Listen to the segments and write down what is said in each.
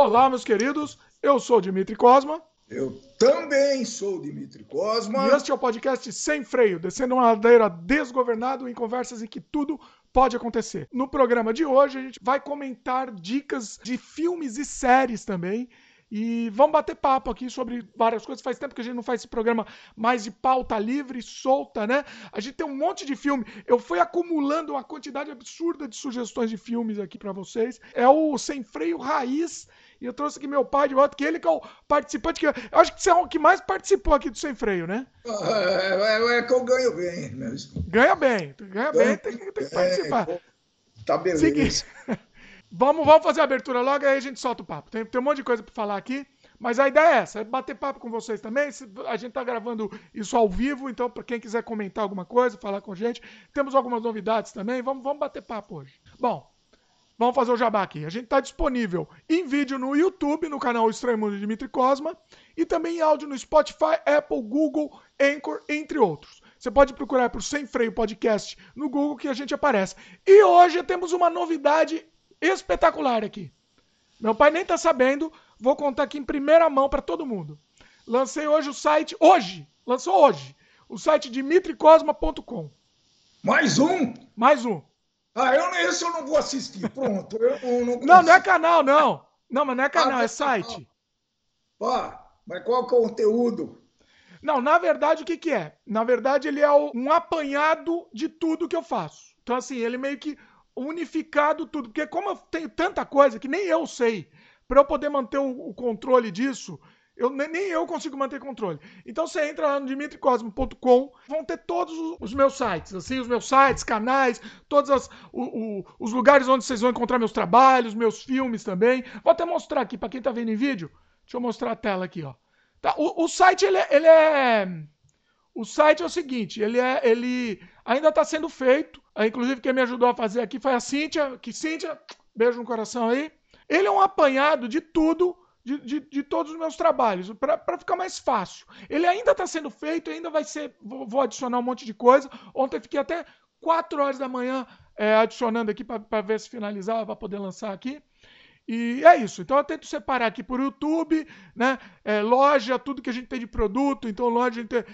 Olá, meus queridos. Eu sou o Dimitri Cosma. Eu também sou o Dimitri Cosma. E este é o podcast Sem Freio, descendo uma ladeira desgovernado em conversas em que tudo pode acontecer. No programa de hoje, a gente vai comentar dicas de filmes e séries também. E vamos bater papo aqui sobre várias coisas. Faz tempo que a gente não faz esse programa mais de pauta livre, solta, né? A gente tem um monte de filme. Eu fui acumulando uma quantidade absurda de sugestões de filmes aqui para vocês. É o Sem Freio Raiz. E eu trouxe aqui meu pai de volta, que ele que é o participante que. Eu acho que você é o que mais participou aqui do Sem Freio, né? É, é, é que eu ganho bem mesmo. Ganha bem, ganha bem, tem, tem que participar. Tá beleza. Seguinte. Vamos, vamos fazer a abertura logo aí a gente solta o papo. Tem, tem um monte de coisa para falar aqui. Mas a ideia é essa, é bater papo com vocês também. A gente tá gravando isso ao vivo, então para quem quiser comentar alguma coisa, falar com a gente, temos algumas novidades também. Vamos, vamos bater papo hoje. Bom, vamos fazer o jabá aqui. A gente está disponível em vídeo no YouTube, no canal Estranho Mundo de Dimitri Cosma, e também em áudio no Spotify, Apple, Google, Anchor, entre outros. Você pode procurar por Sem Freio Podcast no Google que a gente aparece. E hoje temos uma novidade espetacular aqui. Meu pai nem tá sabendo, vou contar aqui em primeira mão para todo mundo. Lancei hoje o site, hoje, lançou hoje, o site dimitricosma.com. Mais um? Mais um. Ah, eu, esse eu não vou assistir, pronto. Eu não, não, não, é canal, não. Não, mas não é canal, ah, é site. Pá, mas qual é o conteúdo? Não, na verdade, o que, que é? Na verdade, ele é um apanhado de tudo que eu faço. Então, assim, ele meio que unificado tudo. Porque como eu tenho tanta coisa que nem eu sei, para eu poder manter o, o controle disso, eu, nem eu consigo manter controle. Então você entra lá no dimitricosmo.com, vão ter todos os meus sites, assim, os meus sites, canais, todos as, o, o, os lugares onde vocês vão encontrar meus trabalhos, meus filmes também. Vou até mostrar aqui para quem tá vendo em vídeo. Deixa eu mostrar a tela aqui, ó. Tá, o, o site ele, é, ele é o site é o seguinte, ele é ele ainda está sendo feito. Inclusive, quem me ajudou a fazer aqui foi a Cíntia. Que Cíntia, beijo no coração aí. Ele é um apanhado de tudo, de, de, de todos os meus trabalhos, para ficar mais fácil. Ele ainda está sendo feito, ainda vai ser. Vou, vou, adicionar um monte de coisa. Ontem fiquei até 4 horas da manhã é, adicionando aqui para ver se finalizava, para poder lançar aqui. E é isso. Então eu tento separar aqui por YouTube, né? É, loja, tudo que a gente tem de produto. Então, loja, a gente tem,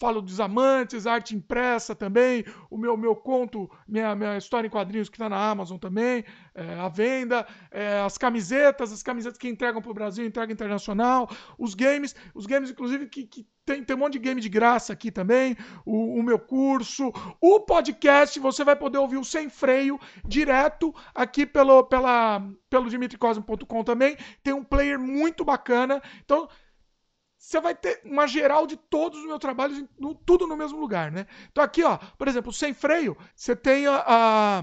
falo dos amantes, arte impressa também, o meu, meu conto, minha, minha história em quadrinhos que está na Amazon também, é, a venda, é, as camisetas, as camisetas que entregam para o Brasil, entrega internacional, os games, os games, inclusive, que, que tem, tem um monte de game de graça aqui também, o, o, meu curso, o podcast, você vai poder ouvir o Sem Freio direto aqui pelo, pela, pelo dimitricosmo.com também. Tem um player muito bacana. Então, você vai ter uma geral de todos os meus trabalhos, tudo no mesmo lugar, né? Então aqui, ó, por exemplo, Sem Freio, você tem a, a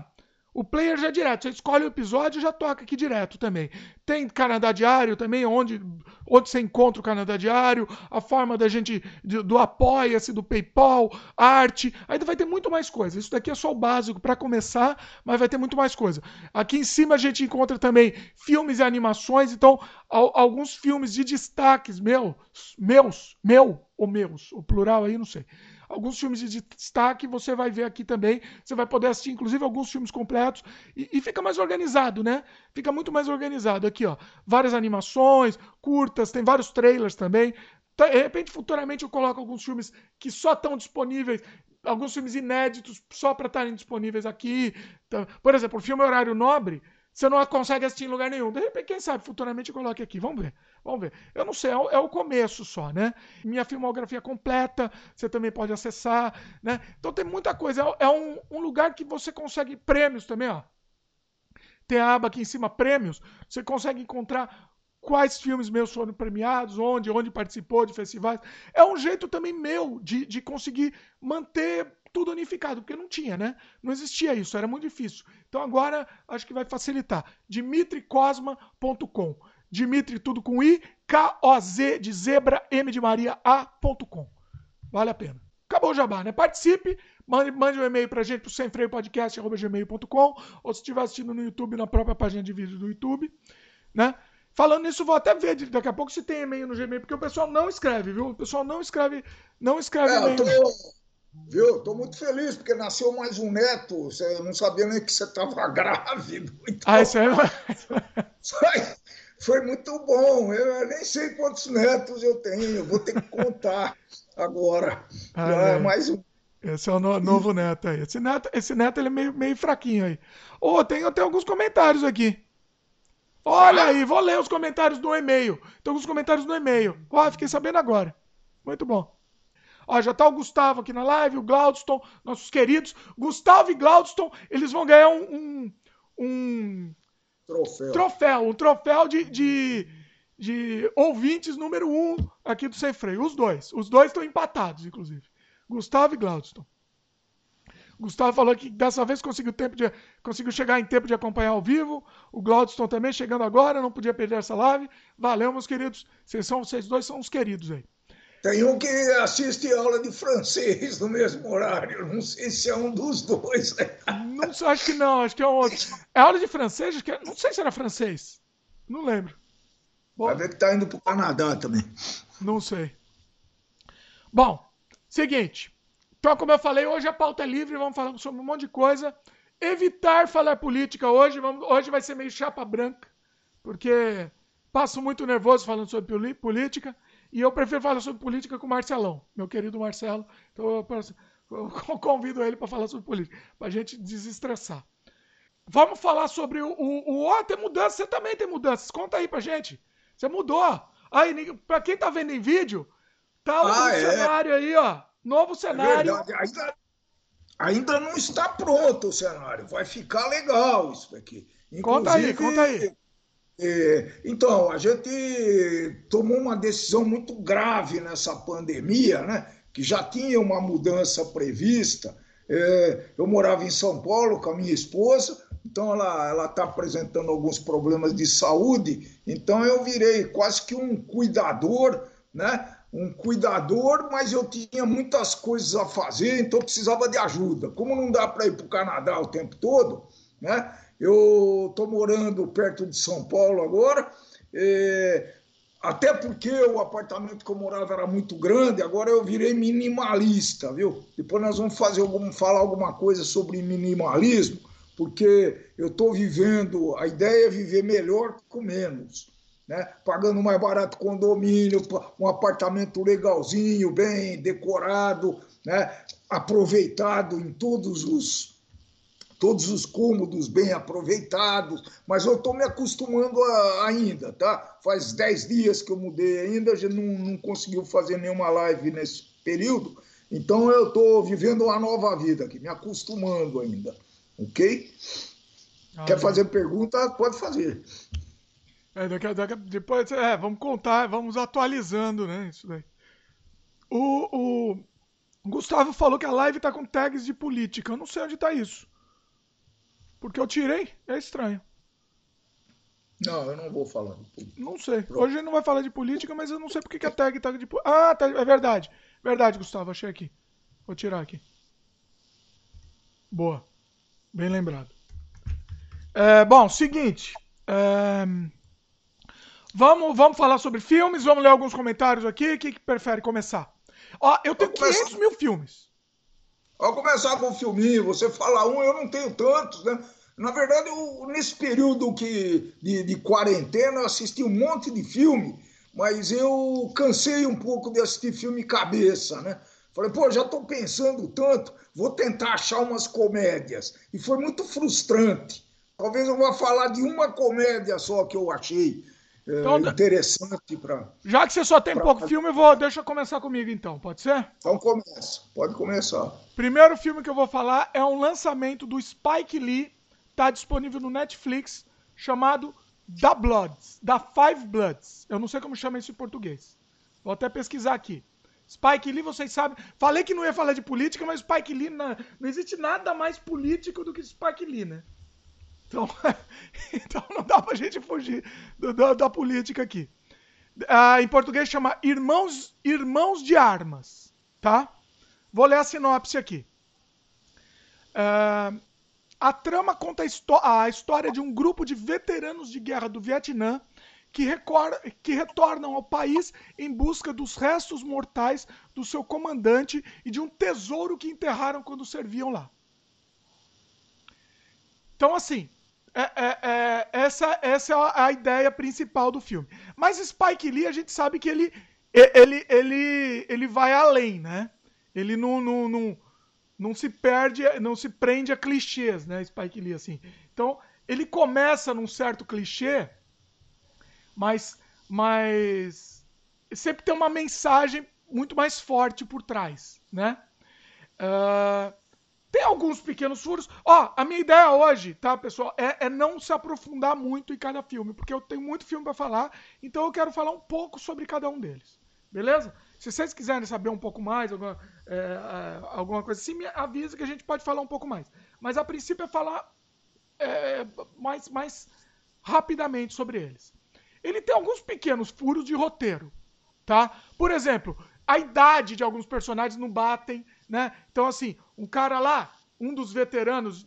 o player já é direto, você escolhe o episódio e já toca aqui direto também. Tem Canadá Diário também, onde, onde você encontra o Canadá Diário, a forma da gente, do Apoia-se, do PayPal, arte. Ainda vai ter muito mais coisa. Isso daqui é só o básico para começar, mas vai ter muito mais coisa. Aqui em cima a gente encontra também filmes e animações, então alguns filmes de destaques meus, meus, meu ou meus, o plural aí não sei alguns filmes de destaque você vai ver aqui também. Você vai poder assistir, inclusive, alguns filmes completos e, e, fica mais organizado, né? Fica muito mais organizado aqui, ó. Várias animações, curtas, tem vários trailers também. Então, de repente, futuramente eu coloco alguns filmes que só estão disponíveis, alguns filmes inéditos só para estarem disponíveis aqui. Então, por exemplo, o filme Horário Nobre você não consegue assistir em lugar nenhum. De repente, quem sabe, futuramente eu coloque aqui. Vamos ver. Vamos ver. Eu não sei, é o, é começo só, né? Minha filmografia completa, você também pode acessar, né? Então tem muita coisa. É, é um, um lugar que você consegue prêmios também, ó. Tem a aba aqui em cima, prêmios. Você consegue encontrar quais filmes meus foram premiados, onde, onde participou de festivais. É um jeito também meu de, de conseguir manter tudo unificado, porque não tinha, né? Não existia isso, era muito difícil. Então agora acho que vai facilitar. dimitricosma.com. Dimitri tudo com i, K O Z de zebra, M de Maria A.com. Vale a pena. Acabou o jabá, né? Participe, mande, mande um e-mail pra gente pro semfreiopodcast@gmail.com ou se estiver assistindo no YouTube na própria página de vídeo do YouTube, né? Falando nisso, vou até ver daqui a pouco se tem e-mail no Gmail, porque o pessoal não escreve, viu? O pessoal não escreve, não escreve é, e-mail. Eu tô, Viu? Estou muito feliz, porque nasceu mais um neto. Você não sabia nem que você estava grávido. Então, ah, isso é... foi muito bom. Eu nem sei quantos netos eu tenho, vou ter que contar agora. Ah, é mais um. Esse é o no, novo neto aí. Esse neto, esse neto ele é meio, meio fraquinho aí. Ô, oh, tem, tem alguns comentários aqui. Olha aí, vou ler os comentários do e-mail. Tem alguns comentários no e-mail. Ó, oh, fiquei sabendo agora. Muito bom. Ó, já tá o Gustavo aqui na live, o Glaudston, nossos queridos. Gustavo e Glaudston, eles vão ganhar um, um, um troféu. troféu. Um troféu de, de, de ouvintes número um aqui do Sem Freio. Os dois. Os dois estão empatados, inclusive. Gustavo e Glaudston. Gustavo falou que dessa vez conseguiu, tempo de, conseguiu chegar em tempo de acompanhar ao vivo. O Glaudston também chegando agora, não podia perder essa live. Valeu, meus queridos. Vocês, são, vocês dois são os queridos aí. Tem um que assiste aula de francês no mesmo horário. Não sei se é um dos dois. Não, acho que não, acho que é um outro. É aula de francês? Acho que é, não sei se era francês. Não lembro. Vai ver que tá indo pro Canadá também. Não sei. Bom, Seguinte. Então, como eu falei, hoje a pauta é livre, vamos falar sobre um monte de coisa. Evitar falar política hoje. Vamos, hoje vai ser meio chapa branca, porque passo muito nervoso falando sobre política. E eu prefiro falar sobre política com o Marcelão, meu querido Marcelo. Então eu, eu convido ele para falar sobre política, para a gente desestressar. Vamos falar sobre o. o, o oh, tem mudança, você também tem mudanças. Conta aí pra gente. Você mudou. Aí, pra quem tá vendo em vídeo, Tá o ah, é. cenário aí, ó. Novo cenário. É ainda, ainda não está pronto o cenário. Vai ficar legal isso aqui. Inclusive, conta aí, conta aí. É, então, a gente tomou uma decisão muito grave nessa pandemia, né? Que já tinha uma mudança prevista. É, eu morava em São Paulo com a minha esposa, então ela está apresentando alguns problemas de saúde, então eu virei quase que um cuidador, né? um cuidador, mas eu tinha muitas coisas a fazer, então precisava de ajuda. Como não dá para ir para o Canadá o tempo todo, né? Eu estou morando perto de São Paulo agora, é, até porque o apartamento que eu morava era muito grande, agora eu virei minimalista, viu? Depois nós vamos fazer algum, falar alguma coisa sobre minimalismo, porque eu estou vivendo, a ideia é viver melhor com menos né? pagando mais barato condomínio, um apartamento legalzinho, bem decorado, né? aproveitado em todos os todos os cômodos bem aproveitados, mas eu estou me acostumando a, ainda, tá? Faz 10 dias que eu mudei ainda, a gente não, não conseguiu fazer nenhuma live nesse período, então eu estou vivendo uma nova vida aqui, me acostumando ainda, ok? Ah, Quer fazer pergunta? Pode fazer. É, daqui, daqui, depois, é, vamos contar, vamos atualizando, né? Isso daí. O, o Gustavo falou que a live tá com tags de política. Eu não sei onde tá isso. Porque eu tirei, é estranho. Não, eu não vou falar. Não sei. Pronto. Hoje não vai falar de política, mas eu não sei porque que a tag tá de Ah, tá, é verdade. Verdade, Gustavo, achei aqui. Vou tirar aqui. Boa. Bem lembrado. É, bom, seguinte. É... Vamos, vamos falar sobre filmes, vamos ler alguns comentários aqui. Quem que prefere começar? Ó, eu tenho 500 mil filmes. Vamos começar com um filminho. Você fala um, eu não tenho tantos, né? Na verdade, eu, nesse período que, de, de quarentena, eu assisti um monte de filme, mas eu cansei um pouco de assistir filme cabeça, né? Falei, pô, já estou pensando tanto, vou tentar achar umas comédias. E foi muito frustrante. Talvez eu vá falar de uma comédia só que eu achei. É, então, interessante para. Já que você só tem pra... pouco filme, eu vou, deixa eu começar comigo então, pode ser? Então começa, pode começar. Primeiro filme que eu vou falar é um lançamento do Spike Lee, tá disponível no Netflix, chamado Da Bloods, da Five Bloods. Eu não sei como chama isso em português. Vou até pesquisar aqui. Spike Lee, vocês sabem. Falei que não ia falar de política, mas Spike Lee não, não existe nada mais político do que Spike Lee, né? Então, então não dá pra gente fugir do, do, da política aqui. Ah, em português chama Irmãos, Irmãos de Armas, tá? Vou ler a sinopse aqui. Ah, a trama conta a, história de um grupo de veteranos de guerra do Vietnã que, que retornam ao país em busca dos restos mortais do seu comandante e de um tesouro que enterraram quando serviam lá. Então, assim, É, é, é, essa, essa é a ideia principal do filme. Mas Spike Lee, a gente sabe que ele, ele, ele, ele vai além, né? Ele não, não, não, não se perde, não se prende a clichês, né? Spike Lee, assim. Então, ele começa num certo clichê, mas, mas sempre tem uma mensagem muito mais forte por trás, né? Uh, tem alguns pequenos furos. Ó, a minha ideia hoje, tá, pessoal, é, é, não se aprofundar muito em cada filme, porque eu tenho muito filme para falar, então eu quero falar um pouco sobre cada um deles. Beleza? Se vocês quiserem saber um pouco mais, alguma, é, é, alguma coisa assim, me avisa que a gente pode falar um pouco mais. Mas a princípio é falar é, mais, mais rapidamente sobre eles. Ele tem alguns pequenos furos de roteiro, tá? Por exemplo, a idade de alguns personagens não batem, né? Então, assim, um cara lá, um dos veteranos,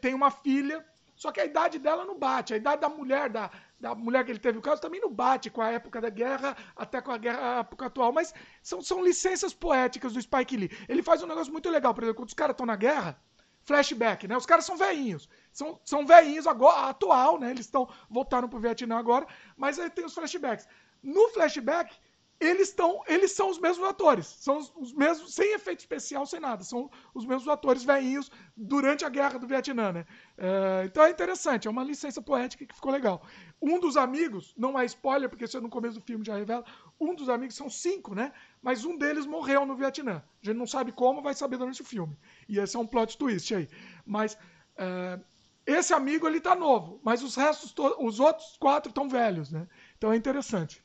tem uma filha, só que a idade dela não bate. A idade da mulher, da, da mulher que ele teve o caso, também não bate com a época da guerra até com a guerra a época atual. Mas são, são licenças poéticas do Spike Lee. Ele faz um negócio muito legal. Por exemplo, quando os caras estão na guerra, flashback, né? Os caras são veinhos. São, são veinhos agora, atual, né? Eles estão voltaram pro Vietnã agora, mas aí tem os flashbacks. No flashback, eles estão, eles são os mesmos atores, são os, os, mesmos, sem efeito especial, sem nada, são os mesmos atores velhinhos durante a guerra do Vietnã, né? É, então é interessante, é uma licença poética que ficou legal. Um dos amigos, não é spoiler, porque isso é no começo do filme já revela, um dos amigos são cinco, né? Mas um deles morreu no Vietnã. A gente não sabe como, vai saber durante o filme. E esse é um plot twist aí. Mas é, esse amigo ele tá novo, mas os restos, os outros quatro estão velhos, né? Então é interessante.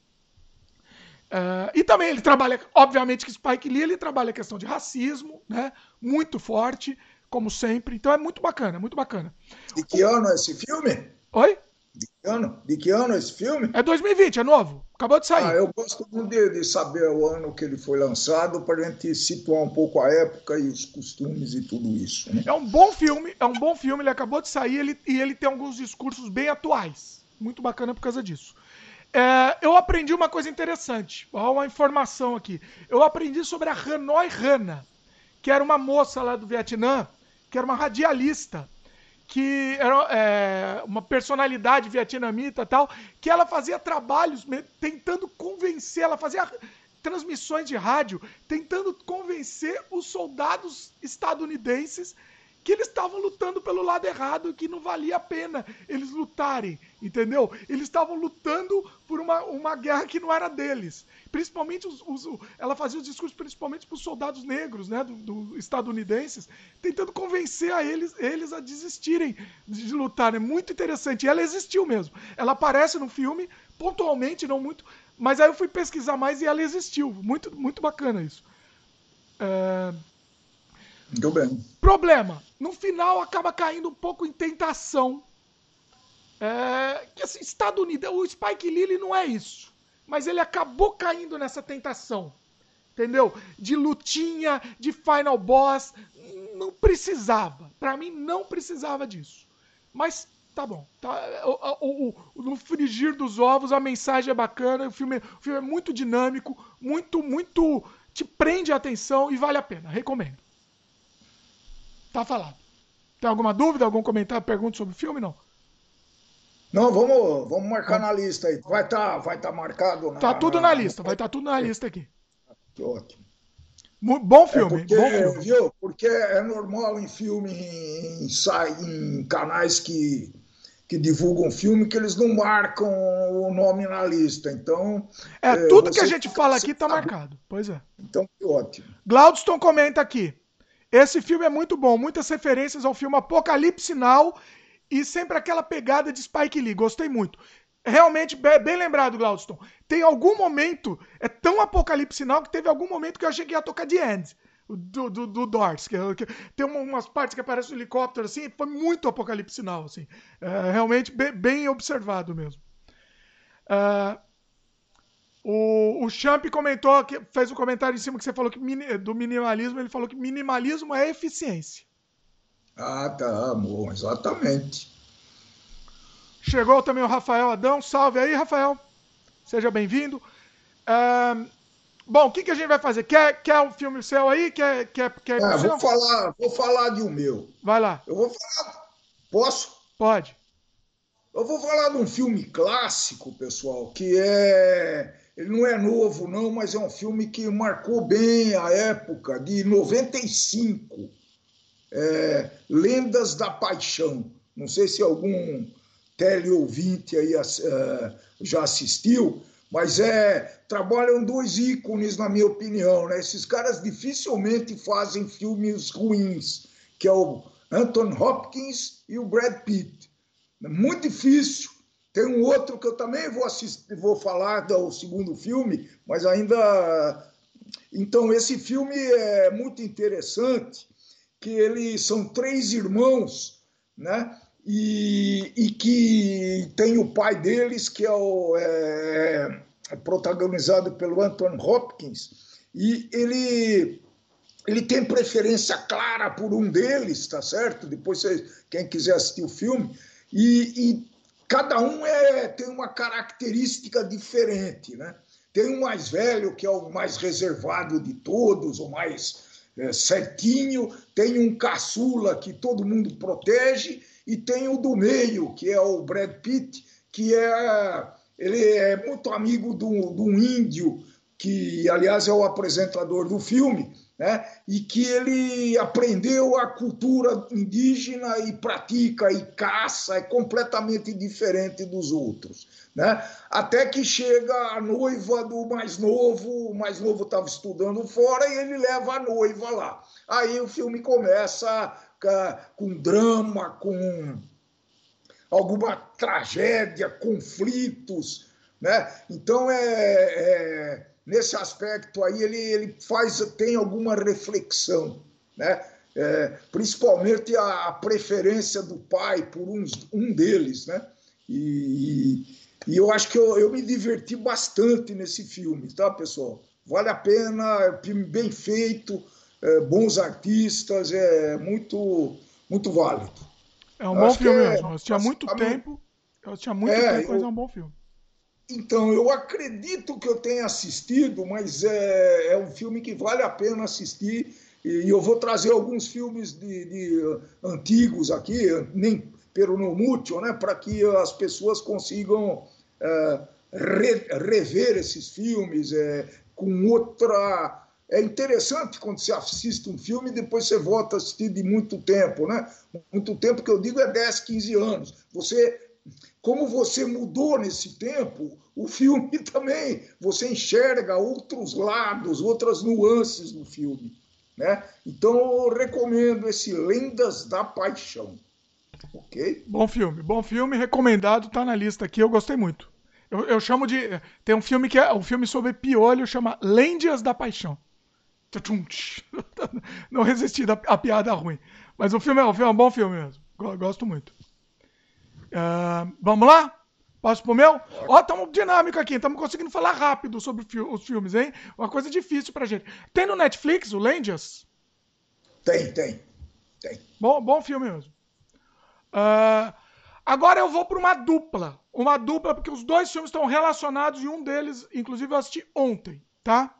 Uh, e também ele trabalha, obviamente que Spike Lee ele trabalha a questão de racismo, né? Muito forte, como sempre. Então é muito bacana, muito bacana. De que ano é esse filme? Oi? De que ano? De que ano é esse filme? É 2020, é novo. Acabou de sair. Ah, eu gosto de, de saber o ano que ele foi lançado para a gente situar um pouco a época e os costumes e tudo isso. Né? É um bom filme, é um bom filme. Ele acabou de sair ele, e ele tem alguns discursos bem atuais. Muito bacana por causa disso. É, eu aprendi uma coisa interessante. Olha uma informação aqui. Eu aprendi sobre a Hanoi Hana, que era uma moça lá do Vietnã, que era uma radialista, que era é, uma personalidade vietnamita tal, que ela fazia trabalhos tentando convencer, ela fazia transmissões de rádio, tentando convencer os soldados estadunidenses que eles estavam lutando pelo lado errado, que não valia a pena eles lutarem, entendeu? Eles estavam lutando por uma, uma guerra que não era deles. Principalmente os, os ela fazia os discursos principalmente para os soldados negros, né, do, do, estadunidenses, tentando convencer a eles, eles a desistirem de lutar. É muito interessante. E ela existiu mesmo. Ela aparece no filme pontualmente, não muito, mas aí eu fui pesquisar mais e ela existiu. Muito, muito bacana isso. É... Muito bem. Problema. No final acaba caindo um pouco em tentação. É, que assim, o Spike Lee não é isso. Mas ele acabou caindo nessa tentação. Entendeu? De lutinha, de final boss. Não precisava. Para mim, não precisava disso. Mas tá bom. Tá, o, o, o, no frigir dos ovos, a mensagem é bacana. O filme, o filme é muito dinâmico, muito, muito. te prende a atenção e vale a pena. Recomendo. Tá falado. Tem alguma dúvida, algum comentário, pergunta sobre o filme? Não? Não, vamos, vamos marcar na lista aí. Vai estar tá, vai tá marcado na, Tá tudo na, na lista, vai estar tá tudo na lista aqui. Que ótimo. Bom filme, é porque, bom filme. Viu? Porque é normal em filme, em, em, em canais que, que divulgam filme, que eles não marcam o nome na lista. Então. É, é tudo que a gente fala aqui está marcado. Pois é. Então, que ótimo. Glaudston comenta aqui. Esse filme é muito bom, muitas referências ao filme Apocalipse Now e sempre aquela pegada de Spike Lee. Gostei muito. Realmente, bem lembrado, Glaudston. Tem algum momento, é tão Apocalipse Now que teve algum momento que eu achei que ia tocar The End. Do, do, do Doors, que, que, tem umas partes que aparece um helicóptero assim, foi muito apocalipse now, assim. É, realmente bem, bem, observado mesmo. Uh, o, o Champ comentou, que, fez um comentário em cima que você falou que do minimalismo, ele falou que minimalismo é eficiência. Ah, tá, bom, exatamente. Chegou também o Rafael Adão. Salve aí, Rafael. Seja bem-vindo. bom, o que, que a gente vai fazer? Quer, quer um filme seu aí? Quer, quer, quer é, vou falar, vou falar de um meu. Vai lá. Eu vou falar. Posso? Pode. Eu vou falar de um filme clássico, pessoal, que é. Ele não é novo, não, mas é um filme que marcou bem a época, de 95. É, Lendas da Paixão. Não sei se algum teleouvinte aí uh, já assistiu, mas é trabalham dois ícones, na minha opinião. Né? Esses caras dificilmente fazem filmes ruins, que é o Anthony Hopkins e o Brad Pitt. É muito difícil. Tem um outro que eu também vou assistir, vou falar do segundo filme, mas ainda. Então, esse filme é muito interessante, que eles são três irmãos, né? E, e que tem o pai deles, que é, o, é, é protagonizado pelo Anthony Hopkins, e ele ele tem preferência clara por um deles, tá certo? Depois, quem quiser assistir o filme, e, e cada um é, tem uma característica diferente, né? Tem um mais velho, que é o mais reservado de todos, o mais é, certinho, tem um caçula que todo mundo protege, e tem o do meio, que é o Brad Pitt, que é ele é muito amigo de um índio, que aliás é o apresentador do filme, né? e que ele aprendeu a cultura indígena e pratica e caça, é completamente diferente dos outros. Né? Até que chega a noiva do mais novo, o mais novo estava estudando fora e ele leva a noiva lá. Aí o filme começa com drama, com alguma tragédia, conflitos. Né? Então é, é nesse aspecto aí ele, ele faz, tem alguma reflexão, né? É, principalmente a, a, preferência do pai por uns, um deles, né? E, e, eu acho que eu, eu, me diverti bastante nesse filme, tá, pessoal? Vale a pena, é um filme bem feito, é, bons artistas, é muito, muito válido. É um bom filme é, mesmo. Eu tinha muito tempo, eu tinha muito é, tempo, mas é um bom filme. Então, eu acredito que eu tenha assistido, mas é, é um filme que vale a pena assistir. E eu vou trazer alguns filmes de, de uh, antigos aqui, nem pelo Nomútil, né, para que as pessoas consigam é, re, rever esses filmes é, com outra. É interessante quando você assiste um filme e depois você volta a assistir de muito tempo, né? Muito tempo que eu digo é 10, 15 anos. Você como você mudou nesse tempo, o filme também, você enxerga outros lados, outras nuances do filme. Né? Então eu recomendo esse Lendas da Paixão. Ok? Bom filme, bom filme, recomendado, tá na lista aqui, eu gostei muito. Eu, eu chamo de. Tem um filme que é um filme sobre piolho, chama Lendas da Paixão. Não resisti a piada ruim. Mas o filme é, o filme é um bom filme mesmo. Gosto muito. Uh, vamos lá? Posso pro meu? Ó, estamos dinâmico aqui, estamos conseguindo falar rápido sobre os filmes, hein? Uma coisa difícil pra gente. Tem no Netflix o Lendias? Tem, tem. Tem. Bom, bom filme mesmo. Uh, agora eu vou para uma dupla. Uma dupla, porque os dois filmes estão relacionados e um deles, inclusive, eu assisti ontem, tá?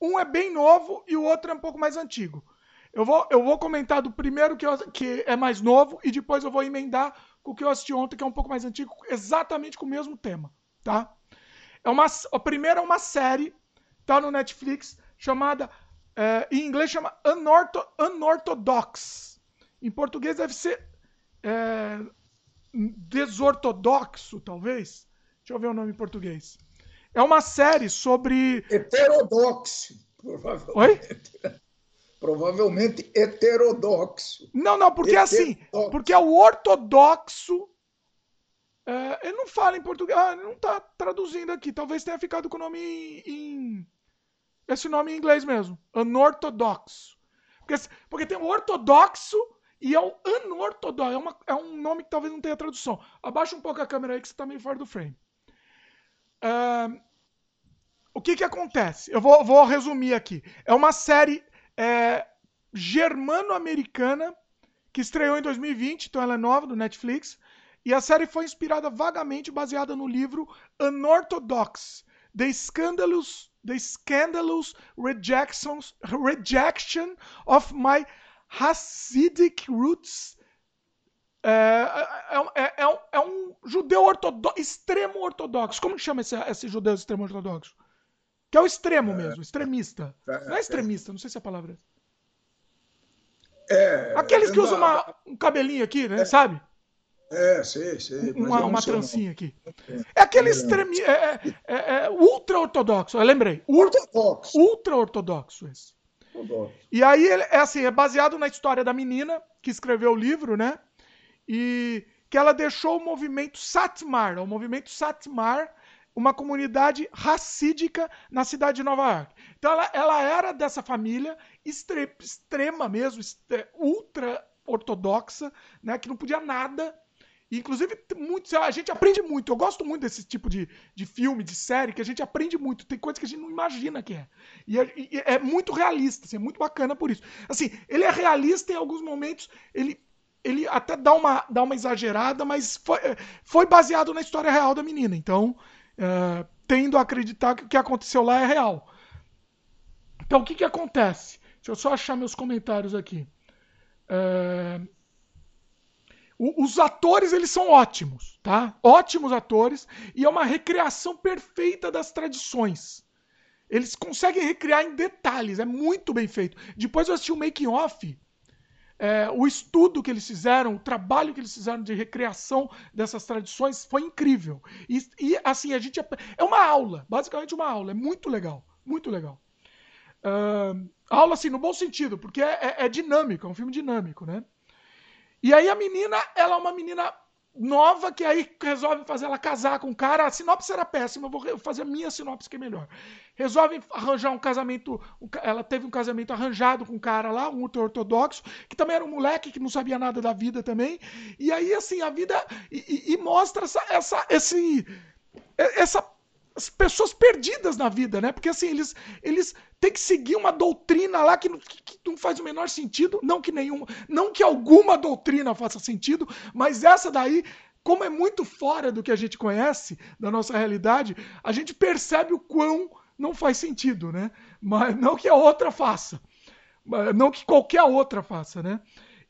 Um é bem novo e o outro é um pouco mais antigo. Eu vou, eu vou comentar do primeiro que, eu, que é mais novo e depois eu vou emendar o que eu assisti ontem, que é um pouco mais antigo, exatamente com o mesmo tema, tá? É uma, a primeira é uma série, tá no Netflix, chamada, é, em inglês chama Unortho, Unorthodox. Em português deve ser é, desortodoxo, talvez. Deixa eu ver o nome em português. É uma série sobre. Heterodoxo, provavelmente. Oi? provavelmente heterodoxo. Não, não, porque é assim, porque é o ortodoxo. É, ele não fala em português. Ah, ele não está traduzindo aqui. Talvez tenha ficado com o nome em, em. esse nome em inglês mesmo. Anortodoxo. Porque, porque tem o ortodoxo e é o anortodoxo. É, uma, é um nome que talvez não tenha tradução. Abaixa um pouco a câmera aí que você está meio fora do frame. Uh, o que que acontece? Eu vou, vou resumir aqui. É uma série é, germano-americana que estreou em 2020, então ela é nova do Netflix. E a série foi inspirada vagamente baseada no livro Unorthodox, The Scandalous, The Scandalous Rejections, Rejection of My Hasidic Roots É, é, é, é, um, é um judeu ortodoxo, extremo ortodoxo. Como chama esse, esse judeu extremo ortodoxo? Que é o extremo mesmo, extremista. Não é extremista, não sei se é a palavra é. Aqueles que usam uma, um cabelinho aqui, né? Sabe? É, sei, sei. Uma, uma trancinha aqui. É aquele extremi... É, é, é, ultra ortodoxo, eu lembrei. Ortodoxo. Ultra ortodoxo esse. E aí, é assim, é baseado na história da menina que escreveu o livro, né? E que ela deixou o movimento Satmar, o movimento Satmar, uma comunidade racídica na cidade de Nova York. Então ela, ela era dessa família extre, extrema mesmo, ultra ortodoxa, né? Que não podia nada inclusive, muito, a gente aprende muito. Eu gosto muito desse tipo de, de filme, de série, que a gente aprende muito. Tem coisas que a gente não imagina que é. E é, e é muito realista, assim, é muito bacana por isso. Assim, ele é realista em alguns momentos, ele, ele até dá uma, dá uma exagerada, mas foi, foi baseado na história real da menina. Então, é, tendo a acreditar que o que aconteceu lá é real. Então, o que, que acontece? Deixa eu só achar meus comentários aqui. É, os atores, eles são ótimos, tá? Ótimos atores e é uma recriação perfeita das tradições. Eles conseguem recriar em detalhes, é muito bem feito. Depois eu assisti o making off, é, o estudo que eles fizeram, o trabalho que eles fizeram de recriação dessas tradições foi incrível. E, e assim, a gente é uma aula, basicamente uma aula, é muito legal, muito legal. Uh, aula assim, no bom sentido, porque é, é, é dinâmico, é um filme dinâmico, né? E aí a menina, ela é uma menina nova que aí resolve fazer ela casar com um cara. A sinopse era péssima, eu vou fazer a minha sinopse que é melhor. Resolve arranjar um casamento. Ela teve um casamento arranjado com um cara lá, um ortodoxo, que também era um moleque que não sabia nada da vida também. E aí, assim, a vida. E, e mostra essa, essa, esse, essa as pessoas perdidas na vida, né? Porque assim, eles, eles têm que seguir uma doutrina lá que não, que, que não faz o menor sentido. Não que nenhuma, não que alguma doutrina faça sentido, mas essa daí, como é muito fora do que a gente conhece, da nossa realidade, a gente percebe o quão não faz sentido, né? Mas não que a outra faça. Não que qualquer outra faça, né?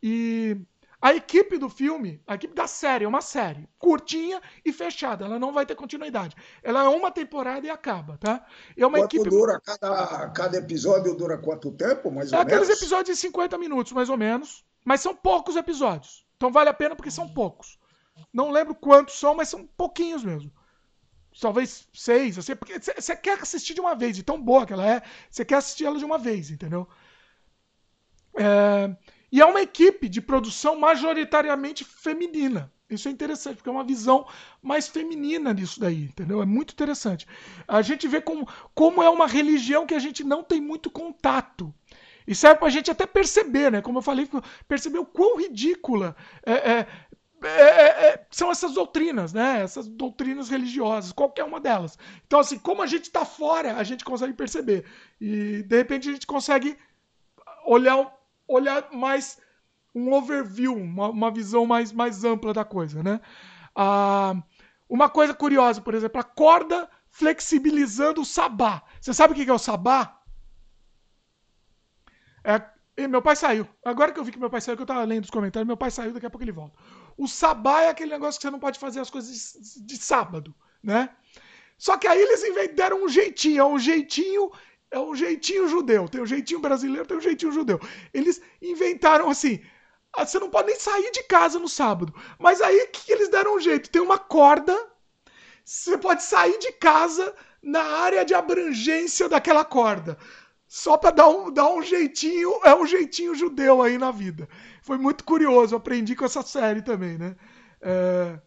E a equipe do filme, a equipe da série, é uma série curtinha e fechada. Ela não vai ter continuidade. Ela é uma temporada e acaba, tá? É uma quanto equipe. dura cada, cada episódio? Dura quanto tempo, mais ou é menos? Aqueles episódios de 50 minutos, mais ou menos. Mas são poucos episódios. Então vale a pena porque são poucos. Não lembro quantos são, mas são pouquinhos mesmo. Talvez seis, assim, porque você quer assistir de uma vez, de tão boa que ela é, você quer assistir ela de uma vez, entendeu? É. E é uma equipe de produção majoritariamente feminina. Isso é interessante, porque é uma visão mais feminina disso daí, entendeu? É muito interessante. A gente vê como, como é uma religião que a gente não tem muito contato. E serve para a gente até perceber, né? Como eu falei, perceber o quão ridícula é, é, é, é, são essas doutrinas, né? Essas doutrinas religiosas, qualquer uma delas. Então, assim, como a gente está fora, a gente consegue perceber. E, de repente, a gente consegue olhar olhar mais um overview, uma, uma visão mais, mais ampla da coisa, né? Ah, uma coisa curiosa, por exemplo, a corda flexibilizando o sabá. Você sabe o que é o sabá? É, meu pai saiu. Agora que eu vi que meu pai saiu, que eu tava lendo os comentários, meu pai saiu, daqui a pouco ele volta. O sabá é aquele negócio que você não pode fazer as coisas de, de sábado, né? Só que aí eles inventaram um jeitinho, é um jeitinho é um jeitinho judeu. Tem um jeitinho brasileiro, tem um jeitinho judeu. Eles inventaram assim. Ah, você não pode nem sair de casa no sábado. Mas aí que eles deram um jeito? Tem uma corda. Você pode sair de casa na área de abrangência daquela corda. Só para dar um, dar um jeitinho, é um jeitinho judeu aí na vida. Foi muito curioso, aprendi com essa série também, né? É,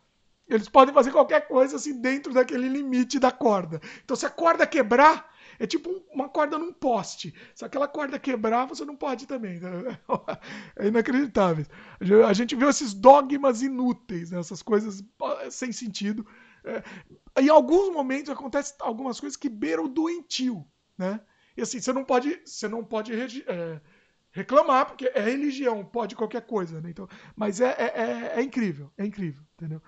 eles podem fazer qualquer coisa assim dentro daquele limite da corda. Então, se a corda quebrar, é tipo uma corda num poste. Se aquela corda quebrar, você não pode também. Né? É inacreditável. A gente vê esses dogmas inúteis, né? essas coisas sem sentido. É, em alguns momentos acontecem algumas coisas que beiram doentio, né? E assim, você não pode, você não pode é, reclamar, porque é religião, pode qualquer coisa, né? Então, mas é, é, é, é incrível, é incrível, entendeu?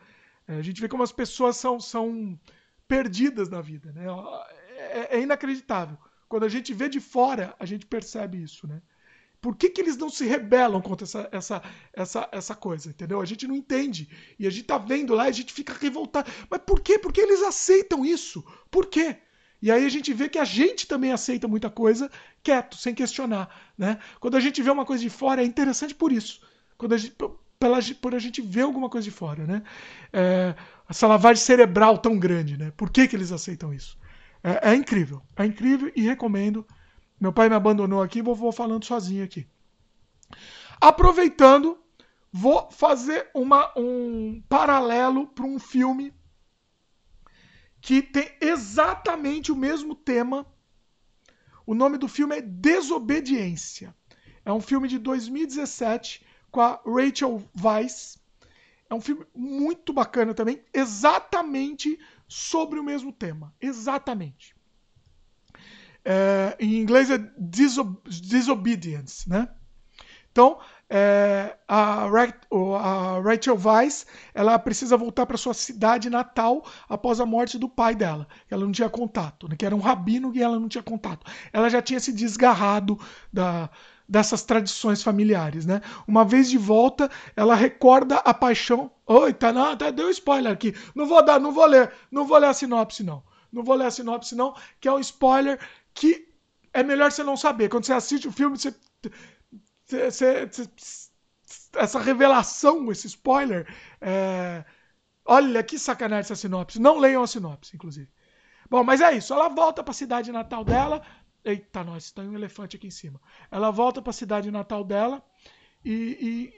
É, a gente vê como as pessoas são, são perdidas na vida, né? É, é inacreditável. Quando a gente vê de fora, a gente percebe isso, né? Por que, que eles não se rebelam contra essa, essa, essa, essa coisa, entendeu? A gente não entende. E a gente tá vendo lá e a gente fica revoltado. Mas por quê? Porque eles aceitam isso. Por quê? E aí a gente vê que a gente também aceita muita coisa quieto, sem questionar. Né? Quando a gente vê uma coisa de fora, é interessante por isso. Quando a gente, pela, por a gente ver alguma coisa de fora. Né? É, essa lavagem cerebral tão grande. Né? Por que, que eles aceitam isso? É, é incrível. É incrível e recomendo. Meu pai me abandonou aqui, vou, vou falando sozinho aqui. Aproveitando, vou fazer uma, um paralelo para um filme que tem exatamente o mesmo tema. O nome do filme é Desobediência. É um filme de 2017 com a Rachel Weisz. É um filme muito bacana também, exatamente sobre o mesmo tema. Exatamente. É, em inglês é disob disobedience, né? Então, é, a, a, Rachel Weisz ela precisa voltar para sua cidade natal após a morte do pai dela. Ela não tinha contato, né? que era um rabino e ela não tinha contato. Ela já tinha se desgarrado da, dessas tradições familiares, né? Uma vez de volta, ela recorda a paixão. Oi, tá, não, tá, deu spoiler aqui. Não vou dar, não vou ler, não vou ler a sinopse não. Não vou ler a sinopse não, que é um spoiler que é melhor você não saber. Quando você assiste o filme, você, você, você essa revelação, esse spoiler, é... olha que sacanagem essa sinopse. Não leiam a sinopse, inclusive. Bom, mas é isso. Ela volta para a cidade natal dela, Eita, nós, tem um elefante aqui em cima. Ela volta para a cidade natal dela e,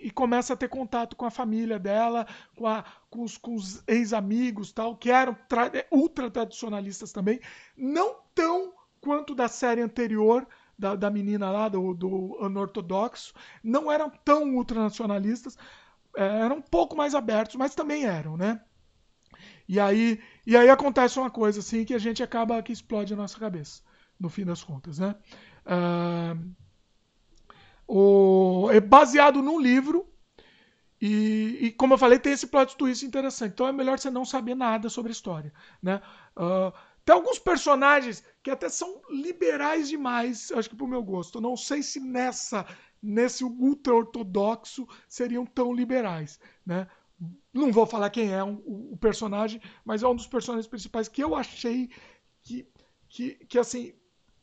e, e, começa a ter contato com a família dela, com, a, com os, os ex-amigos, tal, que eram tra é, ultra tradicionalistas também, não tão quanto da série anterior da, da menina lá do, do anortodoxo, não eram tão ultranacionalistas, é, eram um pouco mais abertos, mas também eram, né? E aí, e aí acontece uma coisa assim que a gente acaba que explode a nossa cabeça no fim das contas, né? Uh, o, é baseado num livro e, e, como eu falei, tem esse plot twist interessante. Então é melhor você não saber nada sobre a história, né? Uh, tem alguns personagens que até são liberais demais, acho que pro meu gosto. Não sei se nessa nesse ultra ortodoxo seriam tão liberais, né? Não vou falar quem é um, o personagem, mas é um dos personagens principais que eu achei que, que, que assim,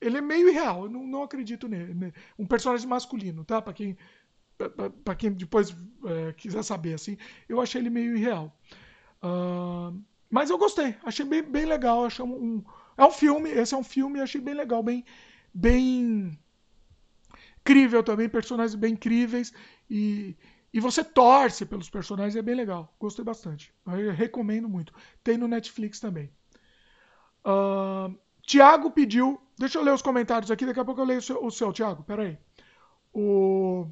ele é meio irreal, eu não, não acredito nele. Um personagem masculino, tá? Para quem, para quem depois é, quiser saber, assim, eu achei ele meio irreal. Uh, mas eu gostei, achei bem, bem legal. Achei um, é um filme, esse é um filme, achei bem legal, bem, bem incrível também, personagens bem incríveis e, e você torce pelos personagens, é bem legal. Gostei bastante. Eu recomendo muito. Tem no Netflix também. Uh, Tiago pediu. Deixa eu ler os comentários aqui, daqui a pouco eu leio o seu, seu Tiago. Pera aí. O.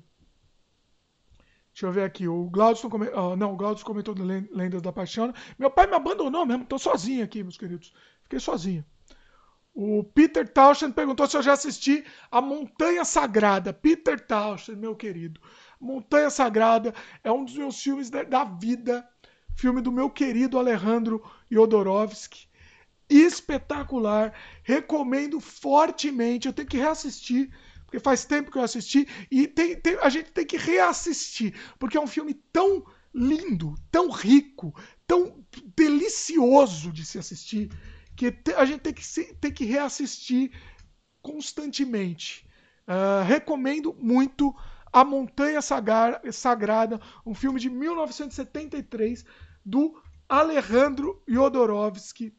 Deixa eu ver aqui. O Glaudson comentou. não, o Glaudson comentou do Lendas da Paixão. Meu pai me abandonou mesmo. Tô sozinho aqui, meus queridos. Fiquei sozinho. O Peter Tauschen perguntou se eu já assisti A Montanha Sagrada. Peter Tauschen, meu querido. Montanha Sagrada é um dos meus filmes da, da vida. Filme do meu querido Alejandro Jodorowsky espetacular. Recomendo fortemente. Eu tenho que reassistir, porque faz tempo que eu assisti. E tem, tem, a gente tem que reassistir, porque é um filme tão lindo, tão rico, tão delicioso de se assistir, que a gente tem que, se, tem que reassistir constantemente. Uh, recomendo muito A Montanha Sagrada, um filme de 1973 do Alejandro Jodorowsky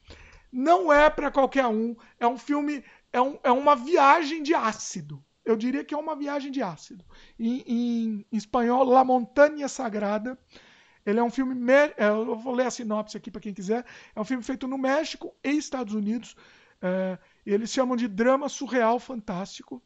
não é para qualquer um. É um filme, é, um, é uma viagem de ácido. Eu diria que é uma viagem de ácido. Em, em, em espanhol, La Montanha Sagrada. Ele é um filme. É, eu vou ler a sinopse aqui para quem quiser. É um filme feito no México e Estados Unidos. É, eles chamam de drama surreal fantástico.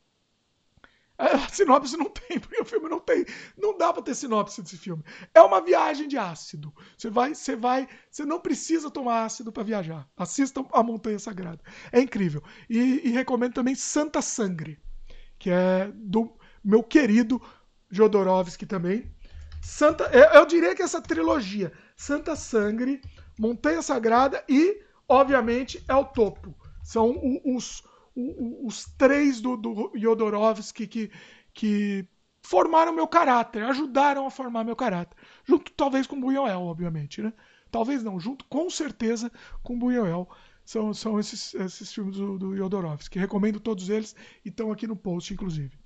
A sinopse não tem, porque o filme não tem. Não dá para ter sinopse desse filme. É uma viagem de ácido. Você vai, você vai, você não precisa tomar ácido para viajar. Assistam a Montanha Sagrada. É incrível. E, e, recomendo também Santa Sangre, que é do meu querido Jodorowsky também. Santa, eu, eu diria que essa trilogia, Santa Sangre, Montanha Sagrada e, obviamente, é o topo. São os os três do, do que, que formaram meu caráter, ajudaram a formar meu caráter. Junto talvez com Buñuel, obviamente, né? Talvez não, junto com certeza com Buñuel. São, são esses, esses filmes do, do Jodorowsky. Recomendo todos eles e estão aqui no post, inclusive.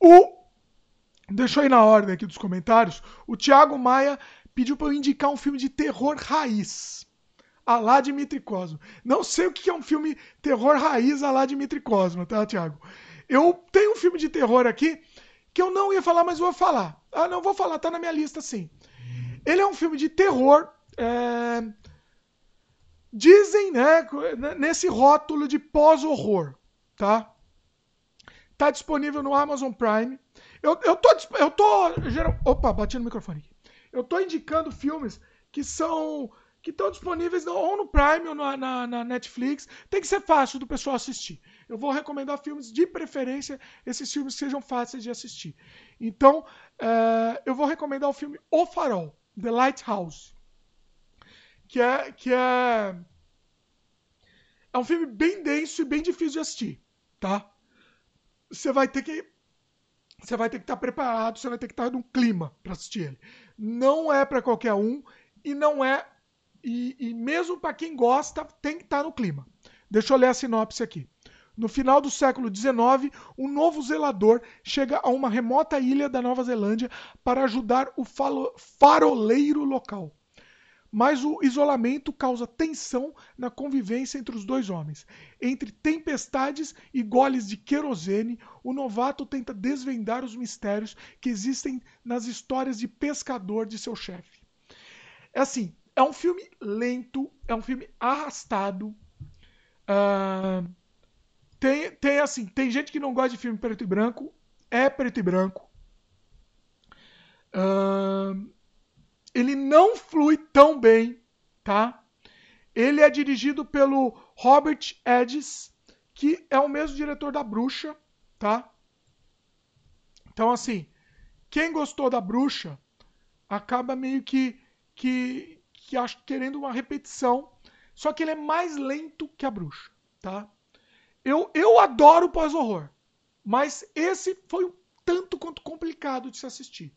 O. Deixa eu ir na ordem aqui dos comentários. O Thiago Maia pediu para eu indicar um filme de terror raiz. A lá Dimitri Cosmo. Não sei o que é um filme terror raiz a lá Dimitri Cosmo, tá, Thiago? Eu tenho um filme de terror aqui que eu não ia falar, mas vou falar. Ah, não vou falar, tá na minha lista sim. Ele é um filme de terror. É... Dizem, né, nesse rótulo de pós-horror, tá? Tá disponível no Amazon Prime. Eu, eu tô. Eu tô. Opa, bati no microfone aqui. Eu tô indicando filmes que são. Que estão disponíveis ou no Prime ou na, na, na Netflix. Tem que ser fácil do pessoal assistir eu vou recomendar filmes de preferência, esses filmes sejam fáceis de assistir. Então, é, eu vou recomendar o filme O Farol, The Lighthouse, que é, que é, é um filme bem denso e bem difícil de assistir, tá? Você vai ter que você vai ter que estar preparado, você vai ter que estar num clima para assistir ele. Não é para qualquer um e não é e, e mesmo para quem gosta tem que estar no clima. Deixa eu ler a sinopse aqui. No final do século XIX, um novo zelador chega a uma remota ilha da Nova Zelândia para ajudar o faroleiro local. Mas o isolamento causa tensão na convivência entre os dois homens. Entre tempestades e goles de querosene, o novato tenta desvendar os mistérios que existem nas histórias de pescador de seu chefe. É assim, é um filme lento, é um filme arrastado. Uh tem, tem assim, tem gente que não gosta de filme preto e branco, é preto e branco. Uh, ele não flui tão bem, tá? Ele é dirigido pelo Robert Edges, que é o mesmo diretor da Bruxa, tá? Então, assim, quem gostou da Bruxa acaba meio que, que, que acho, querendo uma repetição. Só que ele é mais lento que a Bruxa, tá? Eu, eu adoro pós-horror, mas esse foi um tanto quanto complicado de se assistir.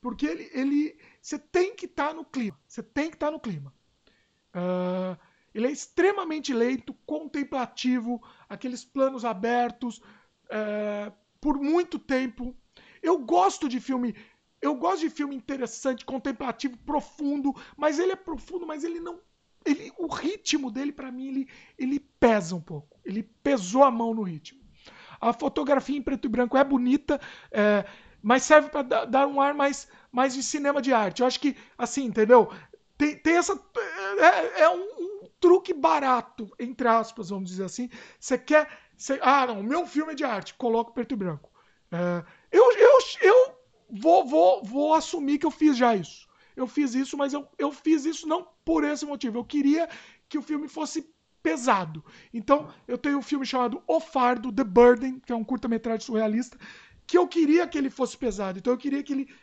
Porque ele. ele você tem que estar tá no clima. Você tem que estar tá no clima. Uh, ele é extremamente lento, contemplativo, aqueles planos abertos uh, por muito tempo. Eu gosto de filme. Eu gosto de filme interessante, contemplativo, profundo, mas ele é profundo, mas ele não ele, o ritmo dele, para mim, ele, ele pesa um pouco. Ele pesou a mão no ritmo. A fotografia em preto e branco é bonita, é, mas serve para dar um ar mais, mais de cinema de arte. Eu acho que, assim, entendeu? Tem, tem essa. É, é um, um, truque barato, entre aspas, vamos dizer assim. Você quer. Cê, ah, não, meu filme é de arte, coloco preto e branco. É, eu, eu, eu vou, vou, vou assumir que eu fiz já isso eu fiz isso, mas eu, eu fiz isso não por esse motivo. Eu queria que o filme fosse pesado. Então, eu tenho um filme chamado O Fardo, The Burden, que é um curta-metragem surrealista, que eu queria que ele fosse pesado. Então, eu queria que ele.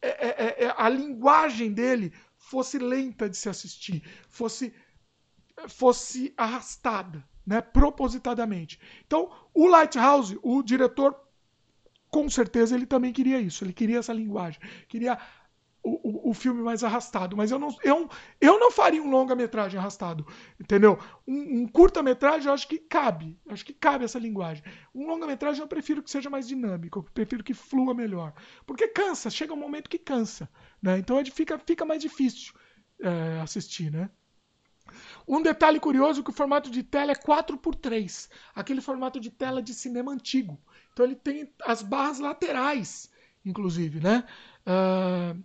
É, é, é, a linguagem dele fosse lenta de se assistir, fosse, fosse arrastada, né, propositadamente. Então, o Lighthouse, o diretor, com certeza, ele também queria isso. Ele queria essa linguagem, queria o, o, filme mais arrastado. Mas eu não, eu, eu não faria um longa-metragem arrastado, entendeu? Um, um curta-metragem eu acho que cabe, acho que cabe essa linguagem. Um longa-metragem eu prefiro que seja mais dinâmico, eu prefiro que flua melhor. Porque cansa, chega um momento que cansa, né? Então é fica, fica mais difícil é, assistir, né? Um detalhe curioso é que o formato de tela é 4x3, aquele formato de tela de cinema antigo. Então ele tem as barras laterais, inclusive, né? Uh,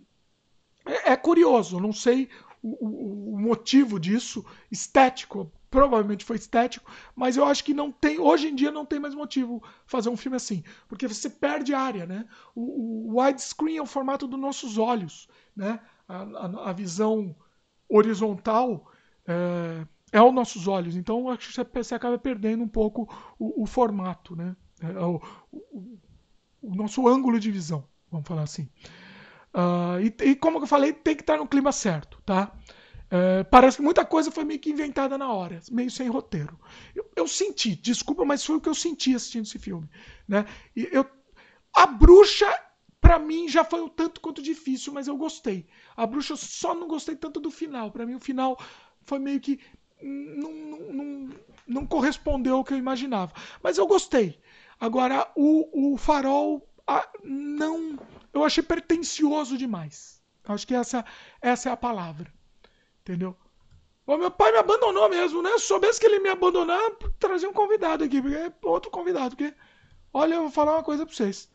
é, é curioso, não sei o, o, o, motivo disso, estético, provavelmente foi estético, mas eu acho que não tem, hoje em dia não tem mais motivo fazer um filme assim, porque você perde área, né? O, o widescreen é o formato dos nossos olhos, né? A, a, a visão horizontal é, é os nossos olhos, então acho que você, acaba perdendo um pouco o, o formato, né? É, o, o nosso ângulo de visão, vamos falar assim. Uh, e, e, como eu falei, tem que estar no clima certo, tá? Uh, parece que muita coisa foi meio que inventada na hora, meio sem roteiro. Eu, eu, senti, desculpa, mas foi o que eu senti assistindo esse filme, né? E eu, A bruxa, para mim, já foi um tanto quanto difícil, mas eu gostei. A bruxa eu só não gostei tanto do final. Para mim, o final foi meio que. Não, não, não, correspondeu ao que eu imaginava. Mas eu gostei. Agora, o, o farol, não. Eu achei pretencioso demais. Acho que essa, essa é a palavra. Entendeu? O meu pai me abandonou mesmo, né? Se soubesse que ele me abandonar, trazer um convidado aqui, porque é outro convidado, porque. Olha, eu vou falar uma coisa pra vocês.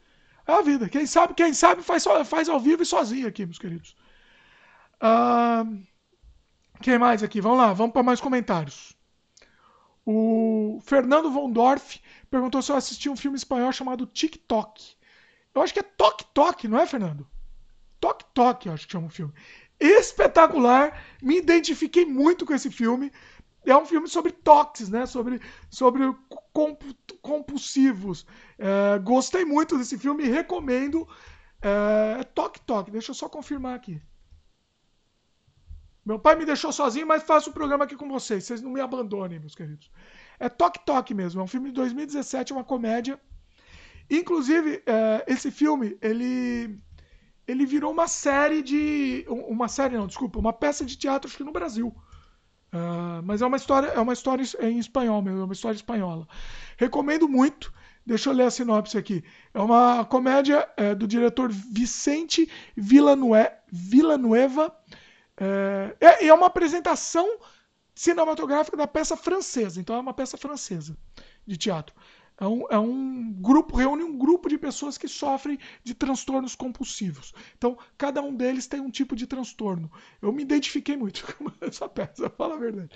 É a vida. Quem sabe, quem sabe faz, faz ao vivo e sozinho aqui, meus queridos. Uh, quem mais aqui? Vamos lá, vamos para mais comentários. O Fernando Vondorf perguntou se eu assisti um filme espanhol chamado TikTok. Eu acho que é Tok Tok, não é, Fernando? Tok Tok, eu acho que chama o filme. Espetacular, me identifiquei muito com esse filme. É um filme sobre toques, né? Sobre, sobre compulsivos. É, gostei muito desse filme e recomendo. É, Tok Tok, deixa eu só confirmar aqui. Meu pai me deixou sozinho, mas faço o programa aqui com vocês. Vocês não me abandonem, meus queridos. É Tok Tok mesmo. É um filme de 2017, uma comédia. Inclusive, é, esse filme, ele ele virou uma série de. Uma série, não, desculpa, uma peça de teatro, acho que no Brasil. Uh, mas é uma história, é uma história em espanhol mesmo, é uma história espanhola. Recomendo muito. Deixa eu ler a sinopse aqui. É uma comédia é, do diretor Vicente Villanue Villanueva. É, é, é uma apresentação cinematográfica da peça francesa. Então é uma peça francesa de teatro. É um, é um, grupo, reúne um grupo de pessoas que sofrem de transtornos compulsivos. Então, cada um deles tem um tipo de transtorno. Eu me identifiquei muito com essa peça, fala a verdade.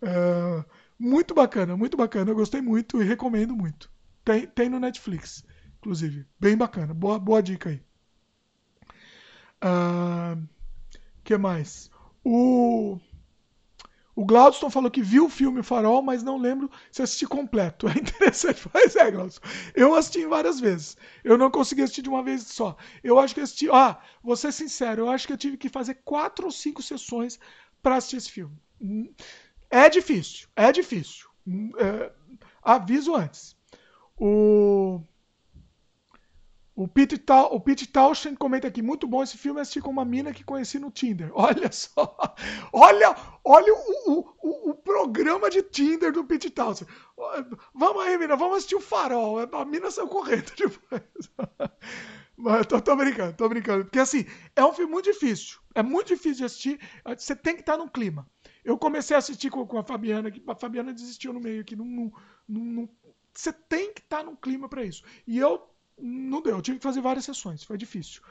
É, muito bacana, muito bacana. Eu gostei muito e recomendo muito. Tem, tem no Netflix, inclusive. Bem bacana. Boa, boa dica aí. Uh, que mais? O o Glaudston falou que viu o filme Farol, mas não lembro se assisti completo. É interessante, mas é, Glaudston. Eu assisti várias vezes. Eu não consegui assistir de uma vez só. Eu acho que assisti. Ah, vou ser sincero, eu acho que eu tive que fazer quatro ou cinco sessões para assistir esse filme. É difícil, é difícil. É, aviso antes. O. O Pete, Ta o Pete Townshend comenta aqui, muito bom esse filme, assisti com uma mina que conheci no Tinder. Olha só, olha, olha o, o, o programa de Tinder do Pete Townshend. Vamos aí, mina, vamos assistir o Farol. A mina saiu correndo depois. Mas tô, tô, brincando, tô brincando. Porque assim, é um filme muito difícil. É muito difícil de assistir. Você tem que estar no clima. Eu comecei a assistir com, com a Fabiana, que a Fabiana desistiu no meio aqui. Você tem que estar no clima para isso. E eu não deu, eu tive que fazer várias sessões, foi difícil.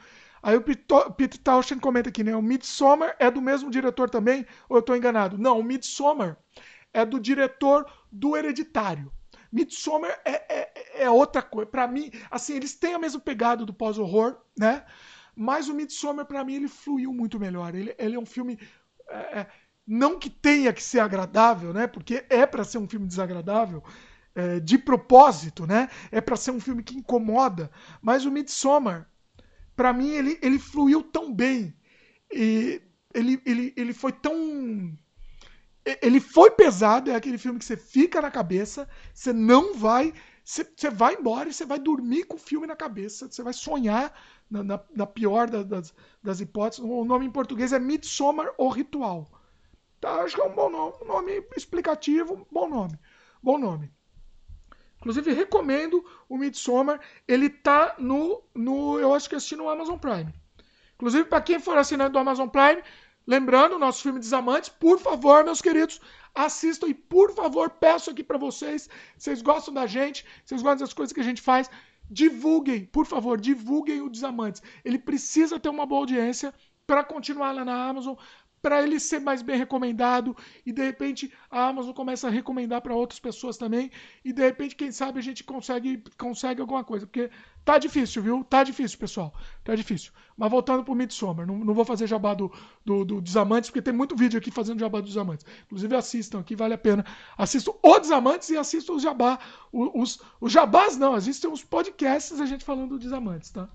Aí o Peter Tauschen comenta aqui, né? O Midsommar é do mesmo diretor também, ou eu estou enganado? Não, o Midsommar é do diretor do Hereditário. Midsommar é, é, é outra coisa. Para mim, assim, eles têm a mesma pegada do pós-horror, né? Mas o Midsommar, para mim, ele fluiu muito melhor. Ele, ele é um filme. É, é não que tenha que ser agradável, né? Porque é para ser um filme desagradável, é, de propósito, né? É para ser um filme que incomoda. Mas o Midsommar, para mim, ele, ele fluiu tão bem. E ele, ele, ele foi tão. Ele foi pesado, é aquele filme que você fica na cabeça, você não vai. Você, você vai embora e você vai dormir com o filme na cabeça, você vai sonhar na, na, na pior das, das hipóteses. O nome em português é Midsommar ou Ritual. Tá, acho que é um bom nome, um nome explicativo, bom nome. Bom nome. Inclusive, recomendo o Midsommar. Ele tá no, no. Eu acho que assisti no Amazon Prime. Inclusive, para quem for assinante do Amazon Prime, lembrando, nosso filme Desamantes, por favor, meus queridos, assistam e, por favor, peço aqui para vocês. Vocês gostam da gente, vocês gostam das coisas que a gente faz. Divulguem, por favor, divulguem o Desamantes. Ele precisa ter uma boa audiência para continuar lá na Amazon, para ele ser mais bem recomendado e de repente a Amazon começa a recomendar para outras pessoas também e de repente quem sabe a gente consegue consegue alguma coisa, porque tá difícil, viu? Tá difícil, pessoal. Tá difícil. Mas voltando pro Midsommar, não, não vou fazer jabá do, do, do Desamantes, porque tem muito vídeo aqui fazendo jabá dos Desamantes. Inclusive assistam aqui, vale a pena. Assistam o Desamantes e assistam os jabá. Os, os, os jabás não, existem uns podcasts a gente falando do Desamantes, tá?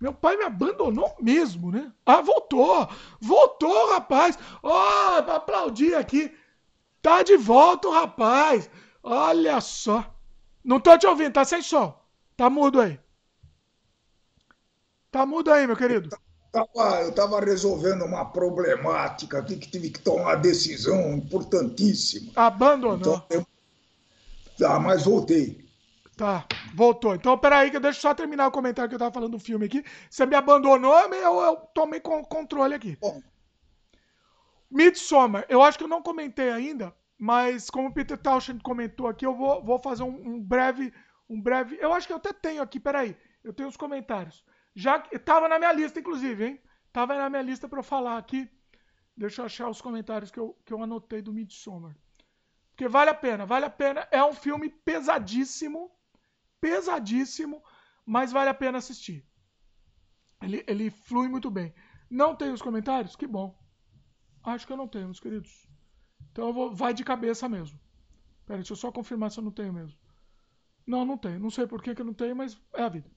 Meu pai me abandonou mesmo, né? Ah, voltou! Voltou, rapaz! Ó, oh, aplaudir aqui. Tá de volta rapaz. Olha só. Não tô te ouvindo, tá sem som. Tá mudo aí. Tá mudo aí, meu querido. Tava, eu estava resolvendo uma problemática aqui que tive que tomar uma decisão importantíssima. Abandonou. Então, eu... Tá, mas voltei. Tá, voltou. Então, peraí, que eu deixo só terminar o comentário que eu tava falando do filme aqui. Você me abandonou, eu, eu tomei controle aqui. Bom. Midsommar, eu acho que eu não comentei ainda, mas como o Peter Townshend comentou aqui, eu vou, vou fazer um, um, breve. Um breve. Eu acho que eu até tenho aqui, peraí. Eu tenho os comentários. Já tava na minha lista, inclusive, hein? Tava na minha lista para eu falar aqui. Deixa eu achar os comentários que eu, que eu anotei do Midsommar. Porque vale a pena, vale a pena. É um filme pesadíssimo pesadíssimo, mas vale a pena assistir. Ele, ele flui muito bem. Não tem os comentários? Que bom. Acho que eu não tenho, meus queridos. Então vou, vai de cabeça mesmo. Pera, deixa eu só confirmar se eu não tenho mesmo. Não, não tenho. Não sei por que, que eu não tenho, mas é a vida.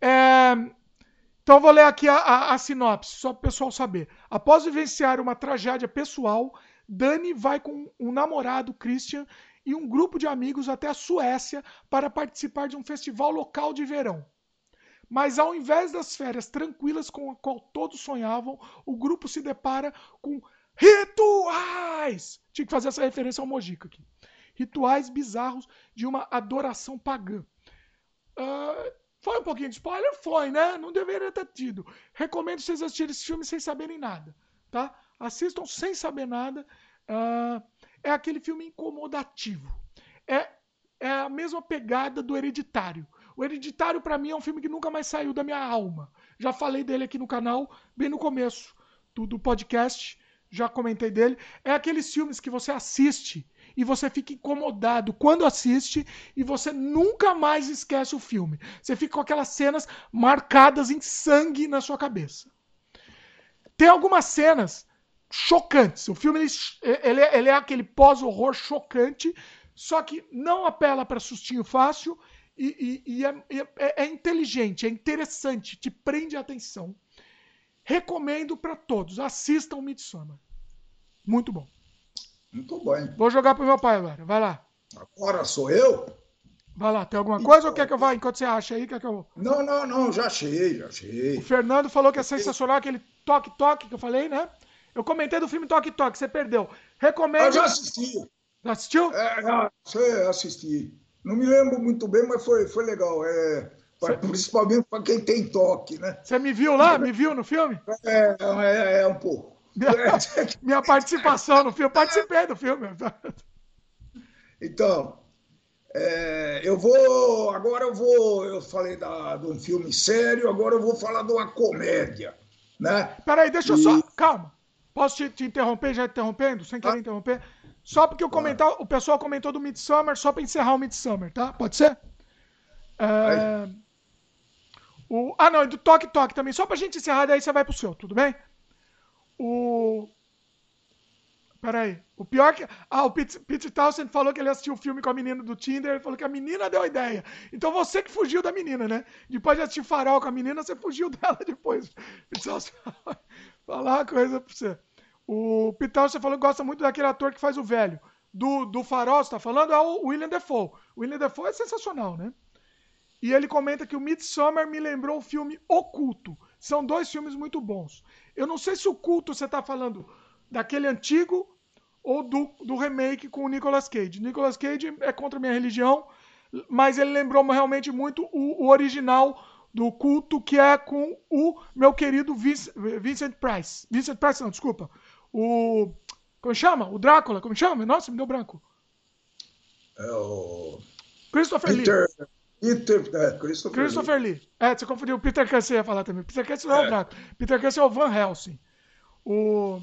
É... Então vou ler aqui a, a, a sinopse, só para o pessoal saber. Após vivenciar uma tragédia pessoal, Dani vai com um namorado, Christian, e um grupo de amigos até a Suécia para participar de um festival local de verão. Mas ao invés das férias tranquilas com a qual todos sonhavam, o grupo se depara com rituais. Tinha que fazer essa referência ao Mojica aqui. Rituais bizarros de uma adoração pagã. Uh, foi um pouquinho de spoiler? Foi, né? Não deveria ter tido. Recomendo vocês assistirem esse filme sem saberem nada, tá? Assistam sem saber nada. Uh, é aquele filme incomodativo. É, é a mesma pegada do Hereditário. O Hereditário, para mim, é um filme que nunca mais saiu da minha alma. Já falei dele aqui no canal, bem no começo do, do podcast. Já comentei dele. É aqueles filmes que você assiste e você fica incomodado quando assiste e você nunca mais esquece o filme. Você fica com aquelas cenas marcadas em sangue na sua cabeça. Tem algumas cenas chocantes. O filme ele, ele, é, ele é aquele pós-horror chocante, só que não apela para sustinho fácil e, e, e é, é, é, inteligente, é interessante, te prende a atenção. Recomendo para todos. Assistam Midsommar. Muito bom. Muito bem. Vou jogar pro meu pai agora. Vai lá. Agora sou eu? Vai lá, tem alguma coisa então, ou quer que eu vá enquanto você acha aí? Quer que eu... Não, não, não, já achei, já achei. O Fernando falou que é sensacional aquele toque-toque que eu falei, né? Eu comentei do filme Toque Toque, você perdeu. Recomendo. Eu já assisti. Já assistiu? É, já assisti. Não me lembro muito bem, mas foi, foi legal. É, Cê... Principalmente para quem tem toque, né? Você me viu lá? Me viu no filme? É, é, é um pouco. Minha participação no filme, eu participei do filme. Então, é, eu vou. Agora eu vou. Eu falei da, de um filme sério, agora eu vou falar de uma comédia. Né? Peraí, deixa eu só. Calma. Posso te, te interromper, já interrompendo, sem querer ah. interromper? Só porque o, comentar, o pessoal comentou do Midsummer, só para encerrar o Midsummer, tá? Pode ser? É... O... Ah, não, do Toque Toque também. Só pra gente encerrar, daí você vai pro seu, tudo bem? O. Peraí. O pior que. Ah, o Pete, Pete Townsend falou que ele assistiu o filme com a menina do Tinder. Ele falou que a menina deu a ideia. Então você que fugiu da menina, né? Depois de assistir Farol com a menina, você fugiu dela depois. Falar uma coisa pra você. O Pital, você falou que gosta muito daquele ator que faz o velho. Do, do Farol, você tá falando? É o William Defoe. O William Defoe é sensacional, né? E ele comenta que o Midsommar me lembrou o filme Oculto. São dois filmes muito bons. Eu não sei se o culto você tá falando daquele antigo ou do, do remake com o Nicolas Cage. Nicolas Cage é contra a minha religião, mas ele lembrou realmente muito o, o original do culto que é com o meu querido Vincent Price. Vincent Price, não, desculpa. O. Como chama? O Drácula, como chama? Nossa, me deu branco. É o. Christopher Peter... Lee. Peter, é, Christopher, Christopher Lee. Lee. É, você confundiu. O Peter Cushing ia falar também. Peter Cushing não é, é o Drácula. Peter Cushing é o Van Helsing. O.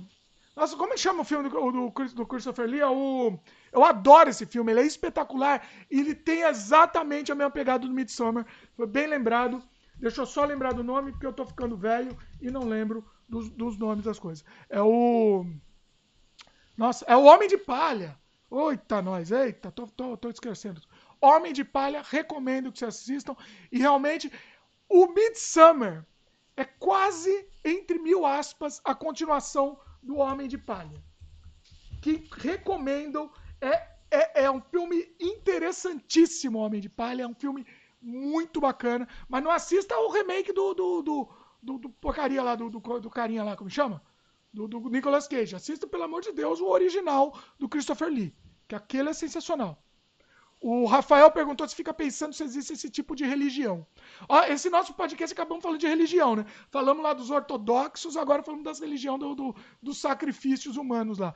Nossa, como chama o filme do, do, do Christopher Lee? É o. Eu adoro esse filme, ele é espetacular e ele tem exatamente a mesma pegada do Midsommar. Foi bem lembrado. Deixa eu só lembrar do nome, porque eu tô ficando velho e não lembro dos, dos nomes das coisas. É o. Nossa, é o Homem de Palha. Eita, nós, eita, tô, tô, tô esquecendo. Homem de Palha, recomendo que vocês assistam. E realmente, o Midsummer é quase, entre mil aspas, a continuação do Homem de Palha. Que recomendo. É, é, é um filme interessantíssimo, Homem de Palha. É um filme muito bacana. Mas não assista o remake do, do, do, do, do porcaria lá, do, do, do carinha lá, como chama? Do, do Nicolas Cage. Assista, pelo amor de Deus, o original do Christopher Lee. Que aquele é sensacional. O Rafael perguntou se fica pensando se existe esse tipo de religião. Ó, esse nosso podcast acabamos falando de religião, né? Falamos lá dos ortodoxos, agora falamos das religiões do, do, dos sacrifícios humanos lá.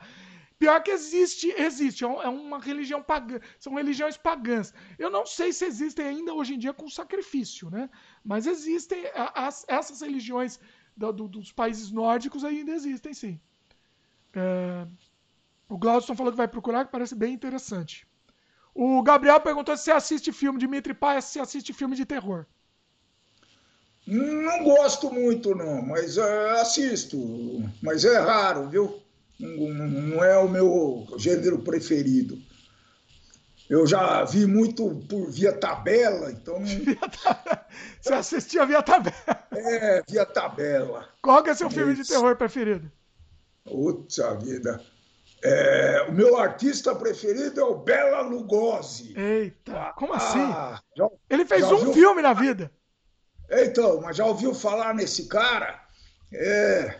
Pior que existe, existe, é, é uma religião pagã, são religiões pagãs. Eu não sei se existem ainda hoje em dia com sacrifício, né? Mas existem, as, essas religiões do, do, dos países nórdicos ainda existem, sim. É, o Glaudston falou que vai procurar, que parece bem interessante. O Gabriel perguntou se você assiste filme, Dimitri Paia, se assiste filme de terror. Não gosto muito, não, mas uh, assisto. Mas é raro, viu? Não é o meu gênero preferido. Eu já vi muito por via tabela, então. Você assistia via tabela? É, via tabela. Qual que é seu filme de terror preferido? Puta vida. É, o meu artista preferido é o Bela Lugosi. Eita, como ah, assim? Já, Ele fez um filme na vida. Então, mas já ouviu falar nesse cara? É,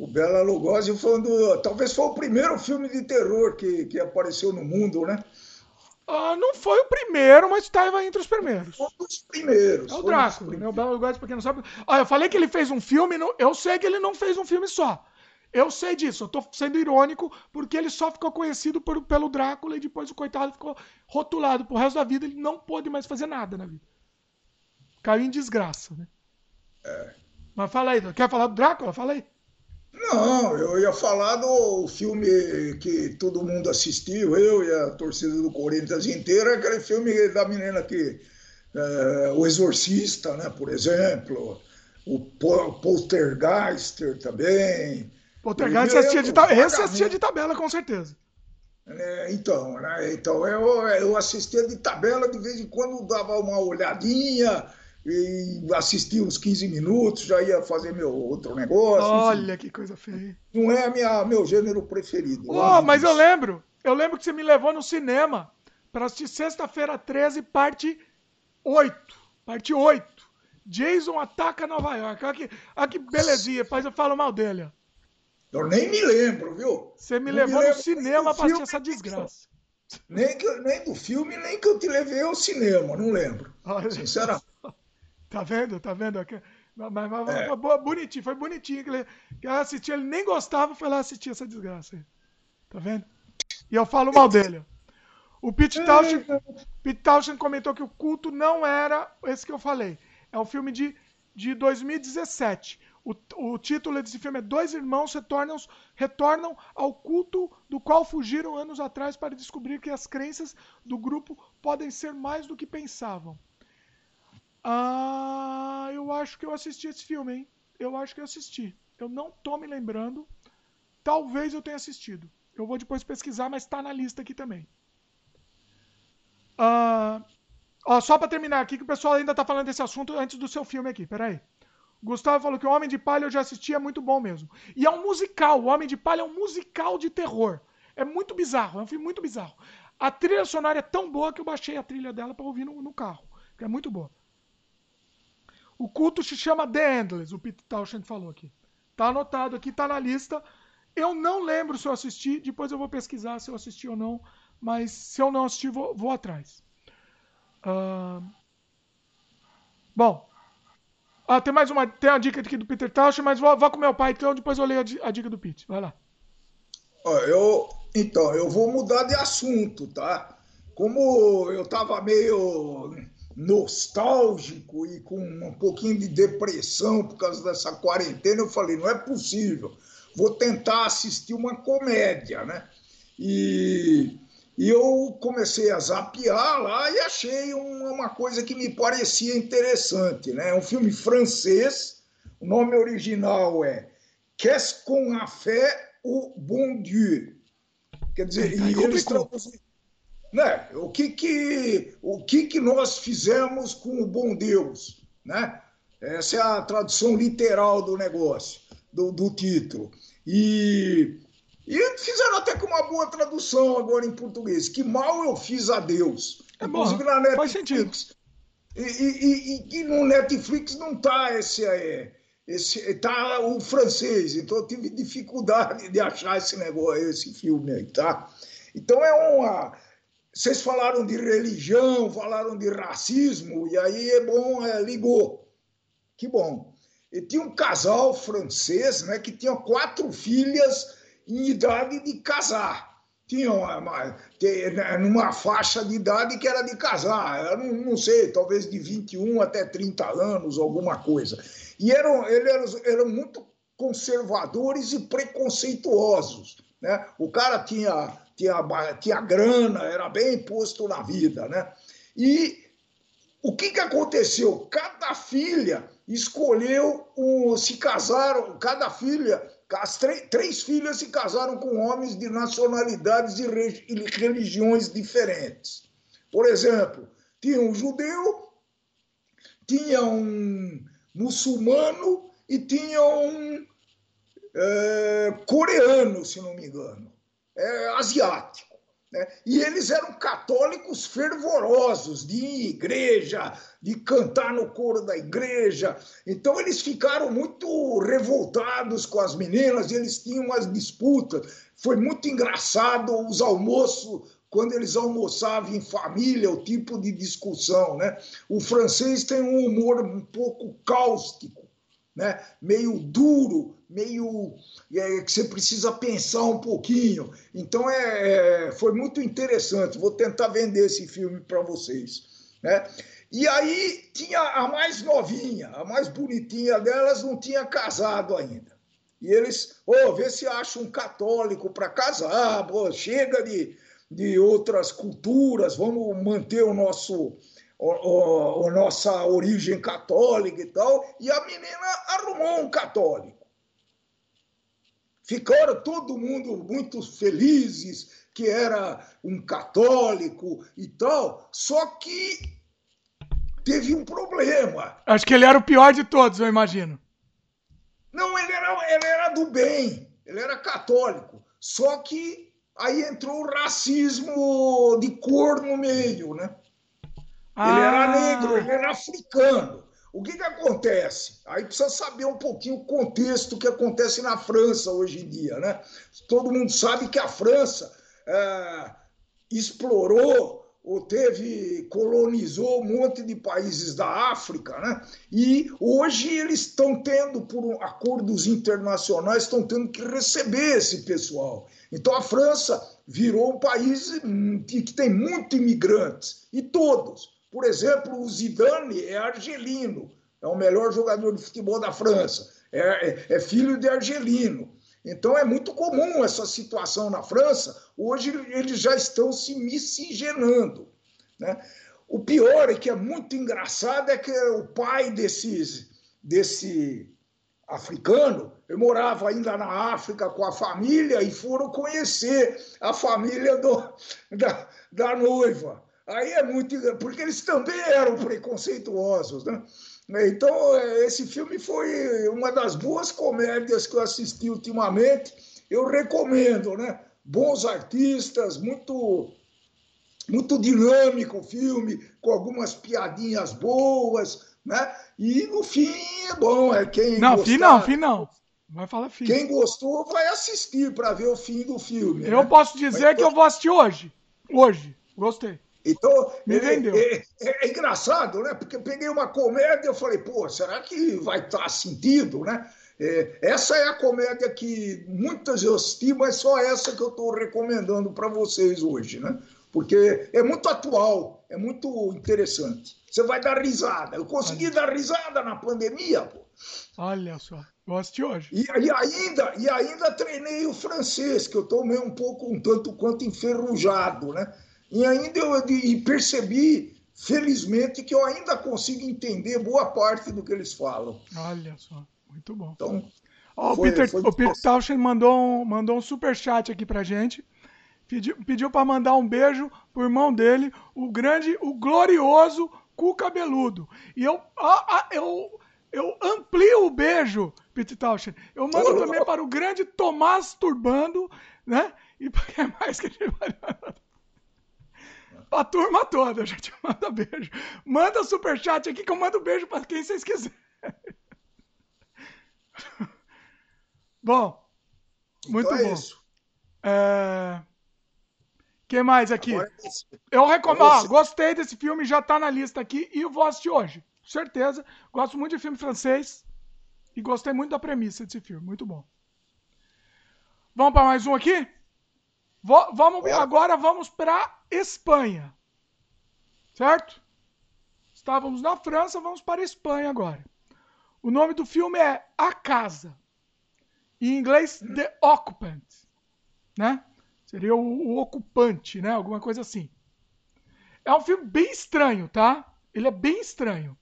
o Bela Lugosi foi um do, talvez foi o primeiro filme de terror que, que apareceu no mundo, né? Ah, não foi o primeiro, mas estava entre os primeiros. Foi um dos primeiros. É o Drácula, né? O Bela Lugosi, pra quem não sabe. Ah, eu falei que ele fez um filme, eu sei que ele não fez um filme só. Eu sei disso, eu tô sendo irônico, porque ele só ficou conhecido por, pelo Drácula e depois o coitado ficou rotulado pro resto da vida, ele não pôde mais fazer nada na vida. Caiu em desgraça, né? É. Mas fala aí, quer falar do Drácula? Fala aí. Não, eu ia falar do filme que todo mundo assistiu, eu e a torcida do Corinthians inteira, aquele filme da menina que. É, o Exorcista, né, por exemplo, o Poltergeister também. Poltergeist assistia de, tabela, esse assistia de tabela, com certeza. É, então, né, então eu, eu assistia de tabela, de vez em quando dava uma olhadinha, e assistia uns 15 minutos, já ia fazer meu outro negócio. Olha enfim. que coisa feia. Não é minha, meu gênero preferido. Oh, mas eu lembro, eu lembro que você me levou no cinema para assistir Sexta-feira 13, parte 8. Parte 8. Jason ataca Nova York. Olha que, olha que belezinha, depois eu falo mal dele. Eu nem me lembro, viu? Você me não levou me no cinema para assistir essa desgraça. Nem, que, nem do filme, nem que eu te levei ao cinema, não lembro. Olha. Sinceramente. Tá vendo? Tá vendo? Mas, mas, mas é. bonitinho, foi bonitinho que ele, que ele assistiu, ele nem gostava, foi lá assistir essa desgraça aí. Tá vendo? E eu falo mal dele. O Pete Townshend, Pete Townshend comentou que o culto não era esse que eu falei. É um filme de, de 2017. O, o título desse filme é Dois Irmãos retornam, retornam ao culto do qual fugiram anos atrás para descobrir que as crenças do grupo podem ser mais do que pensavam. Ah, eu acho que eu assisti esse filme, hein? Eu acho que eu assisti. Eu não tô me lembrando. Talvez eu tenha assistido. Eu vou depois pesquisar, mas tá na lista aqui também. Ah, ó, só para terminar aqui, que o pessoal ainda tá falando desse assunto antes do seu filme aqui. Peraí. Gustavo falou que o Homem de Palha eu já assisti, é muito bom mesmo. E é um musical. O Homem de Palha é um musical de terror. É muito bizarro, é um filme muito bizarro. A trilha sonora é tão boa que eu baixei a trilha dela para ouvir no, no carro. Que é muito boa. O culto se chama The Endless, o Pete Townshend falou aqui. Tá anotado aqui, tá na lista. Eu não lembro se eu assisti, depois eu vou pesquisar se eu assisti ou não, mas se eu não assisti, vou, vou atrás. Uh... Bom, ah, tem mais uma, tem uma dica aqui do Peter Townshend, mas vou, vou com meu pai, então depois eu leio a, a dica do Pete. Vai lá. Eu, então, eu vou mudar de assunto, tá? Como eu tava meio nostálgico e com um pouquinho de depressão por causa dessa quarentena, eu falei, não é possível, vou tentar assistir uma comédia, né? E, e eu comecei a zapear lá e achei uma, uma coisa que me parecia interessante, né? É um filme francês, o nome original é Qu'est-ce qu'on a fait au bon Dieu? Quer dizer, e eles traduziram né? O que que o que que nós fizemos com o bom Deus, né? Essa é a tradução literal do negócio, do, do título. E, e fizeram até com uma boa tradução agora em português. Que mal eu fiz a Deus. É Inclusive bom, na Netflix. Faz sentido. E, e, e, e, no Netflix não tá esse, é, esse tá o francês, então eu tive dificuldade de achar esse negócio, esse filme aí, tá? Então é uma. Vocês falaram de religião, falaram de racismo, e aí é bom, é, ligou. Que bom. E tinha um casal francês né, que tinha quatro filhas em idade de casar. Tinha uma, uma, né, numa faixa de idade que era de casar, não, não, sei, talvez de 21 até 30 anos, alguma coisa. E eram, eles eram muito conservadores e preconceituosos. Né? O cara tinha, tinha, tinha grana, era bem posto na vida. Né? E o que, que aconteceu? Cada filha escolheu, um, se casaram, cada filha, as três filhas se casaram com homens de nacionalidades e religiões diferentes. Por exemplo, tinha um judeu, tinha um muçulmano e tinha um é, coreano, se não me engano, é, asiático. Né? E eles eram católicos fervorosos, de ir à igreja, de cantar no coro da igreja. Então eles ficaram muito revoltados com as meninas, eles tinham umas disputas. Foi muito engraçado os almoços, quando eles almoçavam em família, o tipo de discussão. Né? O francês tem um humor um pouco cáustico né? meio duro, meio é, que você precisa pensar um pouquinho. Então é, é foi muito interessante. Vou tentar vender esse filme para vocês. Né? E aí tinha a mais novinha, a mais bonitinha delas, não tinha casado ainda. E eles, oh, vê se acha um católico para casar, pô, chega de, de outras culturas, vamos manter o nosso o, o, nossa origem católica e tal, e a menina arrumou um católico. Ficaram todo mundo muito felizes que era um católico e tal, só que teve um problema. Acho que ele era o pior de todos, eu imagino. Não, ele era, ele era do bem, ele era católico. Só que aí entrou o racismo de cor no meio, né? Ah. Ele era ah. negro, ele era africano. O que, que acontece? Aí precisa saber um pouquinho o contexto que acontece na França hoje em dia. Né? Todo mundo sabe que a França é, explorou ou teve colonizou um monte de países da África, né? E hoje eles estão tendo, por acordos internacionais, estão tendo que receber esse pessoal. Então a França virou um país hum, que tem muitos imigrantes e todos por exemplo, o Zidane é argelino, é o melhor jogador de futebol da França, é, é, é filho de argelino. Então é muito comum essa situação na França. Hoje eles já estão se miscigenando. Né? O pior é que é muito engraçado é que o pai desses, desse africano, morava ainda na África com a família e foram conhecer a família do, da, da noiva. Aí é muito. Porque eles também eram preconceituosos, né? Então, é, esse filme foi uma das boas comédias que eu assisti ultimamente. Eu recomendo, né? Bons artistas, muito muito dinâmico o filme, com algumas piadinhas boas, né? E no fim é bom, é quem Não, gostar, fim não, fim não. Vai falar fim. Quem gostou vai assistir para ver o fim do filme. Eu né? posso dizer Mas, que eu vou assistir hoje. Hoje. Gostei. Então, é, é, é, é, engraçado, né? Porque eu peguei uma comédia e falei, pô, será que vai estar sentido, né? É, essa é a comédia que muitas eu assisti, mas só essa que eu estou recomendando para vocês hoje, né? Porque é muito atual, é muito interessante. Você vai dar risada. Eu consegui Olha. dar risada na pandemia, pô. Olha só, gosto hoje. E, e, ainda, e ainda treinei o francês, que eu estou meio um pouco, um tanto quanto enferrujado, né? E ainda eu e percebi, felizmente, que eu ainda consigo entender boa parte do que eles falam. Olha só, muito bom. Então, oh, foi, o Peter, foi o Peter Tauschen mandou um, mandou um super chat aqui pra gente. Pediu, pediu para mandar um beijo pro irmão dele, o grande, o glorioso Cu Cabeludo. E eu, eu, eu amplio o beijo, Peter Tauschen. Eu mando também para o grande Tomás Turbando, né? E para mais que a gente vai a turma toda. Já te manda beijo. Manda superchat aqui que eu mando beijo para quem vocês quiserem. bom, muito então é bom. Isso. É... Quem mais aqui? É eu recomendo. É gostei desse filme, já tá na lista aqui e eu vou assistir hoje. Certeza. Gosto muito de filme francês e gostei muito da premissa desse filme. Muito bom. Vamos para mais um aqui? Vamos agora vamos para Espanha. Certo? Estávamos na França, vamos para a Espanha agora. O nome do filme é A Casa. Em inglês, The Occupant. Né? Seria o, o ocupante, né? Alguma coisa assim. É um filme bem estranho, tá? Ele é bem estranho.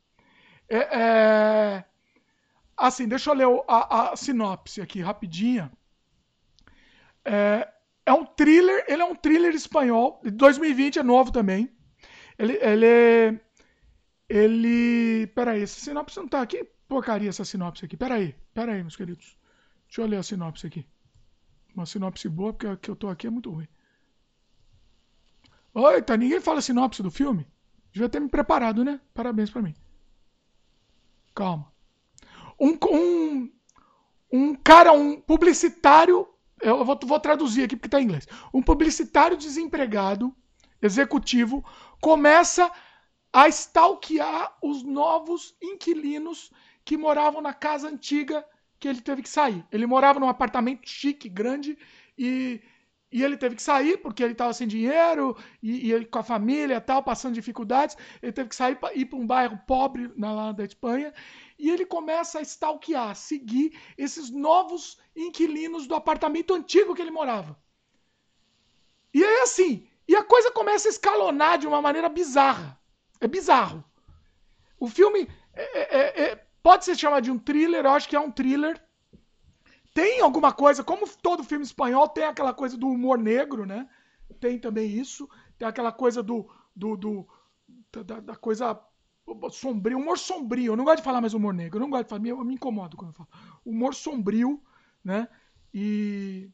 É, é... Assim, deixa eu ler a, a sinopse aqui rapidinha. É, é, um thriller, ele é um thriller espanhol, de 2020, é novo também. Ele, ele, ele, peraí, essa sinopse não tá aqui? Porcaria essa sinopse aqui, peraí, peraí, meus queridos. Deixa eu ler a sinopse aqui. Uma sinopse boa, porque a que eu tô aqui é muito ruim. Eita, ninguém fala sinopse do filme? Devia ter me preparado, né? Parabéns para mim. Calma. Um, um, um cara, um publicitário. Eu vou, vou traduzir aqui porque está em inglês. Um publicitário desempregado, executivo, começa a stalkear os novos inquilinos que moravam na casa antiga que ele teve que sair. Ele morava num apartamento chique, grande, e, e ele teve que sair porque ele estava sem dinheiro e, e, ele com a família tal, passando dificuldades. Ele teve que sair para ir para um bairro pobre na, lá da Espanha. E ele começa a stalkear, seguir esses novos inquilinos do apartamento antigo que ele morava. E é assim. E a coisa começa a escalonar de uma maneira bizarra. É bizarro. O filme é, é, é, Pode ser chamado de um thriller, eu acho que é um thriller. Tem alguma coisa, como todo filme espanhol, tem aquela coisa do humor negro, né? Tem também isso. Tem aquela coisa do. do, do da, da, coisa sombrio, humor sombrio. Eu não gosto de falar mais humor negro, eu não gosto de falar, eu me incomodo quando eu falo. Humor sombrio, né? E.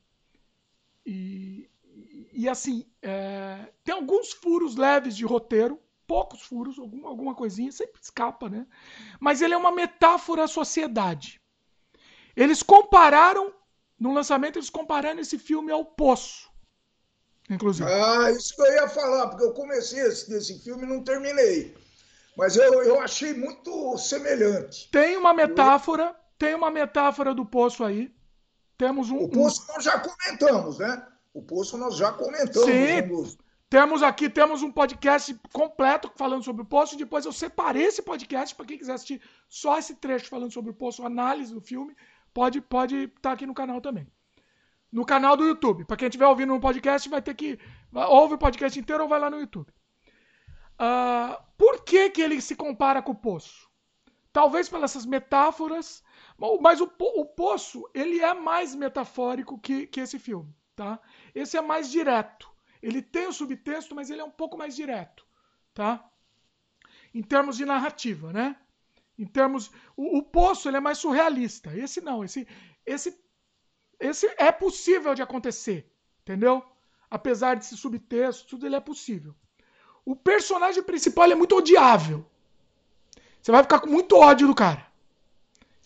E, e assim, é, tem alguns furos leves de roteiro, poucos furos, alguma, alguma coisinha, sempre escapa, né? Mas ele é uma metáfora à sociedade. Eles compararam, no lançamento, eles compararam esse filme ao Poço. Inclusive. Ah, isso que eu ia falar, porque eu comecei esse, desse filme e não terminei. Mas eu, eu achei muito semelhante. Tem uma metáfora, tem uma metáfora do Poço aí. Temos um. O Poço um... nós já comentamos, né? O Poço nós já comentamos. Sim, temos aqui, temos um podcast completo falando sobre o Poço. Depois eu separei esse podcast para quem quiser assistir só esse trecho falando sobre o Poço, análise do filme, pode pode estar tá aqui no canal também. No canal do YouTube. Para quem estiver ouvindo no podcast, vai ter que ouve o podcast inteiro ou vai lá no YouTube. Uh, por que que ele se compara com o Poço? Talvez pelas essas metáforas, mas o, o Poço ele é mais metafórico que, que esse filme, tá? Esse é mais direto. Ele tem o subtexto, mas ele é um pouco mais direto, tá? Em termos de narrativa, né? Em termos, o, o Poço ele é mais surrealista. Esse não, esse, esse, esse é possível de acontecer, entendeu? Apesar desse subtexto, tudo ele é possível. O personagem principal é muito odiável. Você vai ficar com muito ódio do cara.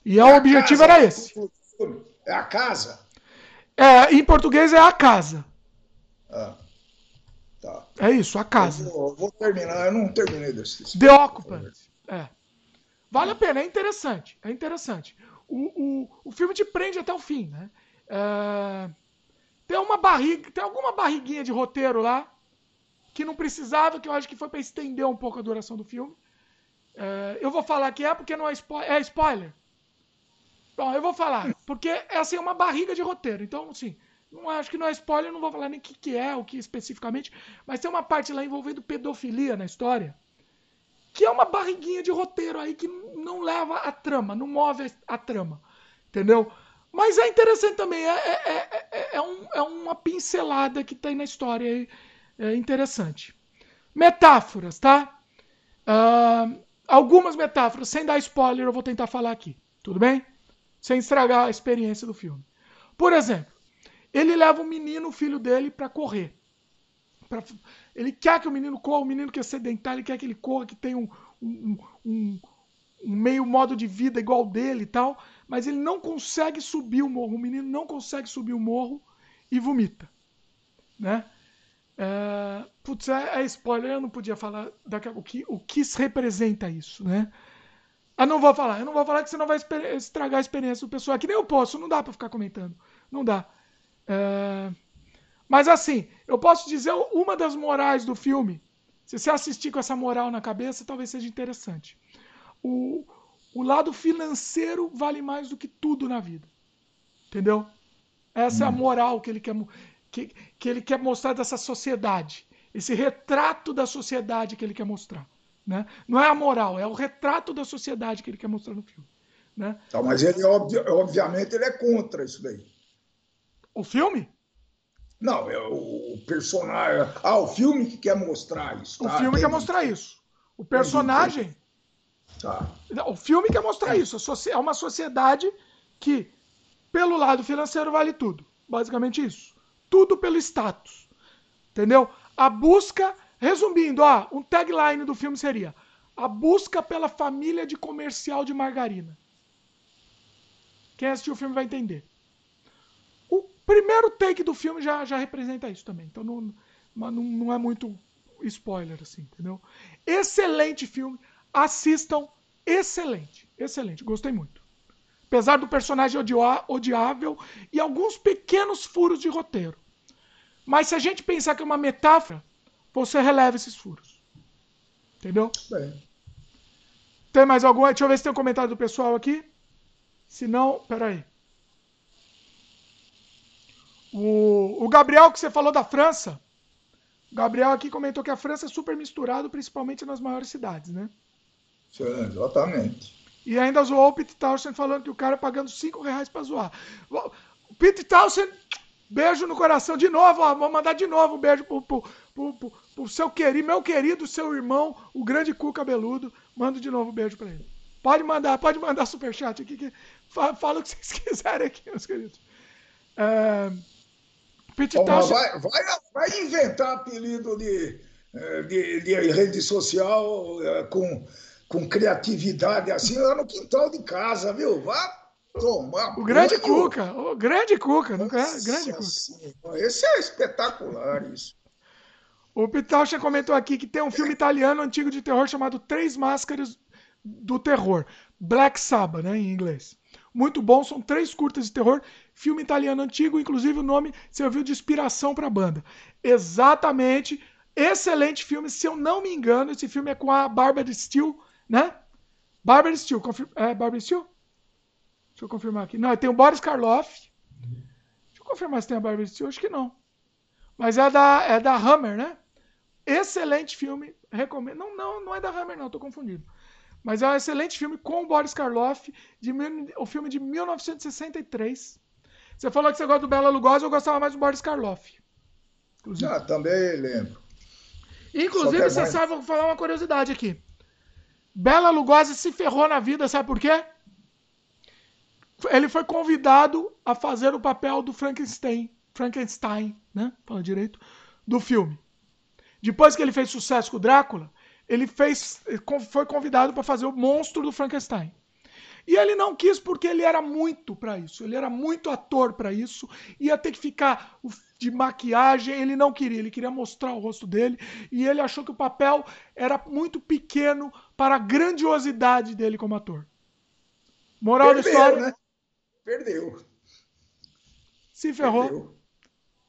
E é o objetivo casa, era esse. É a casa. É, em português é a casa. Ah. Tá. É isso, a casa. Eu vou, vou terminar, eu não terminei desse. The Occupant. É. Vale a pena, é interessante. É interessante. O, o, o filme te prende até o fim, né? É... Tem uma barriga, tem alguma barriguinha de roteiro lá que não precisava, que eu acho que foi para estender um pouco a duração do filme. É... Eu vou falar que é porque não é, spo é spoiler. Bom, eu vou falar, porque é assim uma barriga de roteiro. Então, assim, não acho que não é spoiler, não vou falar nem o que, que é, o que especificamente, mas tem uma parte lá envolvendo pedofilia na história, que é uma barriguinha de roteiro aí que não leva a trama, não move a trama, entendeu? Mas é interessante também, é, é, é, é, um, é uma pincelada que tem na história aí, é interessante. Metáforas, tá? Uh, algumas metáforas, sem dar spoiler, eu vou tentar falar aqui, tudo bem? Sem estragar a experiência do filme. Por exemplo, ele leva o menino, o filho dele, para correr. Pra, ele quer que o menino corra, o menino quer sedentar, ele quer que ele corra, que tenha um, um, um, um meio modo de vida igual dele e tal, mas ele não consegue subir o morro. O menino não consegue subir o morro e vomita, né? É, putz, é, é, spoiler, eu não podia falar daqui, o, que, o que representa isso, né? Ah, não vou falar, eu não vou falar que senão vai estragar a experiência do pessoal. É que nem eu posso, não dá para ficar comentando, não dá. É... Mas assim, eu posso dizer uma das morais do filme. Se você assistir com essa moral na cabeça, talvez seja interessante. O, o lado financeiro vale mais do que tudo na vida. Entendeu? Essa hum. é a hum. moral que ele quer que, que ele quer mostrar dessa sociedade. Esse retrato da sociedade que ele quer mostrar. Né? Não é a moral, é o retrato da sociedade que ele quer mostrar no filme. Né? Tá, mas ele, obviamente, ele é contra isso daí. O filme? Não, é o personagem. Ah, o filme que quer mostrar isso. Tá? O filme quer mostrar isso. O personagem. Tá. O filme quer mostrar isso. É uma sociedade que, pelo lado financeiro, vale tudo. Basicamente isso. Tudo pelo status. Entendeu? A busca, resumindo, ó, um tagline do filme seria: A busca pela família de comercial de margarina. Quem assistiu o filme vai entender. O primeiro take do filme já, já representa isso também. Então não, não, não é muito spoiler, assim, entendeu? Excelente filme. Assistam. Excelente. Excelente. Gostei muito. Apesar do personagem odiável e alguns pequenos furos de roteiro. Mas se a gente pensar que é uma metáfora, você releva esses furos. Entendeu? Bem. Tem mais alguma? Deixa eu ver se tem um comentário do pessoal aqui. Se não, peraí. O, o Gabriel, que você falou da França. O Gabriel aqui comentou que a França é super misturado, principalmente nas maiores cidades, né? Sim, exatamente. E ainda zoou o Pete Townsend falando que o cara pagando 5 reais pra zoar. O Pete Townsend, beijo no coração de novo, ó, vou mandar de novo um beijo pro, pro, pro, pro, pro seu querido, meu querido, seu irmão, o grande cu cabeludo. Mando de novo um beijo pra ele. Pode mandar, pode mandar superchat aqui, que fala, fala o que vocês quiserem aqui, meus queridos. É, Pete Townsend... vai, vai, vai inventar apelido de, eh, de, de rede social eh, com com criatividade assim lá no quintal de casa, viu? Vá tomar. O grande Cuca, o grande Cuca, não é? Grande Cuca. Esse é espetacular isso. O Pitalcha comentou aqui que tem um filme italiano antigo de terror chamado Três Máscaras do Terror, Black Sabbath, né, em inglês. Muito bom, são três curtas de terror, filme italiano antigo, inclusive o nome serviu de inspiração para a banda. Exatamente, excelente filme, se eu não me engano, esse filme é com a Barbara Steele, né? Barbara Steele. Confir... É Barbara Steele? Deixa eu confirmar aqui. Não, tem o Boris Karloff. Deixa eu confirmar se tem a Barbara Steele. Acho que não. Mas é da, é da Hammer, né? Excelente filme. Recomendo. Não, não, não é da Hammer, não. Tô confundido. Mas é um excelente filme com o Boris Karloff. De, o filme de 1963. Você falou que você gosta do Bela Lugosi. Eu gostava mais do Boris Karloff. Inclusive. Ah, também lembro. Inclusive, é você mais... sabe, vou falar uma curiosidade aqui. Bela Lugosi se ferrou na vida, sabe por quê? Ele foi convidado a fazer o papel do Frankenstein, Frankenstein, né? Fala direito, do filme. Depois que ele fez sucesso com o Drácula, ele fez, foi convidado para fazer o monstro do Frankenstein. E ele não quis porque ele era muito para isso. Ele era muito ator para isso. Ia ter que ficar de maquiagem. Ele não queria. Ele queria mostrar o rosto dele. E ele achou que o papel era muito pequeno para a grandiosidade dele como ator. Moral Perdeu, da história. Né? Perdeu. Se ferrou. Perdeu.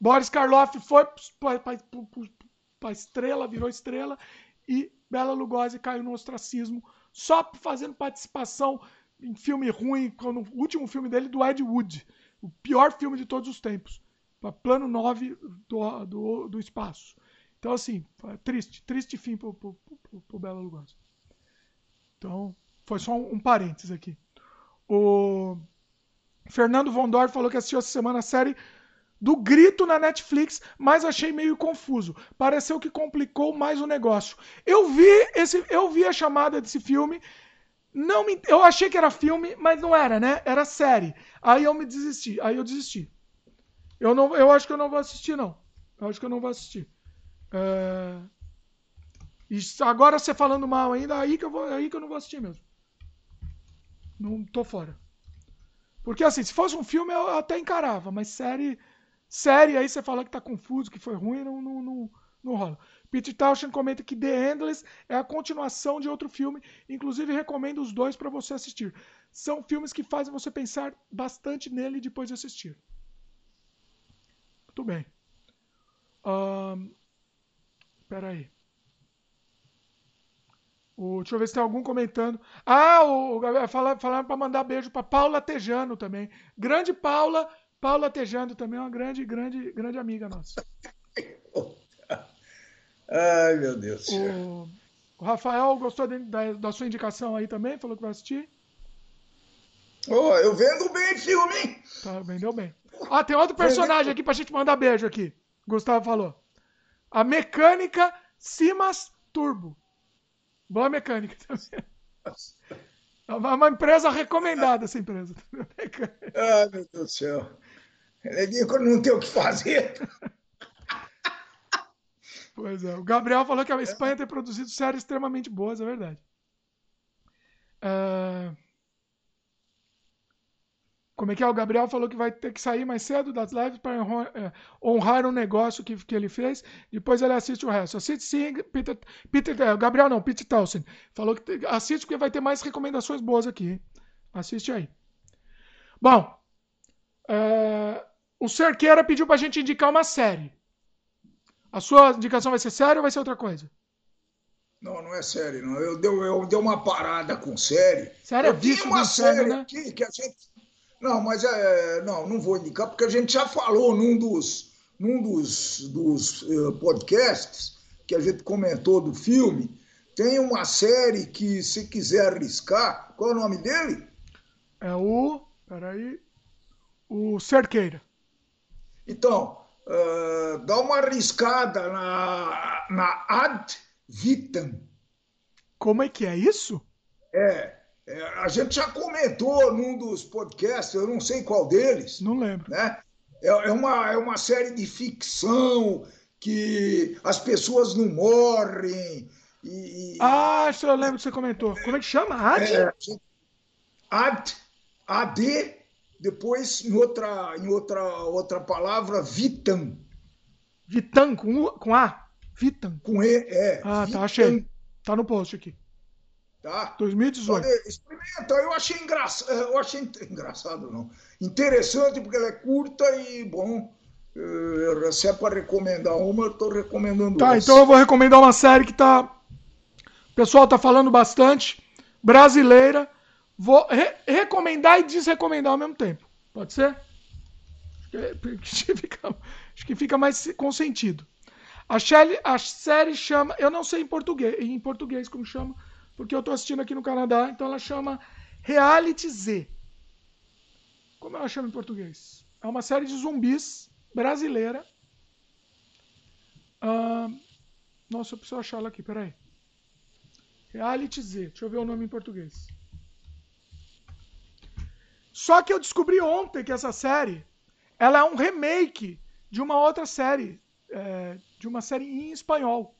Boris Karloff foi para estrela, virou estrela. E Bela Lugosi caiu no ostracismo só fazendo participação em filme ruim, quando, o último filme dele do Ed Wood, o pior filme de todos os tempos, plano 9 do, do, do espaço. Então, assim, triste, triste fim pro, pro, pro, pro Bela Lugosi. Então, foi só um, um parênteses aqui. O Fernando Vondor falou que assistiu essa semana a série do Grito na Netflix, mas achei meio confuso. Pareceu que complicou mais o negócio. Eu vi esse, eu vi a chamada desse filme não me, eu achei que era filme, mas não era, né? Era série. Aí eu me desisti. Aí eu desisti. Eu não, eu acho que eu não vou assistir não. Eu acho que eu não vou assistir. É... Agora você falando mal ainda, aí que eu vou, aí que eu não vou assistir mesmo. Não tô fora. Porque assim, se fosse um filme eu até encarava, mas série. Série aí você fala que tá confuso, que foi ruim, não, não, não, não rola. Pete Townshend comenta que The Endless é a continuação de outro filme, inclusive recomendo os dois para você assistir. São filmes que fazem você pensar bastante nele depois de assistir. Muito bem. Um, espera aí. O, deixa eu ver se tem algum comentando. Ah, o, falaram, falaram para mandar beijo para Paula Tejano também. Grande Paula, Paula Tejano também é uma grande, grande, grande amiga nossa. Ai, meu Deus. O, o Rafael gostou de, da, da, sua indicação aí também? Falou que vai assistir? Oh, eu vendo bem filme, hein? Tá, vendeu bem. Ah, tem outro personagem aqui pra gente mandar beijo aqui. Gustavo falou. A mecânica Simas Turbo. Boa mecânica também. É uma empresa recomendada essa empresa. Ah, meu Deus do céu. Neguinho quando não tem o que fazer. Pois é. O Gabriel falou que a Espanha tem produzido séries extremamente boas, é verdade. Uh... Como é que é? O Gabriel falou que vai ter que sair mais cedo das lives para é, honrar um negócio que, que ele fez. Depois ele assiste o resto. Assiste sim, Peter. Peter é, Gabriel não, Peter Townsend. Falou que assiste porque vai ter mais recomendações boas aqui. Hein? Assiste aí. Bom, é, o Cerqueira pediu para a gente indicar uma série. A sua indicação vai ser série ou vai ser outra coisa? Não, não é série, não. Eu dei, eu dei uma parada com série. Série é vício uma série né? aqui que a gente não, mas é, não, não vou indicar, porque a gente já falou num dos, num dos, dos uh, podcasts que a gente comentou do filme. Tem uma série que, se quiser arriscar, qual é o nome dele? É o. Peraí. O Cerqueira. Então, uh, dá uma arriscada na, na Ad Vitam. Como é que é isso? É. É, a gente já comentou num dos podcasts, eu não sei qual deles. Não lembro. Né? É, é, uma, é uma série de ficção que as pessoas não morrem. E, ah, isso eu lembro que você comentou. Como é que chama? AD? É, AD, AD, depois em outra, em outra, outra palavra, Vitam. Vitam, com, com A? Vitam. Com E, é. Ah, tá, Vitam. tá, achei. Tá no post aqui. Tá? 2018. experimenta, eu achei engraçado, eu achei engraçado não, interessante porque ela é curta e bom. Eh, se é para recomendar uma, eu estou recomendando Tá, essa. então eu vou recomendar uma série que tá o pessoal tá falando bastante, brasileira. Vou re recomendar e desrecomendar ao mesmo tempo. Pode ser? Acho que fica, acho que fica mais com sentido. A, Shelly, a série chama, eu não sei em português, em português como chama, porque eu estou assistindo aqui no Canadá, então ela chama Reality Z. Como ela chama em português? É uma série de zumbis brasileira. Nossa, eu preciso achar ela aqui, peraí. Reality Z. Deixa eu ver o nome em português. Só que eu descobri ontem que essa série ela é um remake de uma outra série, é, de uma série em espanhol.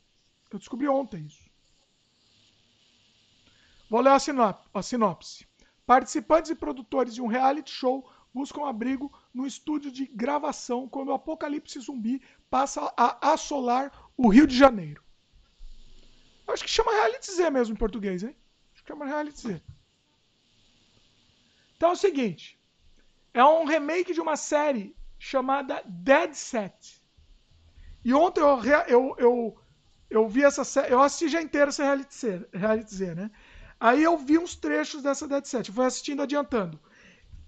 Eu descobri ontem isso. Vou ler a, sinop a sinopse. Participantes e produtores de um reality show buscam abrigo no estúdio de gravação quando o apocalipse zumbi passa a assolar o Rio de Janeiro. Acho que chama Reality Z mesmo em português, hein? Acho que chama Reality Z. Então é o seguinte: é um remake de uma série chamada Dead Set. E ontem eu, eu, eu, eu vi essa série, eu assisti já inteira essa Reality Z, Reality né? Aí eu vi uns trechos dessa Dead Set, fui assistindo adiantando.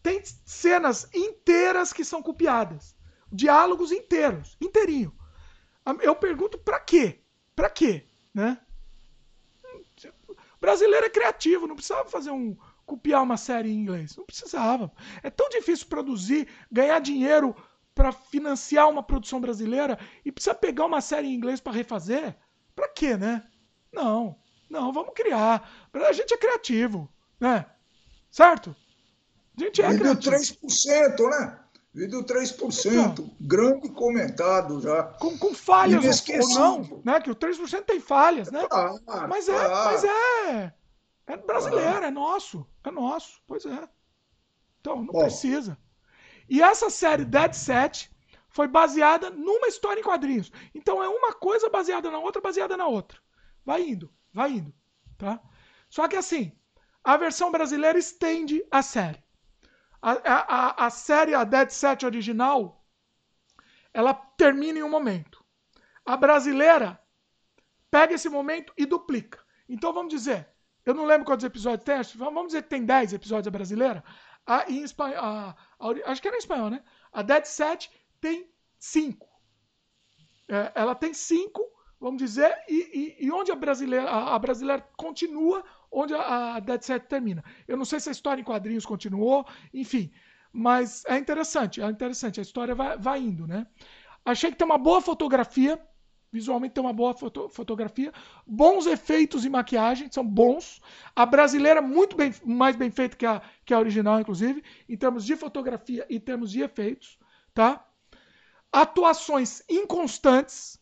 Tem cenas inteiras que são copiadas. Diálogos inteiros, inteirinho. Eu pergunto para quê? Para quê, né? O brasileiro é criativo, não precisava fazer um copiar uma série em inglês, não precisava. É tão difícil produzir, ganhar dinheiro para financiar uma produção brasileira e precisa pegar uma série em inglês para refazer? Para quê, né? Não. Não, vamos criar. A gente é criativo, né? Certo? A gente é Vídeo criativo. 3%, né? Vídeo 3%, então, grande comentado já. Com, com falhas ou não, né? Que o 3% tem falhas, né? Claro, mas é, claro. mas é. É brasileiro, é nosso. É nosso. Pois é. Então, não Bom. precisa. E essa série Dead Set foi baseada numa história em quadrinhos. Então é uma coisa baseada na outra, baseada na outra. Vai indo, vai indo. Tá? Só que assim, a versão brasileira estende a série. A, a, a, série, a Dead Set original, ela termina em um momento. A brasileira pega esse momento e duplica. Então vamos dizer, eu não lembro quantos episódios tem, vamos dizer que tem 10 episódios a brasileira. A, em espanhol, a, a, acho que era em espanhol, né? A Dead Set tem 5. É, ela tem 5, vamos dizer, e, e, e, onde a brasileira, a, a brasileira continua onde a, a Dead Set termina. Eu não sei se a história em quadrinhos continuou, enfim. Mas é interessante, é interessante. A história vai, vai indo, né? Achei que tem uma boa fotografia. Visualmente tem uma boa foto, fotografia. Bons efeitos e maquiagem, são bons. A brasileira é muito bem, mais bem feita que a, que a original, inclusive, em termos de fotografia e termos de efeitos, tá? Atuações inconstantes.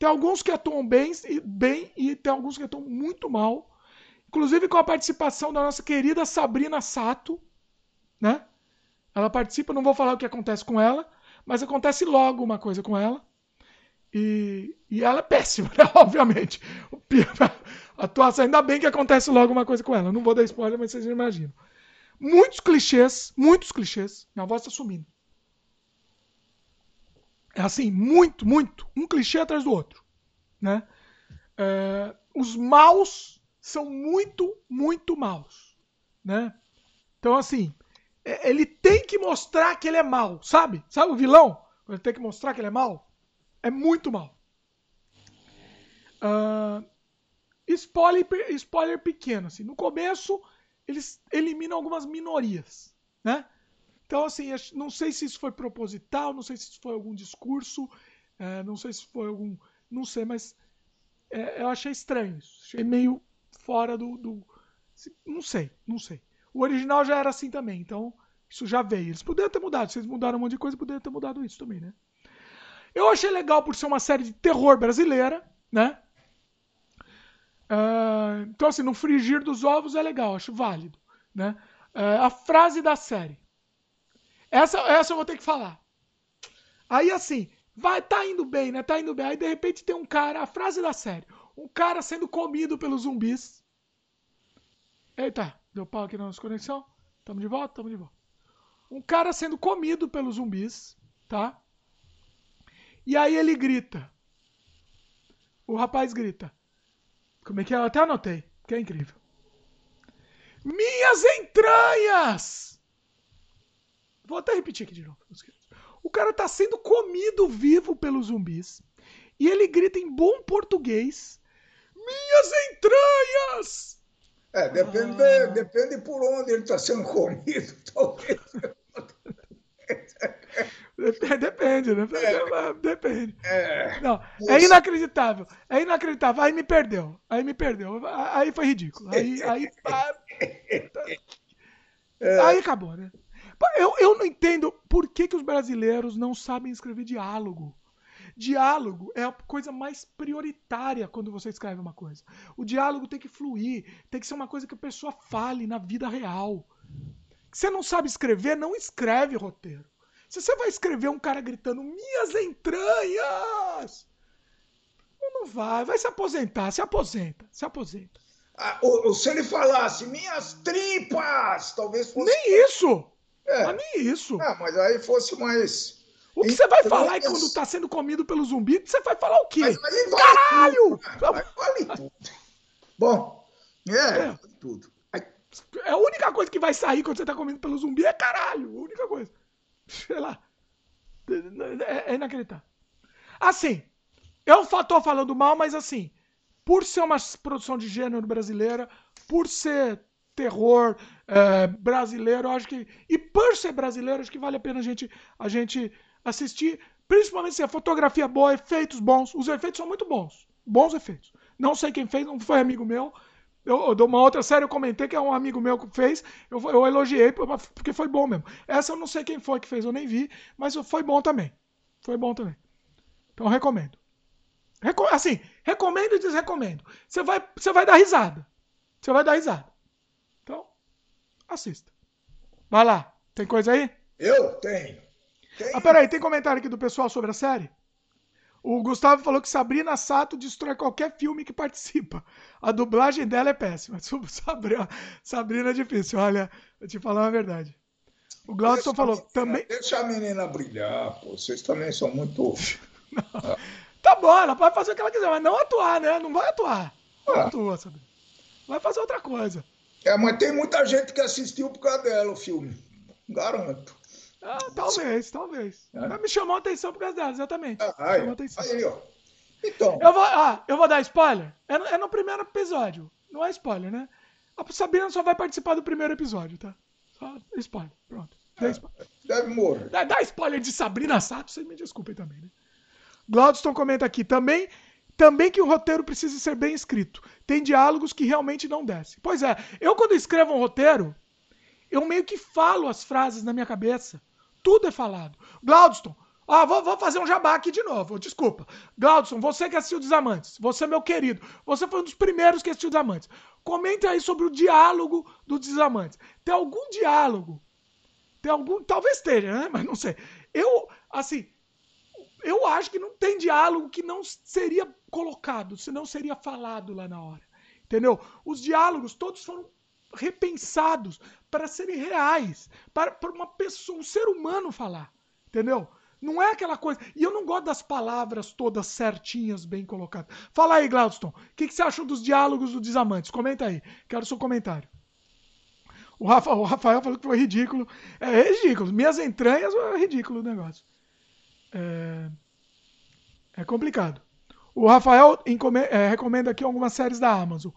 Tem alguns que atuam bem, bem e tem alguns que atuam muito mal. Inclusive com a participação da nossa querida Sabrina Sato, né? Ela participa, não vou falar o que acontece com ela, mas acontece logo uma coisa com ela. E, e ela é péssima, né? Obviamente. A atuação, ainda bem que acontece logo uma coisa com ela. Não vou dar spoiler, mas vocês imaginam. Muitos clichês, muitos clichês. Minha voz está sumindo. É assim, muito, muito. Um clichê atrás do outro. Né? É, os maus são muito, muito maus, né? Então, assim, é, ele tem que mostrar que ele é mau, sabe? Sabe o vilão? Ele tem que mostrar que ele é mau. É muito mal. Uh, spoiler, spoiler pequeno, assim. No começo, eles eliminam algumas minorias, né? Então, assim, não sei se isso foi proposital, não sei se isso foi algum discurso, é, não sei se foi algum. Não sei, mas é, eu achei estranho. Achei meio fora do, do. Não sei, não sei. O original já era assim também, então isso já veio. Eles poderiam ter mudado. Se eles mudaram um monte de coisa, poderiam ter mudado isso também, né? Eu achei legal por ser uma série de terror brasileira, né? Uh, então, assim, no frigir dos ovos é legal, acho válido, né? Uh, a frase da série. Essa, essa eu vou ter que falar. Aí, assim, vai, tá indo bem, né? Tá indo bem. Aí, de repente, tem um cara, a frase da série um cara sendo comido pelos zumbis. Eita, deu pau aqui na nossa conexão. Tamo de volta? Tamo de volta. Um cara sendo comido pelos zumbis, tá? E aí ele grita. O rapaz grita. Como é que é? Eu até anotei, que é incrível. Minhas entranhas! Vou até repetir aqui de novo. O cara tá sendo comido vivo pelos zumbis. E ele grita em bom português minhas entranhas! É, depende, ah. depende por onde ele está sendo comido, talvez. Depende, né? É, depende. É, Não, é inacreditável. É inacreditável. Aí me perdeu. Aí me perdeu. Aí foi ridículo. Aí, aí, é. aí acabou, né? Eu, eu não entendo por que, que os brasileiros não sabem escrever diálogo. Diálogo é a coisa mais prioritária quando você escreve uma coisa. O diálogo tem que fluir, tem que ser uma coisa que a pessoa fale na vida real. Você não sabe escrever, não escreve roteiro. Se você vai escrever um cara gritando minhas entranhas, não vai, vai se aposentar, se aposenta, se aposenta. Ah, ou, ou, se ele falasse minhas tripas, talvez fosse. Nem isso! É. Mas nem isso. Ah, mas aí fosse mais o que você vai falar é quando tá sendo comido pelo zumbi? Você vai falar o quê? Mas, mas vale Caralho! Tudo, vale tudo. Bom, é, é. Vale tudo. É a única coisa que vai sair quando você tá comendo pelo zumbi é caralho. A única coisa. Sei lá. É, é inacreditável. Assim, eu tô falando mal, mas assim, por ser uma produção de gênero brasileira, por ser terror é, brasileiro, acho que. E por ser brasileiro, acho que vale a pena a gente, a gente assistir, principalmente se a fotografia é boa, efeitos bons. Os efeitos são muito bons. Bons efeitos. Não sei quem fez, não foi amigo meu. Eu, uma outra série eu comentei que é um amigo meu que fez. Eu, eu elogiei porque foi bom mesmo. Essa eu não sei quem foi que fez, eu nem vi, mas foi bom também. Foi bom também. Então eu recomendo. Reco assim, recomendo e desrecomendo. Você vai, você vai dar risada. Você vai dar risada. assista. Vai lá. Tem coisa aí? Eu tenho. tenho. Ah, peraí, tem comentário aqui do pessoal sobre a série? O Gustavo falou que Sabrina Sato destrói qualquer filme que participa. A dublagem dela é péssima. Sabrina, Sabrina é difícil. Olha, vou te falar a verdade. O Glaudson falou menina, também. Deixa a menina brilhar, pô. Vocês também são muito. tá bom, ela pode fazer o que ela quiser, mas não atuar, né? Não vai atuar. Não ah. atua, Sabrina. Vai fazer outra coisa. É, mas tem muita gente que assistiu por causa dela o filme. Garanto. Ah, talvez, talvez. É. Mas me chamou a atenção por causa dela, exatamente. Ah, aí, aí, ó. Então. Eu vou, ah, eu vou dar spoiler? É no, é no primeiro episódio. Não é spoiler, né? A Sabrina só vai participar do primeiro episódio, tá? Só spoiler. Pronto. É, deve morrer. Dá, dá, spoiler de Sabrina Sato, vocês me desculpem também, né? Glaudston comenta aqui. Também também que o roteiro precisa ser bem escrito. Tem diálogos que realmente não descem. Pois é, eu quando escrevo um roteiro, eu meio que falo as frases na minha cabeça. Tudo é falado. Glaudston, ah, vou, vou, fazer um jabá aqui de novo, desculpa. Glaudston, você que assistiu Desamantes, você meu querido, você foi um dos primeiros que assistiu Desamantes. Comente aí sobre o diálogo do Desamantes. Tem algum diálogo? Tem algum, talvez esteja, né? Mas não sei. Eu, assim, eu acho que não tem diálogo que não seria colocado, se não seria falado lá na hora. Entendeu? Os diálogos todos foram repensados para serem reais, para, uma pessoa, um ser humano falar. Entendeu? Não é aquela coisa. E eu não gosto das palavras todas certinhas, bem colocadas. Fala aí, Glaudston. O que, que, você achou dos diálogos do Desamantes? Comenta aí. Quero seu comentário. O, Rafa, o Rafael falou que foi ridículo. É, ridículo. Minhas entranhas é ridículo o negócio. É, é complicado. O Rafael é, recomenda aqui algumas séries da Amazon: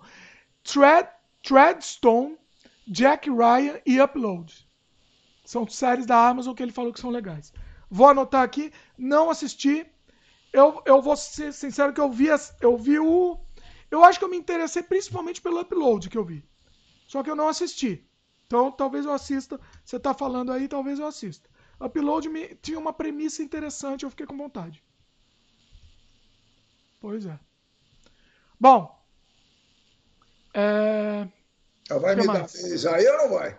Thread, Threadstone, Jack Ryan e Upload. São séries da Amazon que ele falou que são legais. Vou anotar aqui, não assisti. Eu, eu vou ser sincero que eu vi, eu vi o. Eu acho que eu me interessei principalmente pelo upload que eu vi. Só que eu não assisti. Então talvez eu assista. Você está falando aí, talvez eu assista. Upload me, tinha uma premissa interessante, eu fiquei com vontade. Pois é. Bom. É... Vai me mais? dar vez aí ou não vai?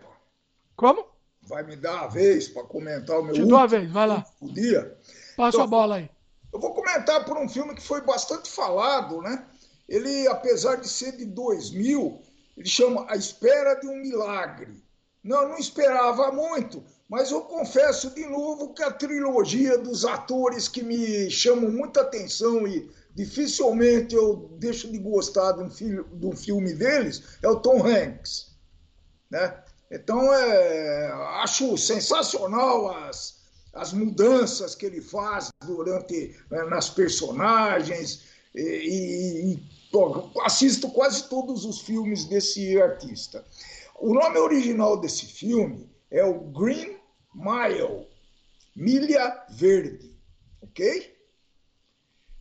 Como? Vai me dar a vez para comentar o meu Te dou a vez, vai lá. dia. Passa então, a bola aí. Eu vou comentar por um filme que foi bastante falado, né? Ele, apesar de ser de 2000, ele chama A Espera de um Milagre. Não, não esperava muito, mas eu confesso de novo que a trilogia dos atores que me chamam muita atenção e dificilmente eu deixo de gostar de um, de um filme deles é o Tom Hanks. Né? Então, é, acho sensacional as, as mudanças que ele faz durante né, nas personagens e, e assisto quase todos os filmes desse artista. O nome original desse filme é o Green Mile, Milha Verde, ok?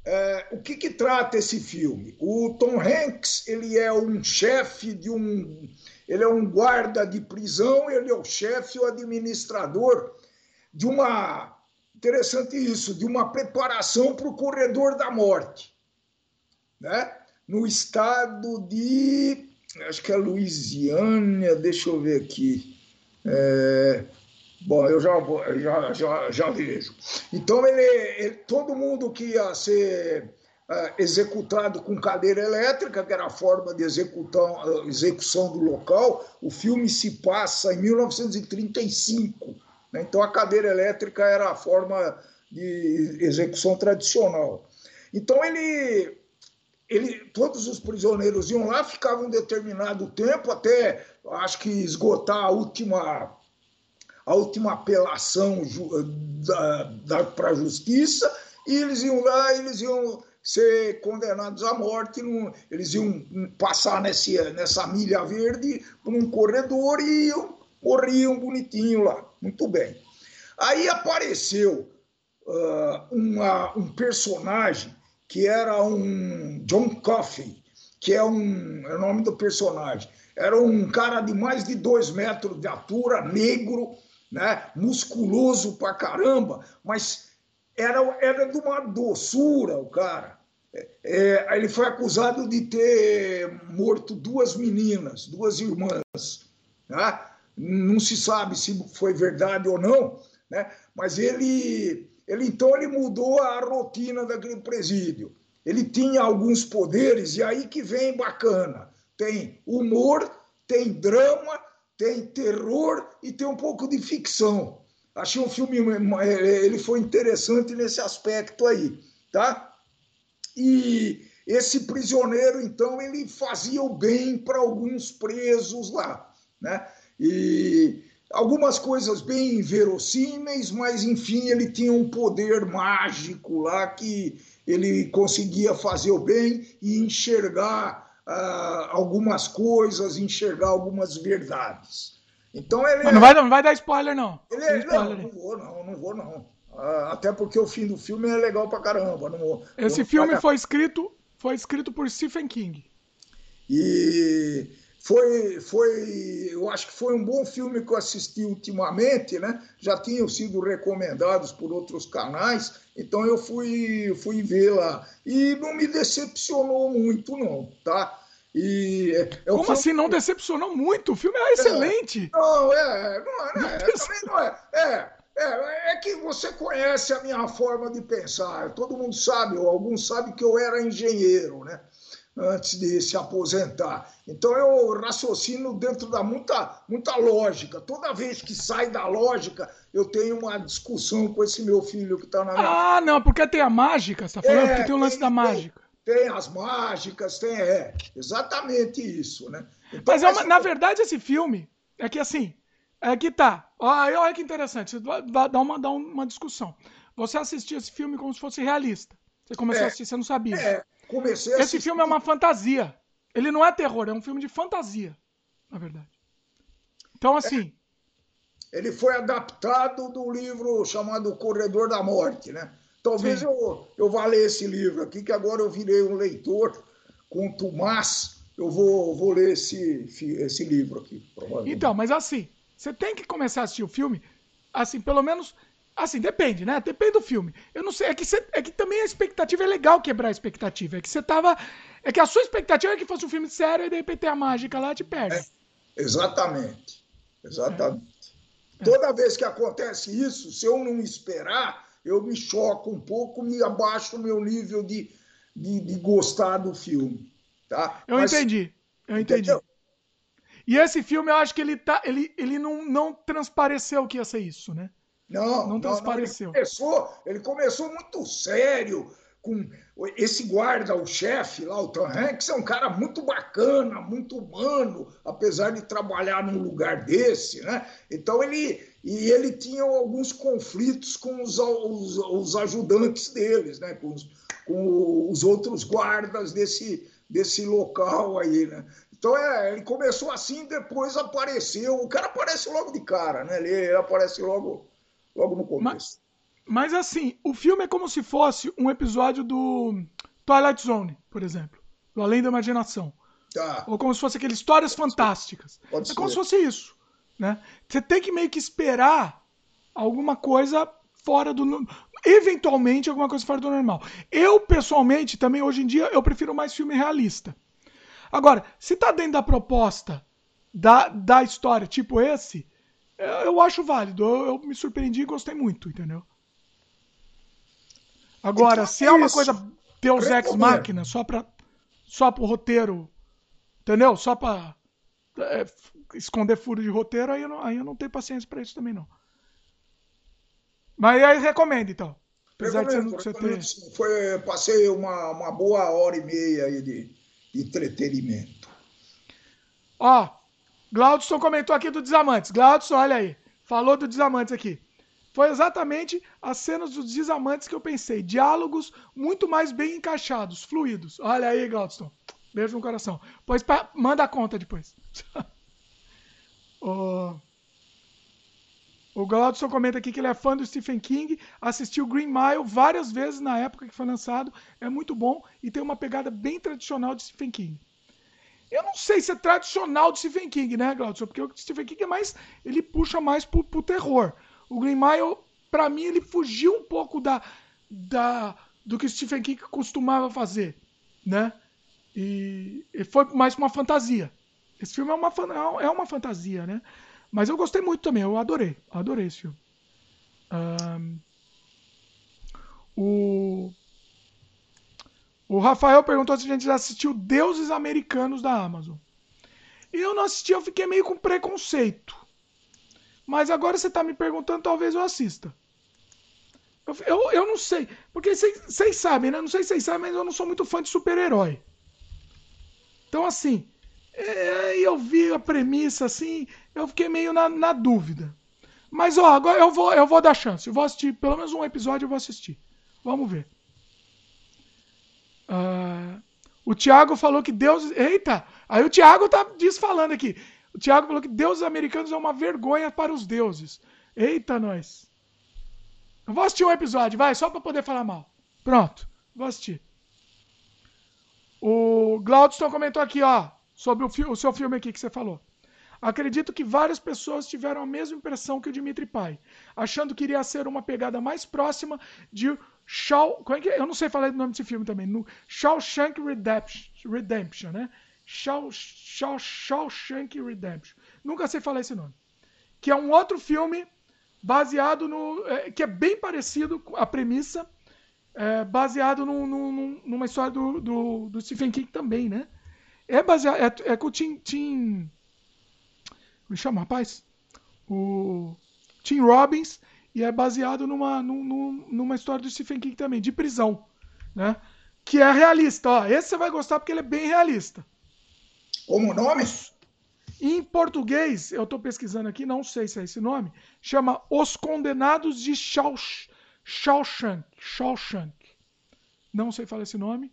É, o que, que trata esse filme? O Tom Hanks ele é um chefe de um, ele é um guarda de prisão, ele é o chefe, o administrador de uma interessante isso, de uma preparação para o corredor da morte, né? No estado de, acho que é Louisiana, deixa eu ver aqui. É, Bom, eu já, já, já, já vejo. Então, ele, ele, todo mundo que ia ser uh, executado com cadeira elétrica, que era a forma de executar, uh, execução do local, o filme se passa em 1935. Né? Então, a cadeira elétrica era a forma de execução tradicional. Então, ele, ele, todos os prisioneiros iam lá, ficavam um determinado tempo, até acho que esgotar a última a última apelação para a justiça, e eles iam lá, eles iam ser condenados à morte, eles iam passar nesse, nessa milha verde por um corredor e iam, morriam bonitinho lá. Muito bem. Aí apareceu uh, uma, um personagem que era um John Coffey, que é, um, é o nome do personagem. Era um cara de mais de dois metros de altura, negro, né? musculoso pra caramba, mas era, era de uma doçura o cara. É, é, ele foi acusado de ter morto duas meninas, duas irmãs. Né? não se sabe se foi verdade ou não, né? mas ele, ele então ele mudou a rotina daquele presídio. Ele tinha alguns poderes, e aí que vem bacana. Tem humor, tem drama, tem terror e tem um pouco de ficção. Achei um filme, ele foi interessante nesse aspecto aí, tá? E esse prisioneiro, então, ele fazia o bem para alguns presos lá, né? E algumas coisas bem inverossímeis, mas enfim, ele tinha um poder mágico lá que ele conseguia fazer o bem e enxergar uh, algumas coisas, enxergar algumas verdades. Então ele. Mas não, vai, não vai dar spoiler, não. Ele é, spoiler, não, não vou, não, não vou, não. Uh, até porque o fim do filme é legal pra caramba. Não, Esse filme foi escrito, foi escrito por Stephen King. E foi, foi, eu acho que foi um bom filme que eu assisti ultimamente, né? Já tinham sido recomendados por outros canais, então eu fui, fui ver lá. E não me decepcionou muito, não, tá? E é, é Como filme... assim não decepcionou muito? O filme é excelente. É, não, é, não, é, não é, também não é. É, é, é que você conhece a minha forma de pensar. Todo mundo sabe, ou alguns sabem que eu era engenheiro, né? Antes de se aposentar. Então eu raciocino dentro da muita, muita lógica. Toda vez que sai da lógica, eu tenho uma discussão com esse meu filho que está na minha. Ah, não, porque tem a mágica, você está falando? É, porque tem o lance tem, da mágica tem as mágicas, tem é, exatamente isso, né? Então, mas, é uma, na verdade esse filme é que assim, é que tá. Olha, olha que interessante, dá uma, dá uma discussão. Você assistia esse filme como se fosse realista. Você começou é, a assistir, você não sabia. É, comecei a Esse assistir... filme é uma fantasia. Ele não é terror, é um filme de fantasia, na verdade. Então, assim. É, ele foi adaptado do livro chamado Corredor da Morte, né? Talvez eu, eu vá ler esse livro aqui, que agora eu virei um leitor. Quanto mais eu vou, vou ler esse, esse livro aqui. Então, mas assim, você tem que começar a assistir o filme, assim, pelo menos. Assim, depende, né? Depende do filme. Eu não sei, é que, você, é que também a expectativa é legal quebrar a expectativa. É que você tava. É que a sua expectativa é que fosse um filme sério e de repente a mágica lá te perde. É, exatamente. Exatamente. É. Toda vez que acontece isso, se eu não esperar, eu me choco um pouco, me abaixo o meu nível de, de, de gostar do filme. Tá? Eu Mas, entendi, eu entendi. Entendeu? E esse filme, eu acho que ele, tá, ele, ele não, não transpareceu que ia ser isso, né? Não, não transpareceu. Não, ele, começou, ele começou muito sério, com esse guarda, o chefe lá, o Tom Hanks, é um cara muito bacana, muito humano, apesar de trabalhar num lugar desse, né? Então ele e ele tinha alguns conflitos com os, os, os ajudantes deles, né? Com os, com os outros guardas desse, desse local aí, né? Então é, ele começou assim, depois apareceu. O cara aparece logo de cara, né? Ele, ele aparece logo, logo no começo. Mas assim, o filme é como se fosse um episódio do Twilight Zone, por exemplo. Do Além da Imaginação. Tá. Ou como se fosse aquelas histórias Pode fantásticas. Pode é ser. como se fosse isso. Né? Você tem que meio que esperar alguma coisa fora do. Eventualmente, alguma coisa fora do normal. Eu, pessoalmente, também, hoje em dia, eu prefiro mais filme realista. Agora, se tá dentro da proposta da, da história, tipo esse, eu acho válido. Eu, eu me surpreendi e gostei muito, entendeu? Agora, então, se é uma isso. coisa Deus Ex Máquina, só para só pro roteiro, entendeu? Só para é, esconder furo de roteiro, aí eu não, aí eu não tenho paciência para isso também não. Mas aí recomendo então. Apesar recomendo, de você ter... Foi, passei uma, uma boa hora e meia aí de, de entretenimento. Ó, Glaudson comentou aqui do Desamantes. Glaudson, olha aí. Falou do Desamantes aqui. Foi exatamente as cenas dos desamantes que eu pensei. Diálogos muito mais bem encaixados, fluidos. Olha aí, Glaudston. Beijo no coração. Pois pra... manda a conta depois. o... o Glaudson comenta aqui que ele é fã do Stephen King, assistiu Green Mile várias vezes na época que foi lançado. É muito bom e tem uma pegada bem tradicional de Stephen King. Eu não sei se é tradicional de Stephen King, né, Glaudson? Porque o Stephen King é mais. Ele puxa mais pro, pro terror. O Green Mile, para mim, ele fugiu um pouco da, da do que Stephen King costumava fazer, né? E, e foi mais uma fantasia. Esse filme é uma, é uma fantasia, né? Mas eu gostei muito também, eu adorei. Adorei esse filme. Um, o, o Rafael perguntou se a gente já assistiu Deuses Americanos da Amazon. Eu não assisti, eu fiquei meio com preconceito. Mas agora você está me perguntando, talvez eu assista. Eu, eu, eu não sei. Porque vocês sabem, né? Não sei se vocês sabem, mas eu não sou muito fã de super-herói. Então, assim, é, eu vi a premissa assim, eu fiquei meio na, na, dúvida. Mas, ó, agora eu vou, eu vou dar chance. Eu vou assistir pelo menos um episódio, eu vou assistir. Vamos ver. Uh, o Thiago falou que Deus. Eita! Aí o Thiago tá desfalando aqui. O Thiago falou que deuses americanos é uma vergonha para os deuses. Eita, nós. Eu vou assistir um episódio, vai, só para poder falar mal. Pronto, vou assistir. O Glaudston comentou aqui, ó, sobre o, o, seu filme aqui que você falou. Acredito que várias pessoas tiveram a mesma impressão que o Dimitri Pai, achando que iria ser uma pegada mais próxima de Shaw, como é que é? Eu não sei falar o nome desse filme também. No Shawshank Redemption, Redemption né? Shaw, Shaw, Shawshank Redemption. Nunca sei falar esse nome. Que é um outro filme baseado no. É, que é bem parecido com a premissa é, baseado numa história do, do, do, Stephen King também, né? É baseado. É, é com o Tim. Tim me chama, rapaz? O Tim Robbins. E é baseado numa, numa, numa história do Stephen King também, de prisão. Né? Que é realista. Ó, esse você vai gostar porque ele é bem realista. Como nome? Em português, eu estou pesquisando aqui, não sei se é esse nome, chama Os Condenados de Shawshank. Shawshank. Shawshank. Não sei falar esse nome.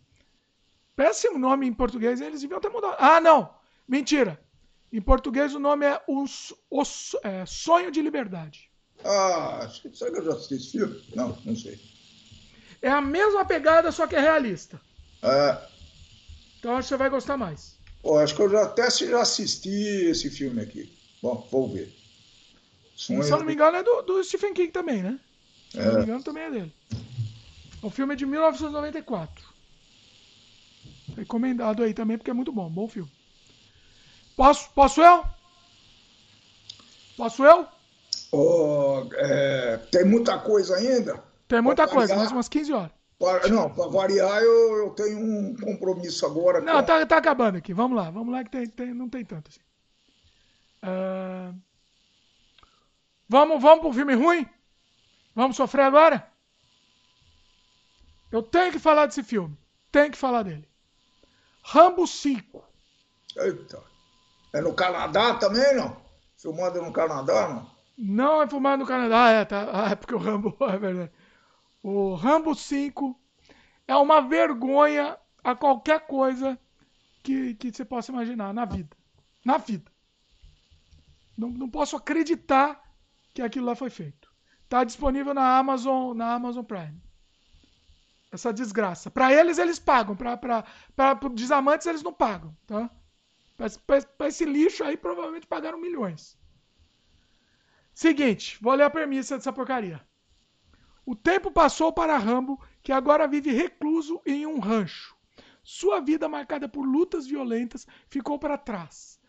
Péssimo nome em português, eles deviam ter mudado. Ah, não! Mentira! Em português o nome é O, o é, Sonho de Liberdade. Ah, será que eu já assisti esse filme? Não, não sei. É a mesma pegada, só que é realista. É. Então acho que você vai gostar mais. Pô, acho que eu já até já assisti esse filme aqui. Bom, vou ver. Sonho... Se eu não me engano, é do, do Stephen King também, né? Se é. não me engano, também é dele. O filme é de 1994. Recomendado aí também, porque é muito bom. Bom filme. Posso, posso eu? Posso eu? Oh, é, tem muita coisa ainda? Tem muita coisa, mais umas 15 horas. Para, não, para variar, eu, eu tenho um compromisso agora. Não, tá, tá acabando aqui. Vamos lá, vamos lá que tem, tem, não tem tanto assim. Uh... Vamos, vamos pro filme ruim? Vamos sofrer agora? Eu tenho que falar desse filme. Tenho que falar dele. Rambo 5. Eita. É no Canadá também, não? Filmado no Canadá, não? Não é filmado no Canadá, é, tá. Ah, é porque o Rambo, é verdade. O Rambo 5 é uma vergonha a qualquer coisa que, que você possa imaginar na vida. Na vida. Não, não posso acreditar que aquilo lá foi feito. Está disponível na Amazon, na Amazon Prime. Essa desgraça. Para eles, eles pagam. Para desamantes, eles não pagam. Tá? Para esse lixo aí, provavelmente pagaram milhões. Seguinte, vou ler a premissa dessa porcaria. O tempo passou para Rambo, que agora vive recluso em um rancho. Sua vida, marcada por lutas violentas, ficou para trás,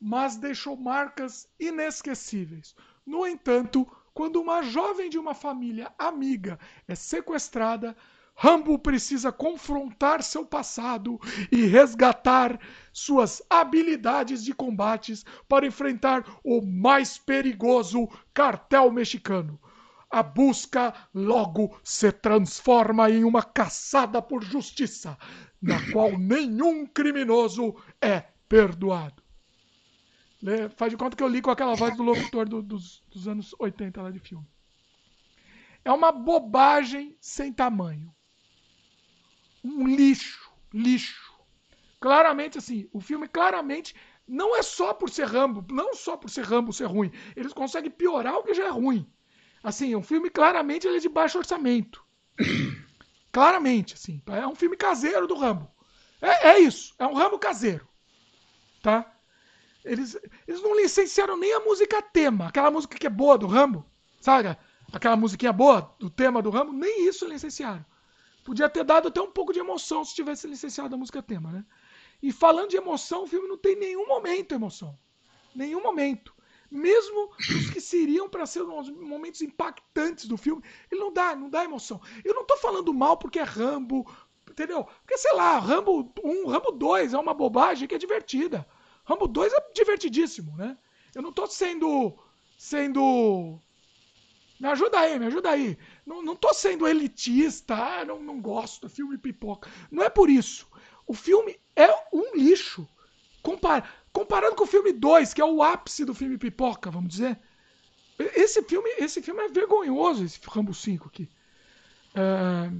mas deixou marcas inesquecíveis. No entanto, quando uma jovem de uma família amiga é sequestrada, Rambo precisa confrontar seu passado e resgatar suas habilidades de combates para enfrentar o mais perigoso cartel mexicano a busca logo se transforma em uma caçada por justiça, na qual nenhum criminoso é perdoado. Faz de conta que eu li com aquela voz do locutor do, dos, dos anos 80 lá de filme. É uma bobagem sem tamanho. Um lixo, lixo. Claramente, assim, o filme claramente não é só por ser Rambo, não só por ser Rambo ser ruim. Eles conseguem piorar o que já é ruim. Assim, um filme claramente ele é de baixo orçamento. claramente, assim. É um filme caseiro do Rambo. É, é isso. É um Rambo caseiro. Tá? Eles, eles não licenciaram nem a música tema. Aquela música que é boa do Rambo. Sabe? Aquela musiquinha boa do tema do Rambo. Nem isso licenciaram. Podia ter dado até um pouco de emoção se tivesse licenciado a música tema, né? E falando de emoção, o filme não tem nenhum momento emoção. Nenhum momento. Mesmo os que seriam para ser os momentos impactantes do filme, ele não dá, não dá emoção. Eu não tô falando mal porque é Rambo, entendeu? Porque, sei lá, Rambo 1, Rambo 2 é uma bobagem que é divertida. Rambo 2 é divertidíssimo, né? Eu não tô sendo. sendo. Me ajuda aí, me ajuda aí. Não, não tô sendo elitista, ah, não, não gosto, filme pipoca. Não é por isso. O filme é um lixo. Compar, comparando com o filme 2, que é o ápice do filme pipoca, vamos dizer. Esse filme, esse filme é vergonhoso, esse Rambo 5 aqui. É...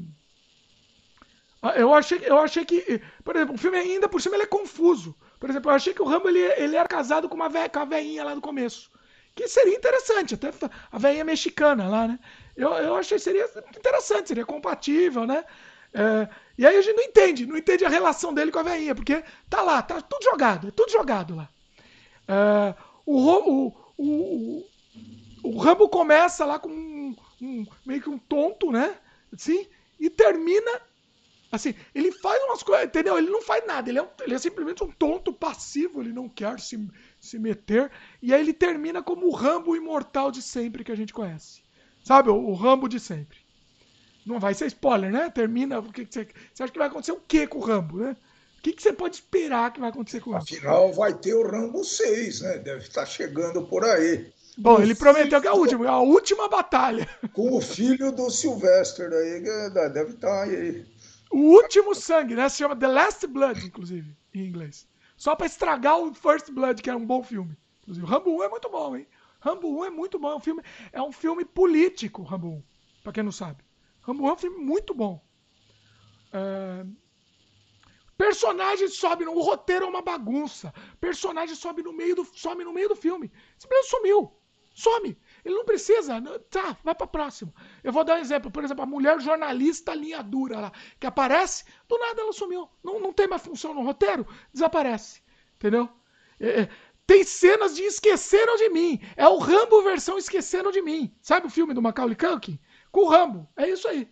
Eu achei, eu achei que, por exemplo, o filme ainda por cima ele é confuso. Por exemplo, eu achei que o Rambo ele, ele era casado com uma com a veinha lá no começo. Que seria interessante, até a veinha mexicana lá, né? Eu, eu achei que seria interessante, seria compatível, né? É, e aí a gente não entende, não entende a relação dele com a veinha, porque tá lá, tá tudo jogado, é tudo jogado lá. É, o, o, o, o, Rambo começa lá com um, um, meio que um tonto, né? Assim, e termina Assim, ele faz umas coisas, entendeu? Ele não faz nada, ele é, um, ele é simplesmente um tonto passivo, ele não quer se, se meter. E aí ele termina como o Rambo imortal de sempre que a gente conhece. Sabe, o, o Rambo de sempre. Não vai ser spoiler, né? Termina. O que, que você, você acha que vai acontecer o que com o Rambo, né? O que, que você pode esperar que vai acontecer com o Rambo? Afinal, vai ter o Rambo 6, né? Deve estar chegando por aí. Bom, ele prometeu que é a última, a última batalha. Com o filho do Sylvester aí, deve estar aí. O último sangue, né? Se chama The Last Blood, inclusive, em inglês. Só para estragar o First Blood, que é um bom filme. Inclusive, Rambo 1 é muito bom, hein? Rambo 1 é muito bom. É um filme, é um filme político, Rambo 1. Pra quem não sabe. Rambo 1 é um filme muito bom. É... Personagem sobe no. O roteiro é uma bagunça. Personagem sobe no meio do, some no meio do filme. Simplesmente sumiu. Some. Ele não precisa. Tá, vai para próximo. Eu vou dar um exemplo. Por exemplo, a mulher jornalista linha dura lá, que aparece, do nada ela sumiu. Não, não tem mais função no roteiro, desaparece. Entendeu? É, é, tem cenas de Esqueceram de Mim. É o Rambo versão Esqueceram de Mim. Sabe o filme do Macaulay Culkin? Com o Rambo. É isso aí.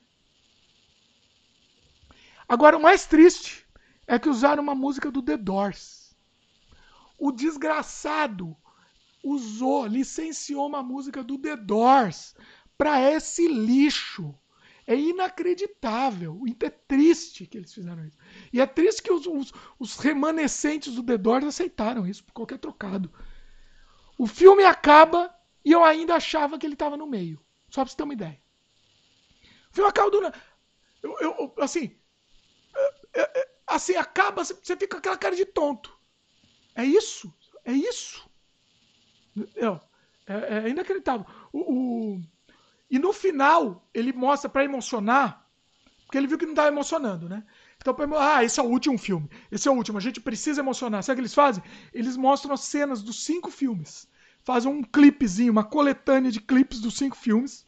Agora, o mais triste é que usaram uma música do The Doors. O desgraçado usou, licenciou uma música do The Doors para esse lixo. É inacreditável. É triste que eles fizeram isso. E é triste que os, os, os remanescentes do The Doors aceitaram isso por qualquer trocado. O filme acaba e eu ainda achava que ele estava no meio. Só pra você ter uma ideia. O filme acaba do. Eu, eu, assim. É, é, é, assim, acaba, você fica com aquela cara de tonto. É isso? É isso? É, é inacreditável. O, o, e no final, ele mostra para emocionar, porque ele viu que não estava emocionando, né? Então, ah, esse é o último filme. Esse é o último. A gente precisa emocionar. Sabe o que eles fazem? Eles mostram as cenas dos cinco filmes. Fazem um clipezinho, uma coletânea de clipes dos cinco filmes.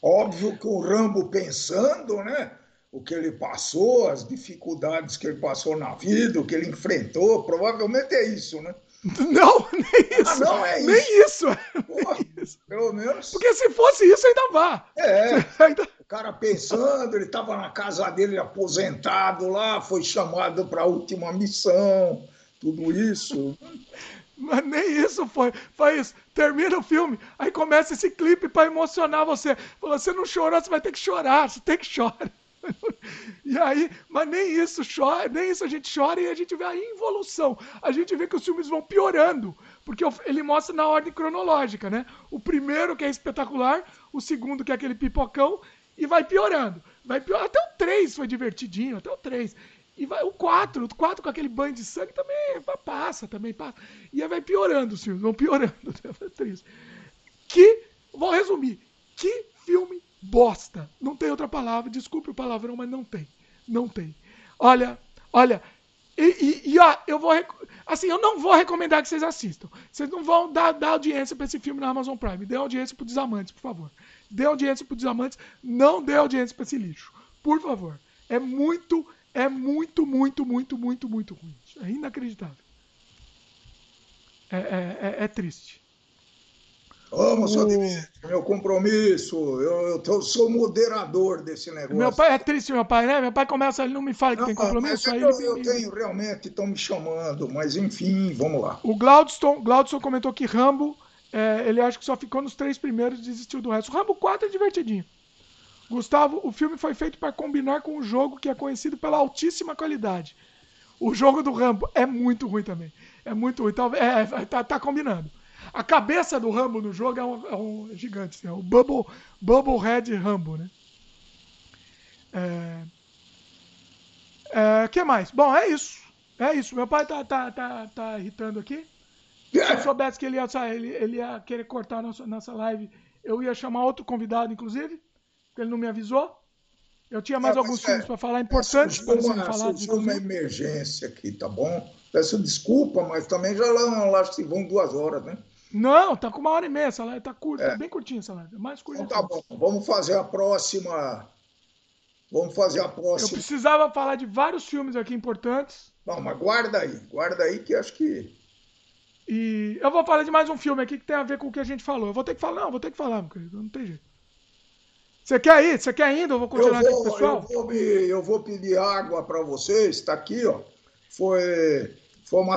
Óbvio que o Rambo pensando, né? O que ele passou, as dificuldades que ele passou na vida, o que ele enfrentou, provavelmente é isso, né? Não, nem isso. Ah, não é isso. Nem isso. Nem isso. Pelo menos. Porque se fosse isso, ainda vá. É. Ainda... O cara pensando, ele estava na casa dele aposentado lá, foi chamado para a última missão, tudo isso. Mas nem isso foi. Foi isso. Termina o filme, aí começa esse clipe para emocionar você. Você não chorou, você vai ter que chorar, você tem que chorar. E aí, mas nem isso chora, nem isso a gente chora e a gente vê a involução. A gente vê que os filmes vão piorando, porque ele mostra na ordem cronológica, né? O primeiro que é espetacular, o segundo que é aquele pipocão e vai piorando. Vai pior, até o 3 foi divertidinho, até o 3. E vai o 4, o 4 com aquele banho de sangue também passa, também passa. E aí vai piorando os vão piorando. Que, vou resumir, que filme bosta. Não tem outra palavra, desculpe o palavrão, mas não tem. Não tem. Olha, olha, e, e, e, ó, eu vou. Assim, eu não vou recomendar que vocês assistam. Vocês não vão dar, dar audiência para esse filme na Amazon Prime. Dê audiência pro Desamantes, por favor. Dê audiência pro Desamantes. Não dê audiência para esse lixo. Por favor. É muito, é muito, muito, muito, muito, muito ruim. É inacreditável. É, é, é, é triste. Amo, o... meu compromisso. Eu, eu, eu, sou moderador desse negócio. Meu pai é triste, meu pai, né? Meu pai começa, ele não me fala que não, tem compromisso. É aí eu, eu tenho, realmente, estão me chamando, mas enfim, vamos lá. O Glaudston, Glaudston comentou que Rambo É, ele acha que só ficou nos três primeiros e desistiu do resto. O Rambo 4 é divertidinho. Gustavo, o filme foi feito para combinar com um jogo que é conhecido pela altíssima qualidade. O jogo do Rambo é muito ruim também. É muito ruim. É, é tá, tá combinando. A cabeça do Rambo no jogo é um, é um gigante, assim, é o Bubble, Bubble Head Rambo, né? É... É, que mais? Bom, é isso. É isso. Meu pai tá, tá, tá, tá irritando aqui. Se eu soubesse que ele ia, ele, ele ia querer cortar nossa, nossa live, eu ia chamar outro convidado, inclusive, porque ele não me avisou. Eu tinha mais é, alguns filmes é, para falar importantes para serem falados. Surgiu uma emergência aqui, tá bom? Peço desculpa, mas também já lá, lá se vão duas horas, né? Não, tá com uma hora e meia essa live, tá curta, é. tá bem curtinha essa live, mais curta. Então tá bom, vamos fazer a próxima. Vamos fazer a próxima. Eu precisava falar de vários filmes aqui importantes. Não, mas guarda aí, guarda aí que acho que. E eu vou falar de mais um filme aqui que tem a ver com o que a gente falou. Eu vou ter que falar, não, vou ter que falar, meu querido, não tem jeito. Você quer ir? Você quer ir? Eu vou continuar eu vou, aqui pessoal? Eu vou, eu vou pedir água para vocês, está aqui, ó. Foi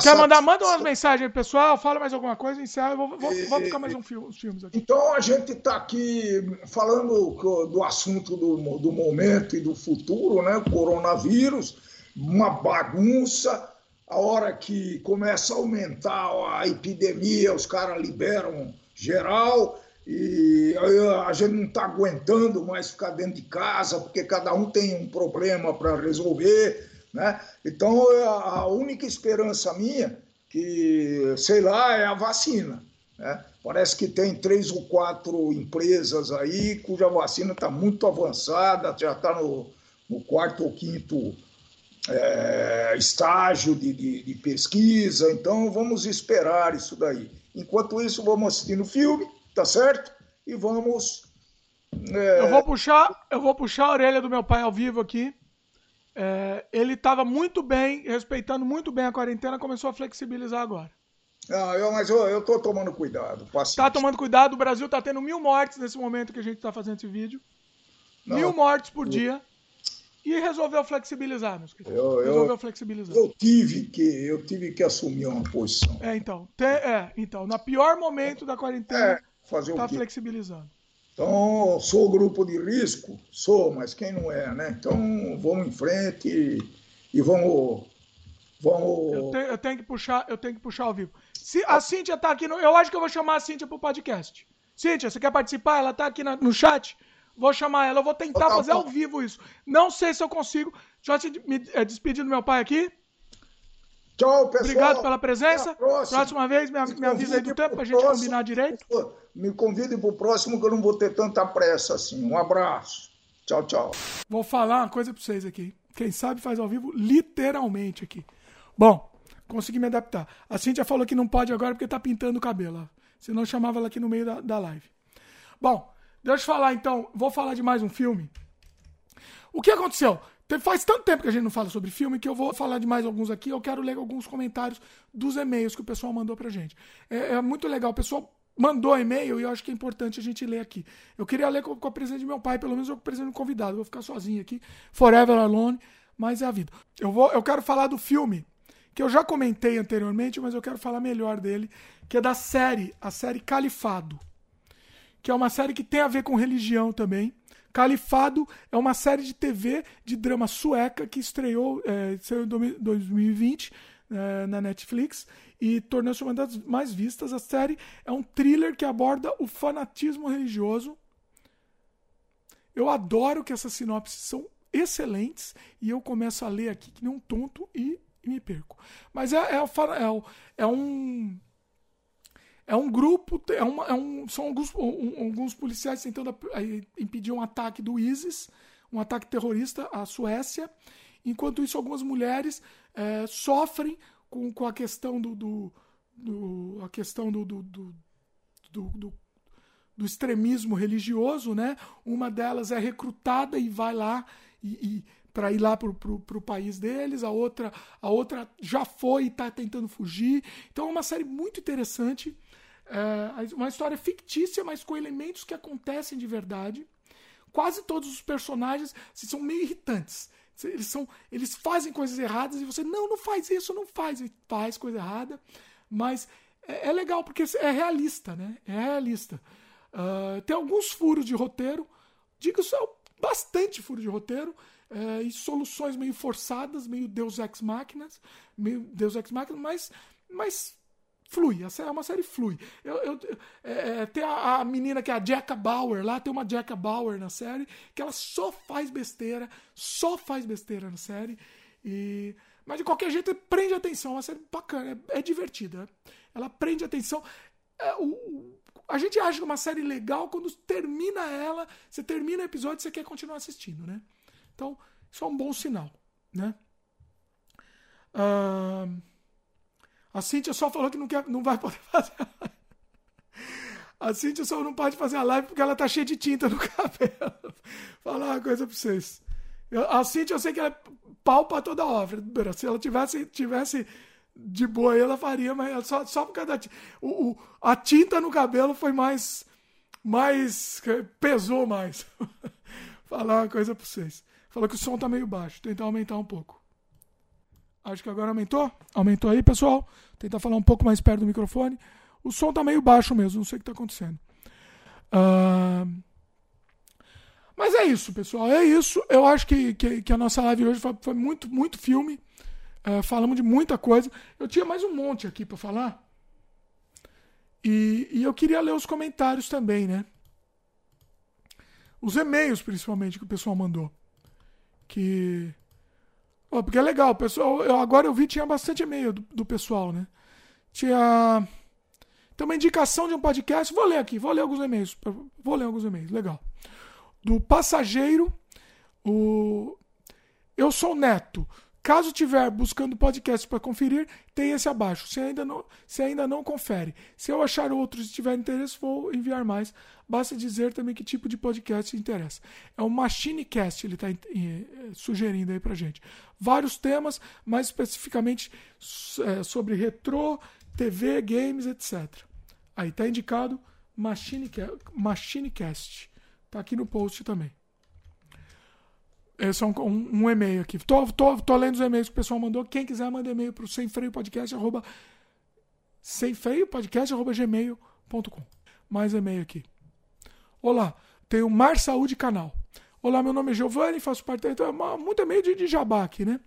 Quer mandar? Manda umas mensagens aí, pessoal. Fala mais alguma coisa, encerra. Eu vou, vou, e, vou ficar mais um filme, uns filmes aqui. Então a gente está aqui falando do assunto do, do momento e do futuro, né? O coronavírus, uma bagunça. A hora que começa a aumentar a epidemia, os caras liberam geral e a gente não está aguentando mais ficar dentro de casa, porque cada um tem um problema para resolver né? Então, a única esperança minha, que sei lá, é a vacina. Né? Parece que tem três ou quatro empresas aí cuja vacina está muito avançada, já está no, no, quarto ou quinto é, estágio de, de, de, pesquisa. Então, vamos esperar isso daí. Enquanto isso, vamos assistindo o filme, tá certo? E vamos. É... Eu vou puxar, eu vou puxar a orelha do meu pai ao vivo aqui. É, ele estava muito bem, respeitando muito bem a quarentena, começou a flexibilizar agora. Não, eu, mas eu, eu tô tomando cuidado. Paciente. Tá tomando cuidado. O Brasil tá tendo mil mortes nesse momento que a gente tá fazendo esse vídeo. Não, mil mortes por eu... dia. E resolveu flexibilizar, meus queridos. Eu, resolveu flexibilizar. Eu tive, que, eu tive que assumir uma posição. É, então. Te, é, então. No pior momento da quarentena, é, fazer tá flexibilizando. Então, sou grupo de risco? Sou, mas quem não é, né? Então, vamos em frente e, e vamos. vamos... Eu, te, eu, tenho que puxar, eu tenho que puxar ao vivo. Se, a Cíntia tá aqui no. Eu acho que eu vou chamar a Cíntia pro podcast. Cíntia, você quer participar? Ela tá aqui na, no chat. Vou chamar ela, eu vou tentar tá, fazer ao vivo isso. Não sei se eu consigo. Deixa eu te, me é, despedir do meu pai aqui. Tchau, pessoal. Obrigado pela presença. Próxima. próxima vez, me, me avisa aí do tempo pra gente próximo, combinar direito. Me convide pro próximo que eu não vou ter tanta pressa assim. Um abraço. Tchau, tchau. Vou falar uma coisa pra vocês aqui. Quem sabe faz ao vivo literalmente aqui. Bom, consegui me adaptar. A Cintia falou que não pode agora porque tá pintando o cabelo. Senão eu chamava ela aqui no meio da, da live. Bom, deixa eu falar então. Vou falar de mais um filme. O que aconteceu? Faz tanto tempo que a gente não fala sobre filme que eu vou falar de mais alguns aqui. Eu quero ler alguns comentários dos e-mails que o pessoal mandou pra gente. É, é muito legal. O pessoal mandou e-mail e eu acho que é importante a gente ler aqui. Eu queria ler com, com a presença de meu pai, pelo menos eu com a presença do convidado. Eu vou ficar sozinho aqui. Forever Alone, mas é a vida. Eu, vou, eu quero falar do filme que eu já comentei anteriormente, mas eu quero falar melhor dele, que é da série, a série Califado. Que é uma série que tem a ver com religião também. Califado é uma série de TV de drama sueca que estreou, é, em 2020 é, na Netflix e tornou-se uma das mais vistas. A série é um thriller que aborda o fanatismo religioso. Eu adoro que essas sinopses são excelentes e eu começo a ler aqui que nem um tonto e, e me perco. Mas é, é, é, é um é um grupo, é uma, é um, são alguns, um, alguns policiais tentando impedir um ataque do ISIS, um ataque terrorista à Suécia. Enquanto isso, algumas mulheres é, sofrem com, com a questão do, do, do a questão do, do, do, do, do extremismo religioso, né? Uma delas é recrutada e vai lá e, e para ir lá para o país deles, a outra, a outra já foi e está tentando fugir. Então é uma série muito interessante. É uma história fictícia, mas com elementos que acontecem de verdade. Quase todos os personagens são meio irritantes. Eles, são, eles fazem coisas erradas e você, não, não faz isso, não faz. E faz coisa errada. Mas é, é legal, porque é realista, né? É realista. Uh, tem alguns furos de roteiro, digo só bastante furo de roteiro, uh, e soluções meio forçadas, meio Deus Ex Máquinas, meio Deus Ex Máquinas, mas, mas flui, é uma série flui. Eu, eu é, é, tem a, a, menina que é a Jacka Bauer lá, tem uma Jacka Bauer na série, que ela só faz besteira, só faz besteira na série. E, mas de qualquer jeito, prende atenção, é uma série bacana, é, é divertida. Ela prende atenção. É, o, a gente acha é uma série legal quando termina ela, você termina o episódio e você quer continuar assistindo, né? Então, isso é um bom sinal, né? Uh, a Cintia só falou que não, quer, não vai poder fazer a live. A Cintia só não pode fazer a live porque ela tá cheia de tinta no cabelo. Falar uma coisa pra vocês. A Cintia, eu sei que ela é pau pra toda obra. Se ela tivesse, tivesse de boa aí, ela faria, mas só, só por causa da tinta. O, o, a tinta no cabelo foi mais. mais. pesou mais. Falar uma coisa pra vocês. Falou que o som tá meio baixo. Tentar aumentar um pouco. Acho que agora aumentou. Aumentou aí, pessoal. Tentar falar um pouco mais perto do microfone. O som tá meio baixo mesmo, não sei o que tá acontecendo. Uh... Mas é isso, pessoal. É isso. Eu acho que, que, que a nossa live hoje foi, foi muito, muito filme. Uh, falamos de muita coisa. Eu tinha mais um monte aqui para falar. E, e eu queria ler os comentários também, né? Os e-mails, principalmente, que o pessoal mandou. Que Oh, porque é legal, pessoal. Eu, agora eu vi tinha bastante e-mail do, do pessoal, né? Tinha. Tem uma indicação de um podcast. Vou ler aqui, vou ler alguns e-mails. Vou ler alguns e-mails, legal. Do passageiro. O... Eu sou neto. Caso estiver buscando podcast para conferir, tem esse abaixo. Se ainda, não, se ainda não confere. Se eu achar outros e tiver interesse, vou enviar mais. Basta dizer também que tipo de podcast interessa. É o Machinecast, ele está sugerindo aí para gente. Vários temas, mais especificamente é, sobre retrô, TV, games, etc. Aí está indicado Machinecast. Machinecast. Está aqui no post também. Esse é um, um, um e-mail aqui. Tô, tô, tô lendo os e-mails que o pessoal mandou. Quem quiser, manda e-mail para o sem freio podcast, arroba, sem freio podcast, arroba gmail.com. Mais e-mail aqui. Olá, tem o Mar Saúde Canal. Olá, meu nome é Giovanni, faço parte. Então, muito e-mail de, de jabá aqui, né?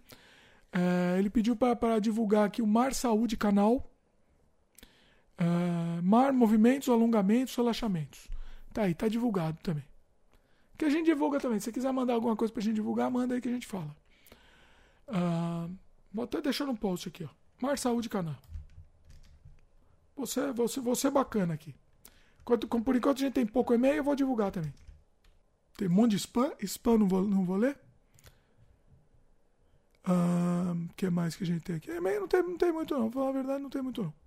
É, ele pediu para divulgar aqui o Mar Saúde Canal. É, mar, movimentos, alongamentos, relaxamentos. Tá aí, tá divulgado também. Que a gente divulga também. Se quiser mandar alguma coisa pra gente divulgar, manda aí que a gente fala. Uh, vou até deixar no post aqui, ó. Mar Saúde Canal. Você, você, você é bacana aqui. Enquanto, por enquanto a gente tem pouco e-mail, eu vou divulgar também. Tem um monte de spam. Spam não vou, não vou ler. O uh, que mais que a gente tem aqui? E-mail não tem, não tem muito, não. Pra falar a verdade, não tem muito, não.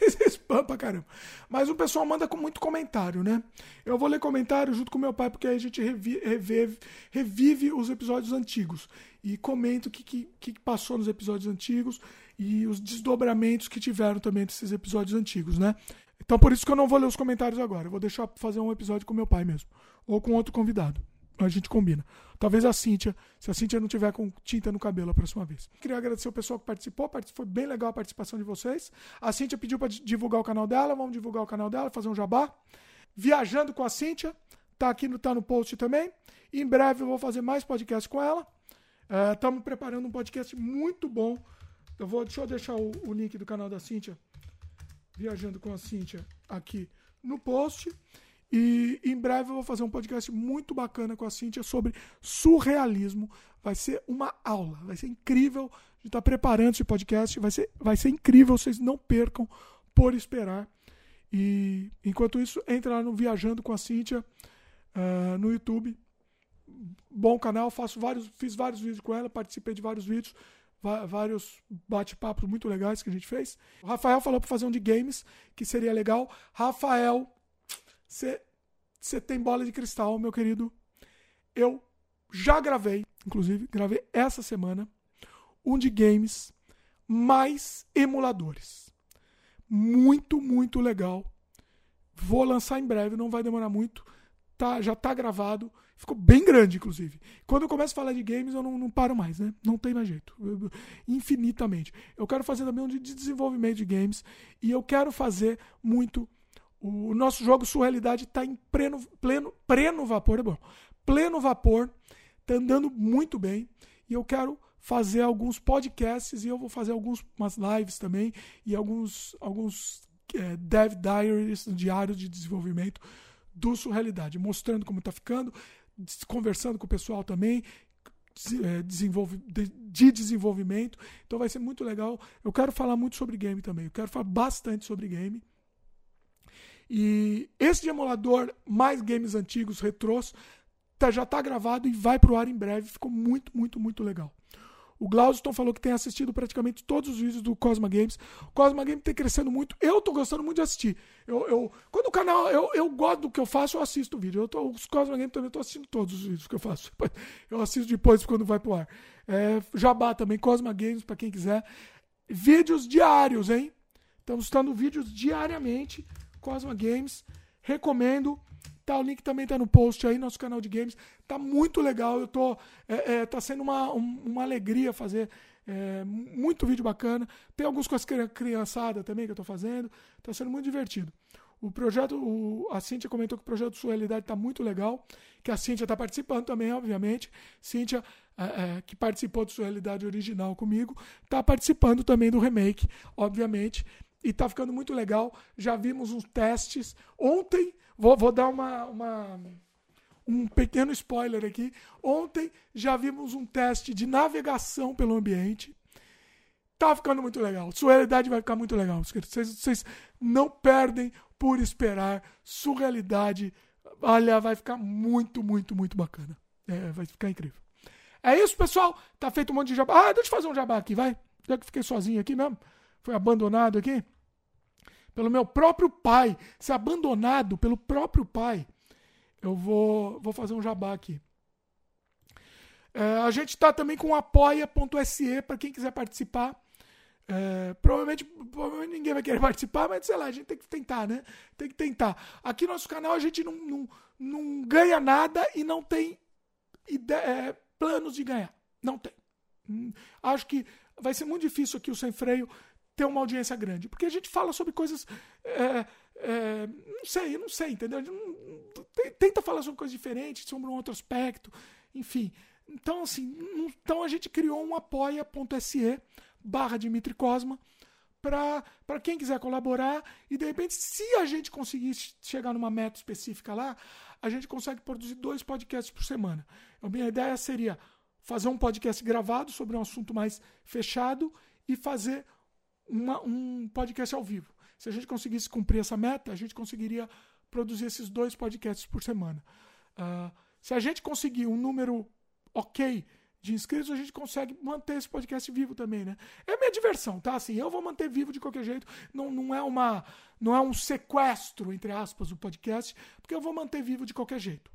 Mas spam pra caramba. Mas o pessoal manda com muito comentário, né? Eu vou ler comentário junto com meu pai, porque aí a gente revi, revive, revive os episódios antigos. E comenta o que, que, que passou nos episódios antigos e os desdobramentos que tiveram também desses episódios antigos, né? Então por isso que eu não vou ler os comentários agora. Eu vou deixar fazer um episódio com meu pai mesmo. Ou com outro convidado a gente combina. Talvez a Cíntia, se a Cíntia não tiver com tinta no cabelo a próxima vez. Queria agradecer o pessoal que participou, foi bem legal a participação de vocês. A Cíntia pediu para divulgar o canal dela, vamos divulgar o canal dela, fazer um jabá. Viajando com a Cíntia, tá aqui no, tá no post também. Em breve eu vou fazer mais podcast com ela. Estamos é, preparando um podcast muito bom. Eu vou, deixa eu deixar o, o link do canal da Cíntia, Viajando com a Cíntia, aqui no post. E em breve eu vou fazer um podcast muito bacana com a Cintia sobre surrealismo. Vai ser uma aula, vai ser incrível. A gente está preparando esse podcast, vai ser, vai ser incrível, vocês não percam por esperar. E enquanto isso, entra lá no Viajando com a Cintia uh, no YouTube. Bom canal, faço vários, fiz vários vídeos com ela, participei de vários vídeos, vários bate-papos muito legais que a gente fez. O Rafael falou para fazer um de games, que seria legal. Rafael, você tem bola de cristal, meu querido. Eu já gravei, inclusive, gravei essa semana, um de games mais emuladores. Muito, muito legal. Vou lançar em breve, não vai demorar muito. Tá, já tá gravado. ficou bem grande, inclusive. Quando eu começo a falar de games, eu não, não paro mais, né? Não tem mais jeito. Eu, infinitamente. Eu quero fazer também um de desenvolvimento de games e eu quero fazer muito. O nosso jogo Surrealidade está em pleno, pleno, pleno vapor, é bom. Pleno vapor, tá andando muito bem e eu quero fazer alguns podcasts e eu vou fazer algumas lives também e alguns alguns é, dev diaries, diários de desenvolvimento do Surrealidade, mostrando como está ficando, conversando com o pessoal também, é, desenvolve, de desenvolvimento. Então vai ser muito legal. Eu quero falar muito sobre game também. Eu quero falar bastante sobre game. E esse de emulador, mais games antigos, retrôs, tá, já está gravado e vai para o ar em breve. Ficou muito, muito, muito legal. O Glauston falou que tem assistido praticamente todos os vídeos do Cosma Games. O Cosma Games tem crescendo muito. Eu tô gostando muito de assistir. Eu, eu, quando o canal, eu, eu gosto do que eu faço, eu assisto o vídeo. Eu tô, os Cosma Games também, tô assistindo todos os vídeos que eu faço. Eu assisto depois quando vai pro ar. É, Jabá também, Cosma Games, para quem quiser. Vídeos diários, hein? Estamos estando vídeos diariamente. Cosma Games. Recomendo. Tá, o link também tá no post aí, nosso canal de games. Tá muito legal. Eu tô. É, é, tá sendo uma, um, uma alegria fazer é, muito vídeo bacana. Tem algumas coisas criançada também que eu tô fazendo. Tá sendo muito divertido. O projeto, o, a Cintia comentou que o projeto Sua Realidade tá muito legal. Que a Cintia tá participando também, obviamente. Cintia, é, é, que participou do Sua Realidade original comigo, tá participando também do remake, obviamente. E tá ficando muito legal. Já vimos uns testes. Ontem Vou, vou dar uma, uma, um pequeno spoiler aqui. Ontem já vimos um teste de navegação pelo ambiente. Tá ficando muito legal. Surrealidade vai ficar muito legal. Vocês, vocês não perdem por esperar. Surrealidade, olha, vai ficar muito, muito, muito bacana. É, vai ficar incrível. É isso, pessoal. Tá feito um monte de jabá. Ah, deixa eu fazer um jabá aqui, vai. Já que fiquei sozinho aqui mesmo. Foi abandonado aqui pelo meu próprio pai, ser abandonado pelo próprio pai. Eu vou, vou fazer um jabá aqui. É, a gente está também com apoia.se para quem quiser participar. É, provavelmente, provavelmente, ninguém vai querer participar, mas sei lá, a gente tem que tentar, né? Tem que tentar. Aqui no nosso canal a gente não, não, não ganha nada e não tem ideia, é, planos de ganhar. Não tem. Hum, acho que vai ser muito difícil aqui o Sem Freio ter uma audiência grande. Porque a gente fala sobre coisas. É, é, não sei, não sei, entendeu? Tenta falar sobre coisas diferentes, sobre um outro aspecto, enfim. Então, assim, então a gente criou um apoia.se barra Dimitri Cosma para quem quiser colaborar e de repente, se a gente conseguir chegar numa meta específica lá, a gente consegue produzir dois podcasts por semana. A minha ideia seria fazer um podcast gravado sobre um assunto mais fechado e fazer uma, um podcast ao vivo. Se a gente conseguisse cumprir essa meta, a gente conseguiria produzir esses dois podcasts por semana. Uh, se a gente conseguir um número ok de inscritos, a gente consegue manter esse podcast vivo também, né? É minha diversão, tá? Assim, eu vou manter vivo de qualquer jeito. Não, não é uma, não é um sequestro entre aspas o podcast, porque eu vou manter vivo de qualquer jeito.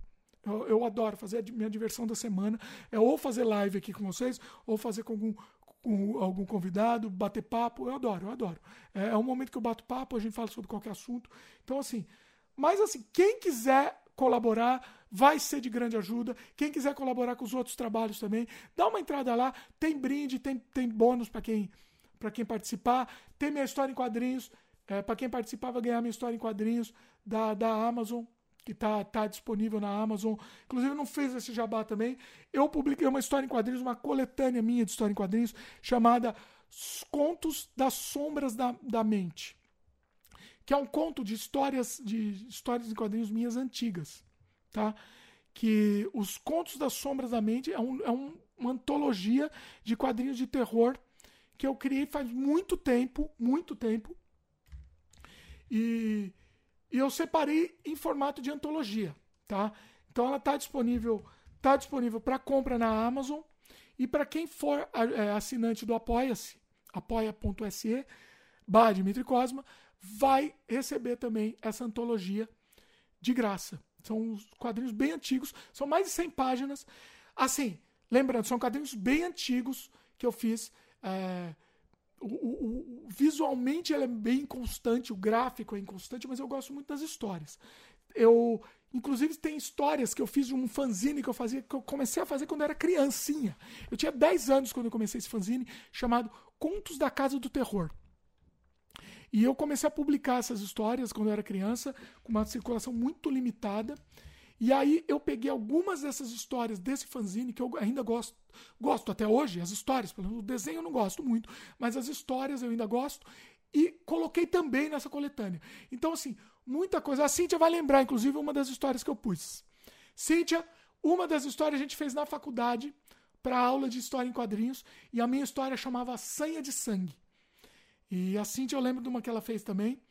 Eu, eu adoro fazer a minha diversão da semana. É ou fazer live aqui com vocês, ou fazer com algum com algum convidado, bater papo, eu adoro, eu adoro. É, é um momento que eu bato papo, a gente fala sobre qualquer assunto. Então, assim, mas assim, quem quiser colaborar, vai ser de grande ajuda. Quem quiser colaborar com os outros trabalhos também, dá uma entrada lá, tem brinde, tem, tem bônus para quem, quem participar, tem minha história em quadrinhos. É, para quem participar vai ganhar minha história em quadrinhos da, da Amazon que está tá disponível na Amazon. Inclusive, não fez esse jabá também. Eu publiquei uma história em quadrinhos, uma coletânea minha de história em quadrinhos, chamada Contos das Sombras da, da Mente. Que é um conto de histórias, de histórias em quadrinhos minhas antigas. Tá? Que os Contos das Sombras da Mente é, um, é um, uma antologia de quadrinhos de terror que eu criei faz muito tempo, muito tempo. E e eu separei em formato de antologia, tá? Então ela está disponível, tá disponível para compra na Amazon e para quem for é, assinante do Apoia-se, apoia.se, barra Dimitri Cosma, vai receber também essa antologia de graça. São quadrinhos bem antigos, são mais de 100 páginas. Assim, lembrando, são quadrinhos bem antigos que eu fiz. É, o, o, visualmente ele é bem inconstante, o gráfico é inconstante, mas eu gosto muito das histórias. Eu Inclusive tem histórias que eu fiz de um fanzine que eu fazia, que eu comecei a fazer quando eu era criancinha. Eu tinha 10 anos quando eu comecei esse fanzine, chamado Contos da Casa do Terror. E eu comecei a publicar essas histórias quando eu era criança, com uma circulação muito limitada. E aí eu peguei algumas dessas histórias desse fanzine que eu ainda gosto, gosto até hoje, as histórias, o desenho eu não gosto muito, mas as histórias eu ainda gosto e coloquei também nessa coletânea. Então assim, muita coisa. A Cíntia vai lembrar, inclusive, uma das histórias que eu pus. Cíntia, uma das histórias a gente fez na faculdade para aula de história em quadrinhos e a minha história chamava Sanha de Sangue. E a Cíntia eu lembro de uma que ela fez também.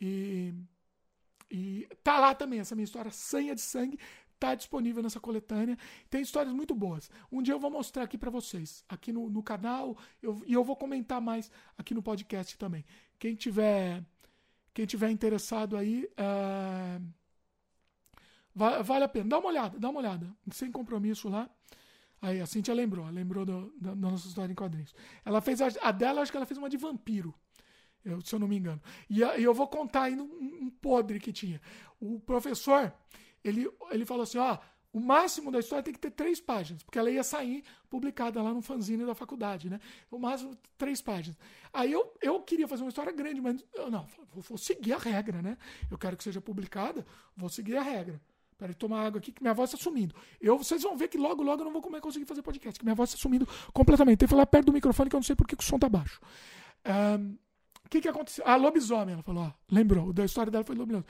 E e tá lá também essa minha história, Sanha de Sangue, tá disponível nessa coletânea. Tem histórias muito boas. Um dia eu vou mostrar aqui para vocês, aqui no, no canal, eu, e eu vou comentar mais aqui no podcast também. Quem tiver, quem tiver interessado aí, uh, vale a pena. Dá uma olhada, dá uma olhada. Sem compromisso lá. Aí, a Cintia lembrou, lembrou do, da, da nossa história em quadrinhos. Ela fez a, a dela, acho que ela fez uma de vampiro eu, se eu não me engano. E, eu vou contar ainda um, um, podre que tinha. O professor, ele, ele falou assim: ó, o máximo da história tem que ter três páginas, porque ela ia sair publicada lá no fanzine da faculdade, né? O máximo três páginas. Aí eu, eu queria fazer uma história grande, mas eu não, vou, vou seguir a regra, né? Eu quero que seja publicada, vou seguir a regra. Peraí, tomar água aqui, que minha voz está sumindo. Eu, vocês vão ver que logo, logo eu não vou conseguir fazer podcast, que minha voz está sumindo completamente. Tem que falar perto do microfone que eu não sei porque o som tá baixo. Um, o que, que aconteceu? Ah, lobisomem, ela falou, ó, lembrou, da história dela foi lobisomem.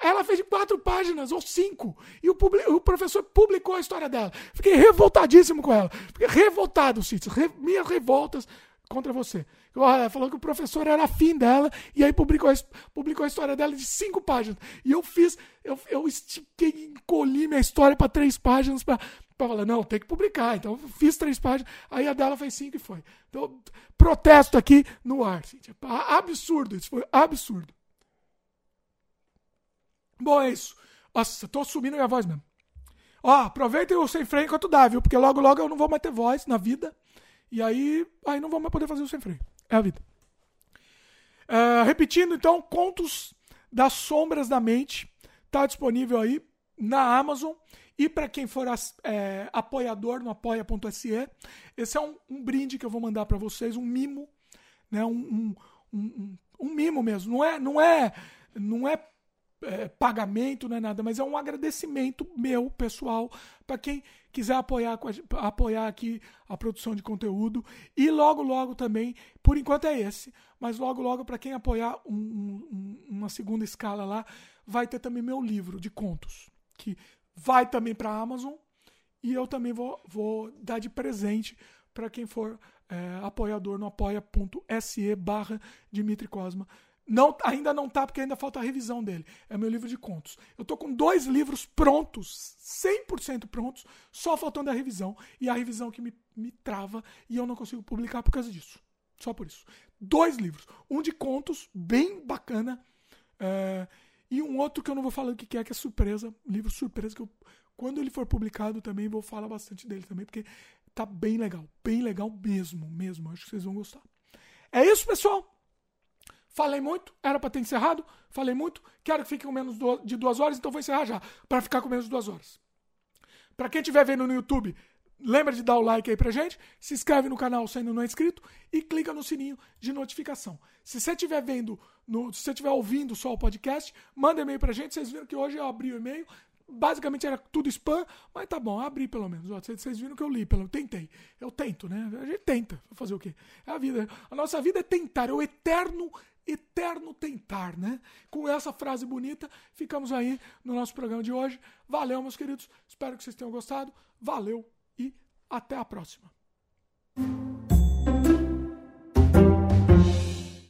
Ela fez quatro páginas, ou cinco, e o, o professor publicou a história dela. Fiquei revoltadíssimo com ela. Fiquei revoltado, Cícero. Re minhas revoltas contra você. Ela falou que o professor era afim dela, e aí publicou a, publicou a história dela de cinco páginas. E eu fiz, eu, eu estiquei, encolhi minha história para três páginas para para falar, não, tem que publicar. Então, fiz três páginas, aí a dela fez cinco e foi. Então, protesto aqui no ar. Absurdo, isso foi absurdo. Bom, é isso. Nossa, tô subindo minha voz mesmo. Ó, aproveitem o sem freio enquanto dá, viu? Porque logo, logo eu não vou mais ter voz na vida. E aí, aí não vou mais poder fazer o sem freio. É a vida. Uh, repetindo, então, Contos das Sombras da Mente. Tá disponível aí na Amazon. E para quem for é, apoiador no apoia.se, esse é um, um, brinde que eu vou mandar para vocês, um mimo, né? Um, um, um, mimo mesmo. Não é, não é, não é, é, pagamento, não é nada, mas é um agradecimento meu, pessoal, para quem quiser apoiar, apoiar aqui a produção de conteúdo. E logo, logo também, por enquanto é esse, mas logo, logo, para quem apoiar uma segunda escala lá, vai ter também meu livro de contos. Que vai também para a Amazon e eu também vou, vou dar de presente para quem for é, apoiador no apoia.se barra Dimitri Cosma. Não, ainda não tá, porque ainda falta a revisão dele. É meu livro de contos. Eu tô com dois livros prontos, 100% prontos, só faltando a revisão. E a revisão que me, me trava e eu não consigo publicar por causa disso. Só por isso. Dois livros. Um de contos, bem bacana. É, e um outro que eu não vou falar o que é, que é surpresa, um livro surpresa, que eu, quando ele for publicado também vou falar bastante dele também, porque tá bem legal, bem legal mesmo, mesmo. Acho que vocês vão gostar. É isso, pessoal. Falei muito, era para ter encerrado. Falei muito, quero que fique com menos de duas horas, então vou encerrar já, para ficar com menos de duas horas. Para quem estiver vendo no YouTube, Lembra de dar o like aí pra gente, se inscreve no canal se ainda não é inscrito e clica no sininho de notificação. Se você estiver vendo, no, se você estiver ouvindo só o podcast, manda e-mail pra gente. Vocês viram que hoje eu abri o e-mail, basicamente era tudo spam, mas tá bom, abri pelo menos. Vocês viram que eu li, pelo tentei. Eu tento, né? A gente tenta. Fazer o quê? É a vida. A nossa vida é tentar, é o eterno, eterno tentar, né? Com essa frase bonita, ficamos aí no nosso programa de hoje. Valeu, meus queridos. Espero que vocês tenham gostado. Valeu e até a próxima.